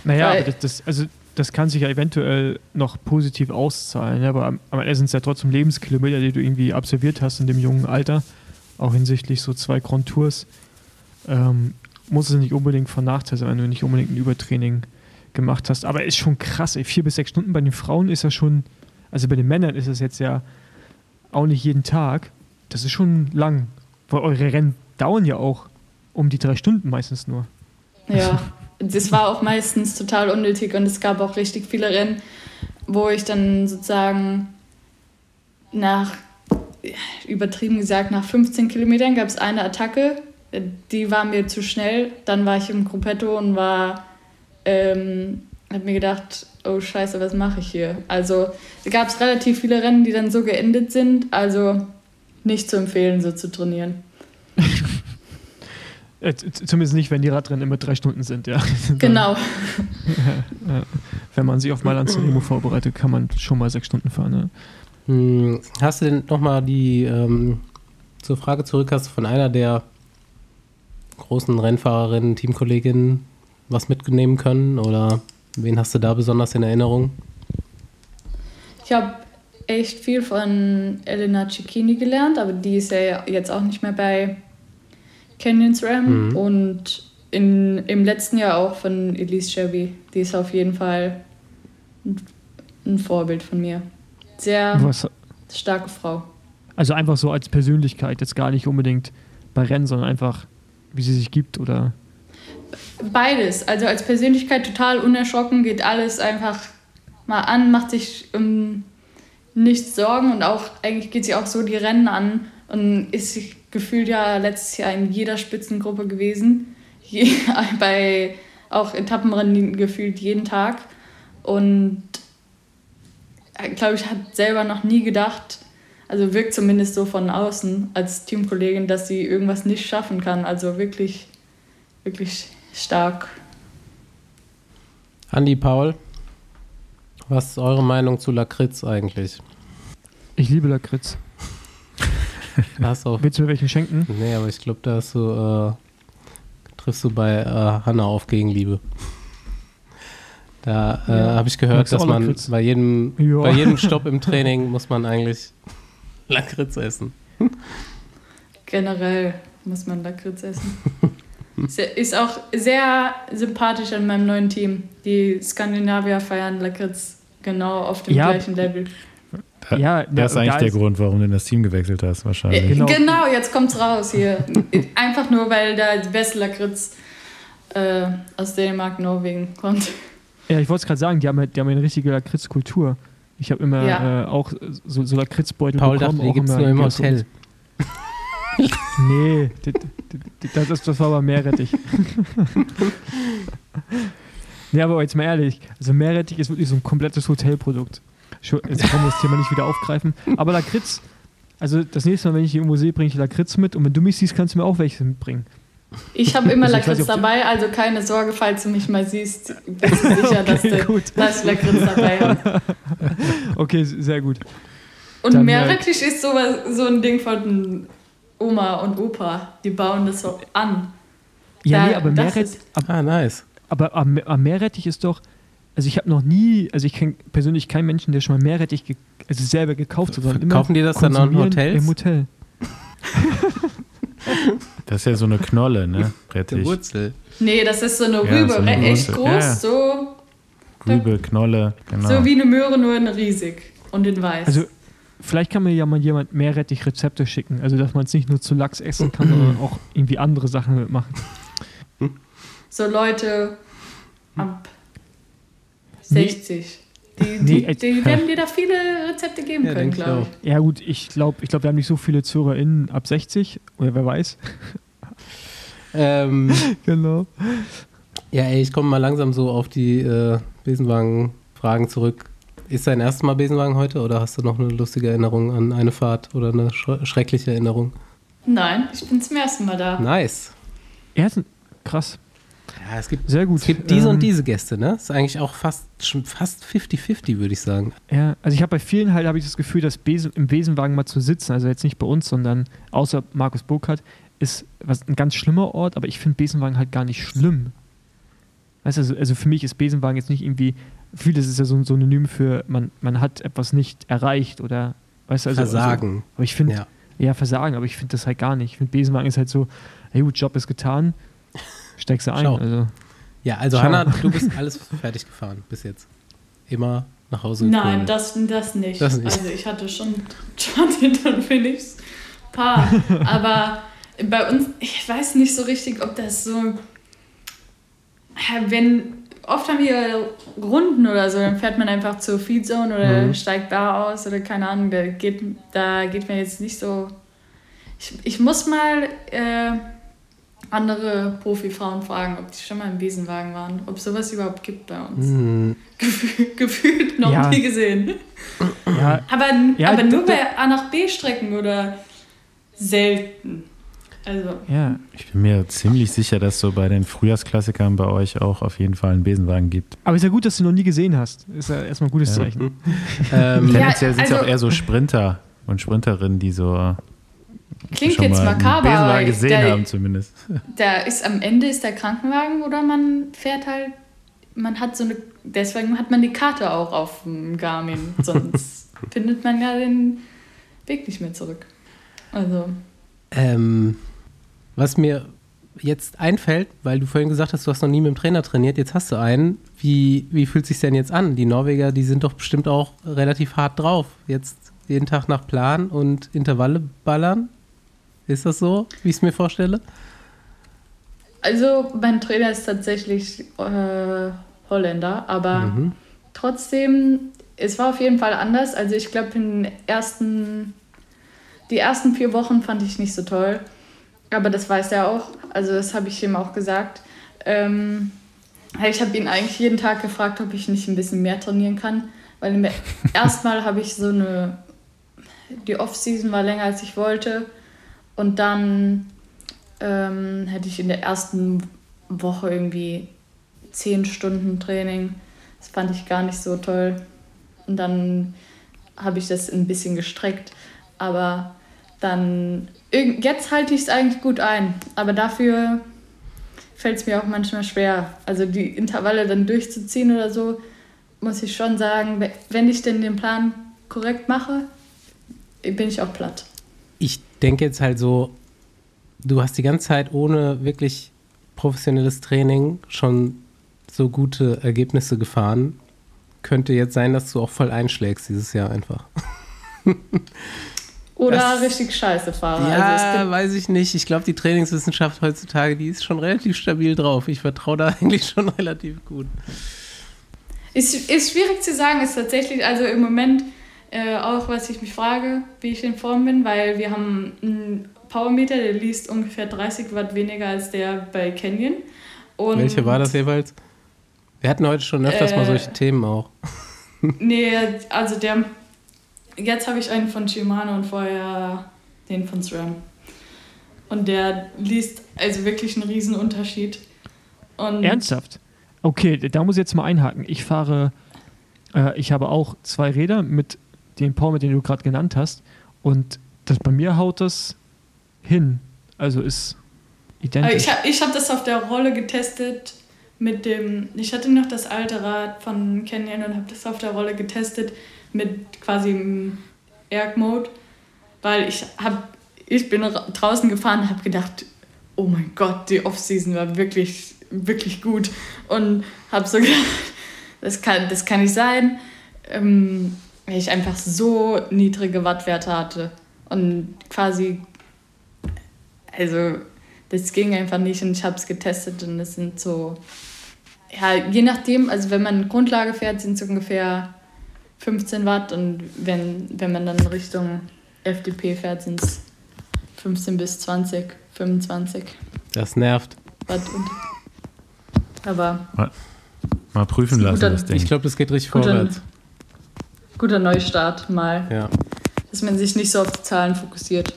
naja, aber das, das, also das kann sich ja eventuell noch positiv auszahlen, aber am, am Ende sind es ja trotzdem Lebenskilometer, die du irgendwie absolviert hast in dem jungen Alter, auch hinsichtlich so zwei Grand Tours. Ähm, muss es nicht unbedingt von Nachteil sein, wenn du nicht unbedingt ein Übertraining gemacht hast. Aber ist schon krass, ey. Vier bis sechs Stunden bei den Frauen ist ja schon, also bei den Männern ist es jetzt ja auch nicht jeden Tag. Das ist schon lang. Weil eure Rennen dauern ja auch um die drei Stunden meistens nur. Ja, das war auch meistens total unnötig und es gab auch richtig viele Rennen, wo ich dann sozusagen nach, übertrieben gesagt, nach 15 Kilometern gab es eine Attacke, die war mir zu schnell. Dann war ich im Gruppetto und war, ähm, habe mir gedacht, oh Scheiße, was mache ich hier? Also gab es relativ viele Rennen, die dann so geendet sind. Also nicht zu empfehlen, so zu trainieren. Äh, zumindest nicht, wenn die Radrennen immer drei Stunden sind, ja. Genau. Wenn man sich auf Mailand Sanremo vorbereitet, kann man schon mal sechs Stunden fahren. Ne? Hm, hast du denn nochmal die ähm, zur Frage zurück, hast du von einer der großen Rennfahrerinnen, Teamkolleginnen was mitnehmen können? Oder wen hast du da besonders in Erinnerung? Ich habe echt viel von Elena Cicchini gelernt, aber die ist ja jetzt auch nicht mehr bei Canyons Ram. Mhm. Und in, im letzten Jahr auch von Elise Shelby. Die ist auf jeden Fall ein, Vorbild von mir. Sehr was? starke Frau. Also einfach so als Persönlichkeit, jetzt gar nicht unbedingt bei Rennen, sondern einfach wie sie sich gibt oder? Beides. Also als Persönlichkeit total unerschrocken, geht alles einfach mal an, macht sich um nichts Sorgen und auch eigentlich geht sie auch so die Rennen an und ist gefühlt ja letztes Jahr in jeder Spitzengruppe gewesen. Je, bei auch Etappenrennen gefühlt jeden Tag. Und glaube ich, hat selber noch nie gedacht, also wirkt zumindest so von außen als Teamkollegin, dass sie irgendwas nicht schaffen kann. Also wirklich, wirklich stark. Andi Paul, was ist eure Meinung zu Lakritz eigentlich? Ich liebe Lakritz. Willst du mir welchen schenken? Nee, aber ich glaube, da hast du, äh, triffst du bei äh, Hanna auf Gegenliebe. Da äh, ja. habe ich gehört, dass man bei jedem, bei jedem Stopp im Training muss man eigentlich Lakritz essen. Generell muss man Lakritz essen. Ist auch sehr sympathisch an meinem neuen Team. Die Skandinavier feiern Lakritz genau auf dem ja, gleichen Level. Da, ja, das ist eigentlich der ist Grund, warum du in das Team gewechselt hast, wahrscheinlich. Genau, genau jetzt kommt's raus hier. Einfach nur, weil da die beste Lakritz äh, aus Dänemark, Norwegen kommt. Ja, ich wollte es gerade sagen, die haben, die haben eine richtige Lakritzkultur. Ich habe immer ja. äh, auch so, so Lakritzbeutel Paul bekommen. Paul dachte, die gibt es nur im Hotel. nee, das, das, das war aber Meerrettich. nee, aber jetzt mal ehrlich, also Meerrettich ist wirklich so ein komplettes Hotelprodukt. Jetzt kann man das Thema nicht wieder aufgreifen. Aber Lakritz, also das nächste Mal, wenn ich hier irgendwo sehe, bringe ich Lakritz mit und wenn du mich siehst, kannst du mir auch welche mitbringen. Ich habe immer also Lakritz nicht, dabei, also keine Sorge, falls du mich mal siehst, bist du sicher, okay, dass, du, gut. dass ich Lakritz dabei habe. Okay, sehr gut. Und Dann, Meerrettich ist so, so ein Ding von Oma und Opa. Die bauen das so an. Ja, da, nee, aber Meerrettich. Ah, nice. Aber, aber, aber Meerrettich ist doch. Also ich habe noch nie, also ich kenne persönlich keinen Menschen, der schon mal Meerrettich ge also selber gekauft hat, sondern immer Kaufen die das dann auch im Hotel? Im Hotel. Das ist ja so eine Knolle, ne? Rettich. Eine Wurzel. Nee, das ist so eine Rübe, ja, so eine echt groß, ja. so. Rübe, Knolle, genau. So wie eine Möhre, nur in riesig und in weiß. Also, vielleicht kann mir ja mal jemand mehr Rettich-Rezepte schicken. Also, dass man es nicht nur zu Lachs essen kann, sondern auch irgendwie andere Sachen mitmachen. So Leute ab 60. Die, die, nee, die, werden dir da viele Rezepte geben ja, können, glaube ich. Ja, gut, ich glaube, ich glaub, wir haben nicht so viele ZuhörerInnen ab 60, oder wer weiß. ähm, genau. Ja, ey, ich komme mal langsam so auf die äh, Besenwagen-Fragen zurück. Ist dein erstes Mal Besenwagen heute oder hast du noch eine lustige Erinnerung an eine Fahrt oder eine schreckliche Erinnerung? Nein, ich bin zum ersten Mal da. Nice. Ja, krass. Ja, es gibt, Sehr gut. Es gibt diese Ähm, und diese Gäste, ne? Ist eigentlich auch fast schon fast 50-50, würde ich sagen. Ja, also ich habe bei vielen halt habe ich das Gefühl, dass Besen, im Besenwagen mal zu sitzen, also jetzt nicht bei uns, sondern außer Markus Burkhardt, ist was ein ganz schlimmer Ort, aber ich finde Besenwagen halt gar nicht schlimm. Weißt du, also, also für mich ist Besenwagen jetzt nicht irgendwie, vieles ist ja so ein Synonym für, man, man hat etwas nicht erreicht oder, weißt du, also. Versagen. Also, aber ich finde, Ja. ja. Versagen, aber ich finde das halt gar nicht. Ich finde Besenwagen ist halt so, hey gut, Job ist getan, steigst du ein. Schau. Also, Ja, also Ciao. Hanna, du bist alles fertig gefahren bis jetzt. Immer nach Hause gefahren. Nein, das, das, nicht. Das nicht. Also ich hatte schon schon dann Phoenix paar. Aber bei uns, ich weiß nicht so richtig, ob das so. Wenn oft haben wir Runden oder so, dann fährt man einfach zur Feedzone oder Mhm. steigt da aus oder keine Ahnung, da geht, da geht mir jetzt nicht so. Ich, ich muss mal äh, andere Profifrauen fragen, ob die schon mal im Besenwagen waren, ob sowas überhaupt gibt bei uns. Gefühl- Gefühlt noch Ja. nie gesehen. ja, Aber, Ja, aber nur bei A nach B Strecken oder selten. Also, ja. Ich bin mir ziemlich sicher, dass so bei den Frühjahrsklassikern bei euch auch auf jeden Fall einen Besenwagen gibt. Aber ist ja gut, dass du noch nie gesehen hast. Ist ja erstmal ein gutes Ja. Zeichen. ähm, Ja, Tendenziell sind es also- auch eher so Sprinter und Sprinterinnen, die so klingt schon jetzt mal einen makaber, aber Besenwagen gesehen der, haben zumindest. der ist am Ende ist der Krankenwagen oder man fährt halt, man hat so eine, deswegen hat man die Karte auch auf dem Garmin, sonst findet man ja den Weg nicht mehr zurück. Also, Ähm, was mir jetzt einfällt, weil du vorhin gesagt hast, du hast noch nie mit dem Trainer trainiert, jetzt hast du einen. Wie, wie fühlt sich denn jetzt an? Die Norweger, die sind doch bestimmt auch relativ hart drauf. Jetzt jeden Tag nach Plan und Intervalle ballern. Ist das so, wie ich es mir vorstelle? also mein Trainer ist tatsächlich äh, Holländer, aber Mhm. trotzdem, es war auf jeden Fall anders. Also ich glaube, in den ersten, die ersten vier Wochen fand ich nicht so toll. Aber das weiß er auch. Also das habe ich ihm auch gesagt. Ähm, ich habe ihn eigentlich jeden Tag gefragt, ob ich nicht ein bisschen mehr trainieren kann. Weil im ersten Mal habe ich so eine, die Off-Season war länger als ich wollte. Und dann ähm, hätte ich in der ersten Woche irgendwie zehn Stunden Training. Das fand ich gar nicht so toll. Und dann habe ich das ein bisschen gestreckt. Aber dann, jetzt halte ich es eigentlich gut ein. Aber dafür fällt es mir auch manchmal schwer. Also die Intervalle dann durchzuziehen oder so, muss ich schon sagen, we- wenn ich denn den Plan korrekt mache, bin ich auch platt. Ich denke jetzt halt so, du hast die ganze Zeit ohne wirklich professionelles Training schon so gute Ergebnisse gefahren. Könnte jetzt sein, dass du auch voll einschlägst dieses Jahr einfach. Oder Das- richtig scheiße fahre. Ja, Also es gibt weiß ich nicht. Ich glaube, die Trainingswissenschaft heutzutage, die ist schon relativ stabil drauf. Ich vertraue da eigentlich schon relativ gut. Ist, ist schwierig zu sagen, ist tatsächlich, also im Moment äh, auch, was ich mich frage, wie ich in Form bin, weil wir haben einen Powermeter, der liest ungefähr 30 Watt weniger als der bei Canyon. Und Welche war das jeweils? Wir hatten heute schon öfters mal Äh, solche Themen auch. Nee, also der, jetzt habe ich einen von Shimano und vorher den von SRAM. Und der liest also wirklich einen riesen Unterschied. Und Ernsthaft? Okay, da muss ich jetzt mal einhaken. Ich fahre, äh, ich habe auch zwei Räder mit dem Power, den du gerade genannt hast. Und das, bei mir haut das hin. Also ist identisch. ich habe ich hab das auf der Rolle getestet mit dem. Ich hatte noch das alte Rad von Canyon und habe das auf der Rolle getestet mit quasi im Erg-Mode, weil ich habe ich bin ra- draußen gefahren und habe gedacht, oh mein Gott, die Off-Season war wirklich wirklich gut und habe so gedacht, das kann das kann nicht sein, ähm, weil ich einfach so niedrige Wattwerte hatte und quasi also das ging einfach nicht und ich habe es getestet und es sind so, ja, je nachdem, also wenn man Grundlage fährt, sind es ungefähr 15 Watt und wenn, wenn man dann Richtung FDP fährt, sind es 15 bis 20, 25 Das nervt. Watt. Und, aber Mal prüfen Gut, lassen, das Ding. Ich glaube, das geht richtig vorwärts. Guter Neustart mal. Ja. Dass man sich nicht so auf die Zahlen fokussiert.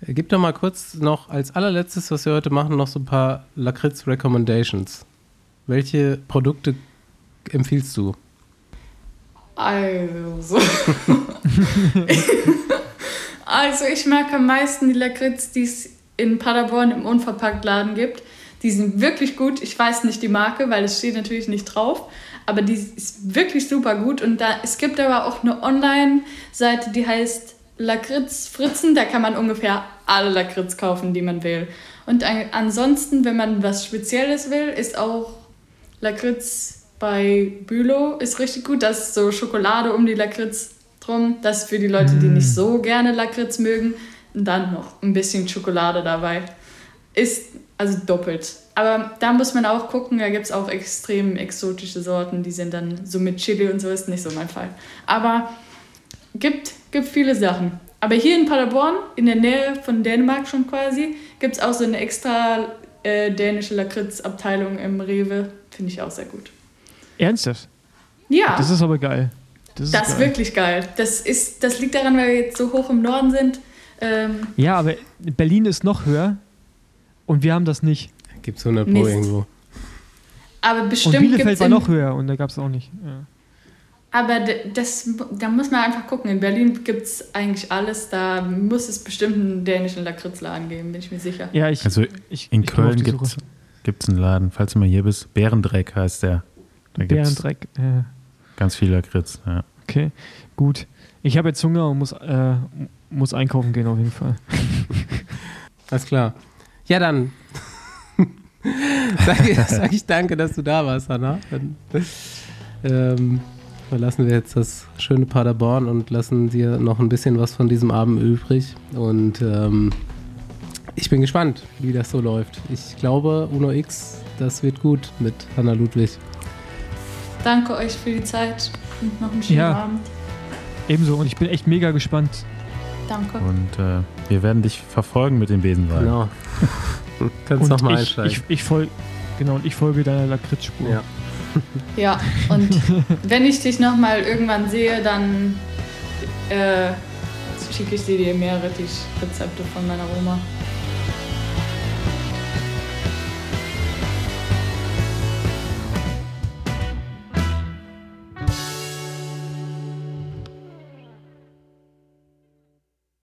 Gib doch mal kurz noch als allerletztes, was wir heute machen, noch so ein paar Lakritz-Recommendations. Welche Produkte empfiehlst du? Also. also, ich mag am meisten die Lakritz, die es in Paderborn im Unverpacktladen gibt. Die sind wirklich gut. Ich weiß nicht die Marke, weil es steht natürlich nicht drauf. Aber die ist wirklich super gut. Und da, es gibt aber auch eine Online-Seite, die heißt Lakritz Fritzen. Da kann man ungefähr alle Lakritz kaufen, die man will. Und ansonsten, wenn man was Spezielles will, ist auch Lakritz bei Bülow ist richtig gut. Da ist so Schokolade um die Lakritz drum. Das ist für die Leute, die nicht so gerne Lakritz mögen. Und dann noch ein bisschen Schokolade dabei. Ist also doppelt. Aber da muss man auch gucken, da gibt es auch extrem exotische Sorten, die sind dann so mit Chili und so, ist nicht so mein Fall. Aber gibt, gibt viele Sachen. Aber hier in Paderborn, in der Nähe von Dänemark schon quasi, gibt es auch so eine extra äh, dänische Lakritz-Abteilung im Rewe. Finde ich auch sehr gut. Ernsthaft? Ja. Das ist aber geil. Das ist, das ist wirklich geil. Das, ist, das liegt daran, weil wir jetzt so hoch im Norden sind. Ähm ja, aber Berlin ist noch höher und wir haben das nicht. Gibt es 100 Pro Mist. irgendwo. Aber bestimmt. Und Bielefeld war noch höher und da gab es auch nicht. Ja. Aber das, da muss man einfach gucken. In Berlin gibt es eigentlich alles. Da muss es bestimmt einen dänischen Lakritzladen geben, bin ich mir sicher. Ja, ich, also ich, in ich Köln gibt es einen Laden, falls du mal hier bist. Bärendreck heißt der. Da Bärendreck. Ja. Ganz viel Lakritz, ja. Okay, gut. Ich habe jetzt Hunger und muss, äh, muss einkaufen gehen auf jeden Fall. Alles klar. Ja, dann sage sag ich danke, dass du da warst, Hanna. Dann, ähm, verlassen wir jetzt das schöne Paderborn und lassen dir noch ein bisschen was von diesem Abend übrig. Und ähm, ich bin gespannt, wie das so läuft. Ich glaube, Uno X, das wird gut mit Hanna Ludwig. Danke euch für die Zeit und noch einen schönen ja, Abend. Ebenso und ich bin echt mega gespannt. Danke. Und äh, wir werden dich verfolgen mit dem Besenwagen. Genau. Kannst nochmal einsteigen. Ich, ich folge, genau, und ich folge deiner Lakritzspur. Ja. ja, und wenn ich dich nochmal irgendwann sehe, dann äh, schicke ich dir die Meerrettich-Rezepte von meiner Oma.